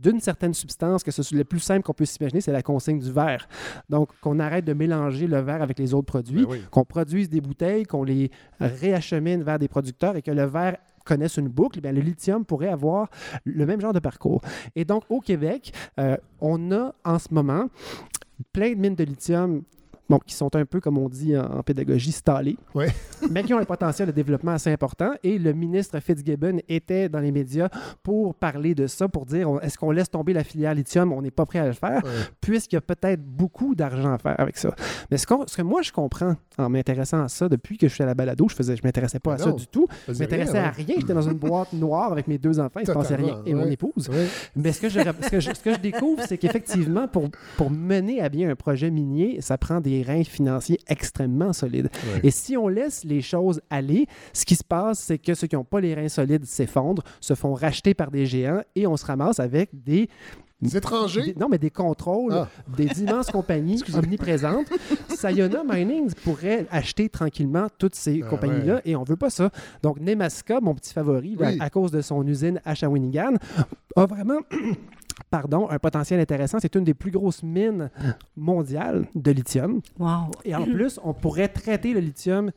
d'une certaine substance, que ce soit le plus simple qu'on peut s'imaginer, c'est la consigne du verre. Donc, qu'on arrête de mélanger le verre avec les autres produits, Ben oui. qu'on produise des bouteilles, qu'on les réachemine vers des producteurs et que le verre connaisse une boucle, bien, le lithium pourrait avoir le même genre de parcours. Et donc, au Québec, euh, on a en ce moment plein de mines de lithium bon, qui sont un peu, comme on dit en, en pédagogie, stallées, Ouais. mais qui ont un potentiel de développement assez important. Et le ministre Fitzgibbon était dans les médias pour parler de ça, pour dire est-ce qu'on laisse tomber la filière lithium? On n'est pas prêt à le faire, Ouais. puisqu'il y a peut-être beaucoup d'argent à faire avec ça. Mais ce, ce que moi, je comprends en m'intéressant à ça, depuis que je suis à la balado, je faisais, je m'intéressais pas à ça du tout. Je m'intéressais à ouais. rien. J'étais dans une boîte noire avec mes deux enfants, il se passait rien. Et mon épouse. Ouais. Mais ce que je, ce que je, ce que je découvre, c'est qu'effectivement, pour, pour mener à bien un projet minier, ça prend des reins financiers extrêmement solides. Ouais. Et si on laisse les choses aller, ce qui se passe, c'est que ceux qui n'ont pas les reins solides s'effondrent, se font racheter par des géants et on se ramasse avec des Des étrangers? des- non, mais des contrôles Ah. des immenses compagnies omniprésentes. Sayona Mining pourrait acheter tranquillement toutes ces Ah compagnies-là ouais. et on veut pas ça. Donc, Nemaska, mon petit favori, là, à cause de son usine à Shawinigan, a vraiment. Pardon, un potentiel intéressant. C'est une des plus grosses mines mondiales de lithium. Wow. Et en plus, on pourrait traiter le lithium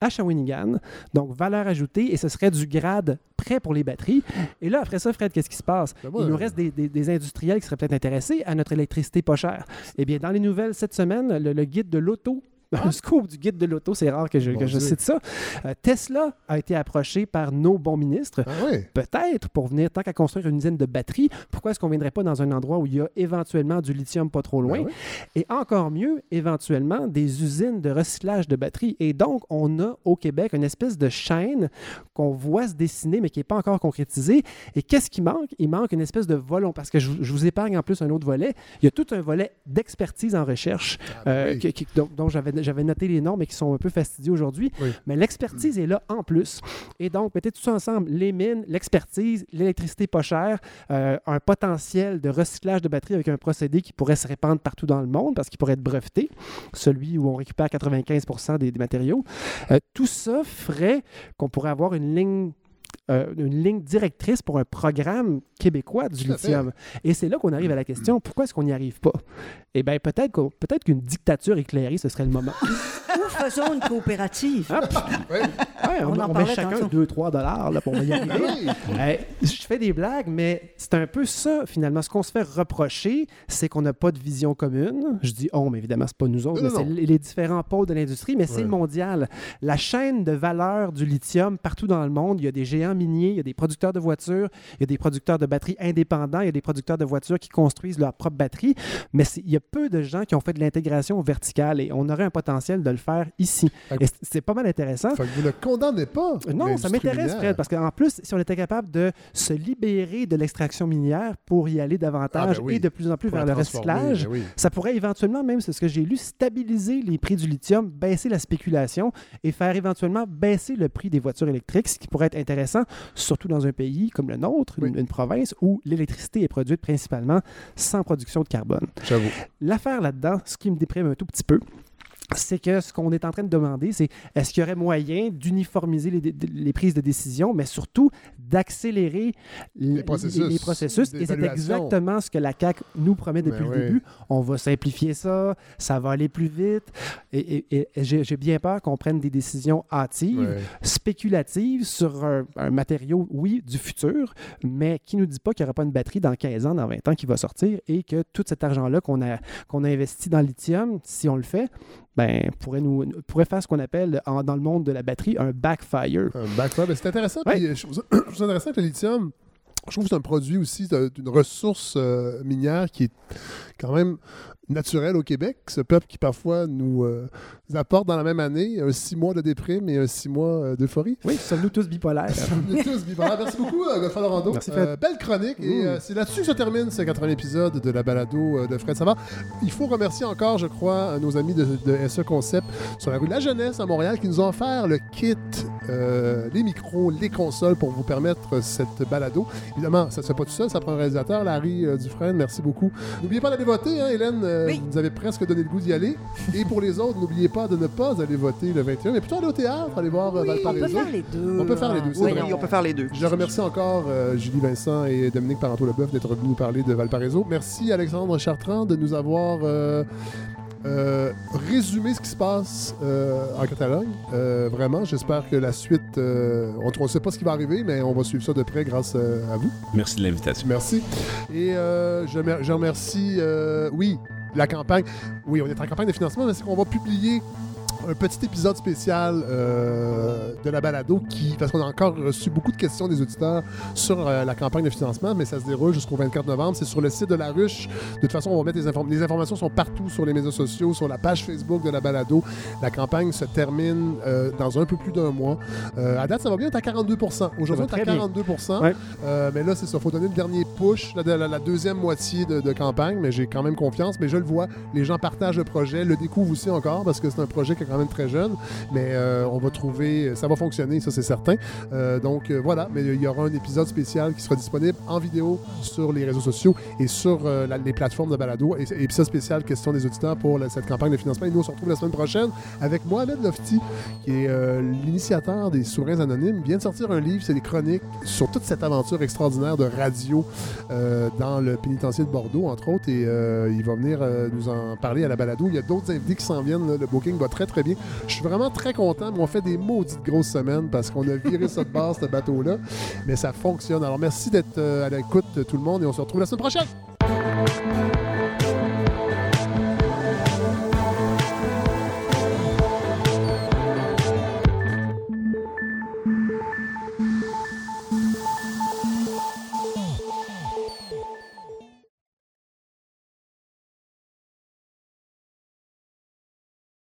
à Shawinigan. Donc, valeur ajoutée, et ce serait du grade prêt pour les batteries. Et là, après ça, Fred, qu'est-ce qui se passe? Ben Il nous reste des, des- des industriels qui seraient peut-être intéressés à notre électricité pas chère. Eh bien, dans les nouvelles cette semaine, le, le guide de l'auto un scoop du guide de l'auto, c'est rare que je, que cite ça. Euh, Tesla a été approché par nos bons ministres, Ah oui. peut-être pour venir, tant qu'à construire une usine de batteries, pourquoi est-ce qu'on ne viendrait pas dans un endroit où il y a éventuellement du lithium pas trop loin? Ben oui. Et encore mieux, éventuellement, des usines de recyclage de batteries. Et donc, on a au Québec une espèce de chaîne qu'on voit se dessiner, mais qui n'est pas encore concrétisée. Et qu'est-ce qui manque? Il manque une espèce de volon, parce que je, je vous épargne en plus un autre volet. Il y a tout un volet d'expertise en recherche euh, Ah, oui. qui- qui- dont, dont j'avais j'avais noté les noms, mais qui sont un peu fastidieux aujourd'hui. Oui. Mais l'expertise est là en plus. Et donc, mettez tout ça ensemble, les mines, l'expertise, l'électricité pas chère, euh, un potentiel de recyclage de batteries avec un procédé qui pourrait se répandre partout dans le monde parce qu'il pourrait être breveté, celui où on récupère 95 des, des matériaux. Euh, tout ça ferait qu'on pourrait avoir une ligne euh, une ligne directrice pour un programme québécois du lithium. Et c'est là qu'on arrive à la question, pourquoi est-ce qu'on n'y arrive pas? Eh bien, peut-être peut-être qu'une dictature éclairée, ce serait le moment. Faisons une coopérative. Ouais, on, On en on met chacun tantôt. 2-3 dollars là, pour y arriver. Euh, je fais des blagues, mais c'est un peu ça, finalement. Ce qu'on se fait reprocher, c'est qu'on n'a pas de vision commune. Je dis on, mais évidemment, c'est pas nous autres, c'est les différents pôles de l'industrie, mais c'est mondial. La chaîne de valeur du lithium partout dans le monde, il y a des géants miniers, il y a des producteurs de voitures, il y a des producteurs de batteries indépendants, il y a des producteurs de voitures qui construisent leur propre batterie, mais il y a peu de gens qui ont fait de l'intégration verticale et on aurait un potentiel de le faire ici. Et c'est- pas mal intéressant. Fait que vous ne condamnez pas. Non, ça m'intéresse. Fred, parce qu'en plus, si on était capable de se libérer de l'extraction minière pour y aller davantage Ah, ben oui. et de plus en plus Pour vers le recyclage, ben oui. ça pourrait éventuellement, même c'est ce que j'ai lu, stabiliser les prix du lithium, baisser la spéculation et faire éventuellement baisser le prix des voitures électriques, ce qui pourrait être intéressant, surtout dans un pays comme le nôtre, une, une province où l'électricité est produite principalement sans production de carbone. J'avoue. L'affaire là-dedans, ce qui me déprime un tout petit peu, c'est que ce qu'on est en train de demander, c'est est-ce qu'il y aurait moyen d'uniformiser les, prises de décision, mais surtout d'accélérer processus les processus. Et c'est exactement ce que la CAQ nous promet depuis Ben le oui. début. On va simplifier ça, ça va aller plus vite. Et, et- et j'ai bien peur qu'on prenne des décisions hâtives, spéculatives sur un, un matériau, oui, du futur, mais qui ne nous dit pas qu'il n'y aura pas une batterie dans 15 ans, dans 20 ans qui va sortir et que tout cet argent-là qu'on a, qu'on a investi dans le lithium, si on le fait, ben, pourrait, nous, pourrait faire ce qu'on appelle en- dans le monde de la batterie un backfire. Un backfire, ben, c'est intéressant. Ouais. Puis, euh, je, trouve ça, je trouve ça intéressant que le lithium, je trouve que c'est un produit aussi d'une ressource euh, minière qui est quand même naturelle au Québec. Ce peuple qui parfois nous, euh, nous apporte dans la même année un six mois de déprime et un six mois euh, d'euphorie. Oui, sommes-nous tous bipolaires. Est tous bipolaires. Merci beaucoup, euh, Godfrey Lorando. Merci, Fred. Euh, belle chronique. Et euh, c'est là-dessus que se termine ce 80 épisode de la balado de Fred Savard. Il faut remercier encore, je crois, nos amis de, de SE Concept sur la rue de la Jeunesse à Montréal qui nous ont offert le kit, les micros, les consoles pour vous permettre cette balado. Évidemment, ça ne se fait pas tout seul, ça prend un réalisateur, Larry Dufresne. Merci beaucoup. N'oubliez pas d'aller voter, hein, Hélène. Euh, Oui. Vous nous avez presque donné le goût d'y aller. Et pour les autres, n'oubliez pas de ne pas aller voter le 21, mais plutôt aller au théâtre, aller voir euh, On Valparaiso. peut faire les deux. On peut faire les deux, c'est Oui, on peut faire les deux. Je remercie encore euh, Julie Vincent et Dominique Parenteau-Leboeuf d'être venus nous parler de Valparaiso. Merci Alexandre Chartrand de nous avoir euh, euh, résumé ce qui se passe euh, en Catalogne. Euh, vraiment, j'espère que la suite, euh, on ne sait pas ce qui va arriver, mais on va suivre ça de près grâce euh, à vous. Merci de l'invitation. Merci. Et euh, je, je remercie, euh, oui, la campagne. Oui, on est en campagne de financement, mais c'est qu'on va publier un petit épisode spécial euh, de la balado qui, parce qu'on a encore reçu beaucoup de questions des auditeurs sur euh, la campagne de financement, mais ça se déroule jusqu'au 24 novembre. C'est sur le site de la ruche. De toute façon, on va mettre les informations. Les informations sont partout sur les médias sociaux, sur la page Facebook de la balado. La campagne se termine euh, dans un peu plus d'un mois. À date, ça va bien, on est à 42% Aujourd'hui, on est à très bien. 42 Ouais. mais là, c'est ça. Il faut donner le dernier push, la, la- la deuxième moitié de, de campagne, mais j'ai quand même confiance. Mais je le vois, les gens partagent le projet, le découvrent aussi encore parce que c'est un projet qui quand même très jeune. Mais euh, on va trouver, ça va fonctionner, ça c'est certain. Euh, donc euh, voilà, mais il y aura un épisode spécial qui sera disponible en vidéo sur les réseaux sociaux et sur les plateformes de balado. Et et épisode spécial question des auditeurs pour cette campagne de financement. Et nous, on se retrouve la semaine prochaine avec Mohamed Lofti, qui est l'initiateur des Souverains Anonymes. Vient de sortir un livre, c'est des chroniques sur toute cette aventure extraordinaire de radio dans le pénitencier de Bordeaux, entre autres. Et il va venir nous en parler à la balado. Il y a d'autres invités qui s'en viennent. Le booking va très, très Je suis vraiment très content, mais on fait des maudites grosses semaines parce qu'on a viré de base, ce bateau-là. Mais ça fonctionne. Alors, merci d'être euh, à l'écoute, tout le monde, et on se retrouve la semaine prochaine.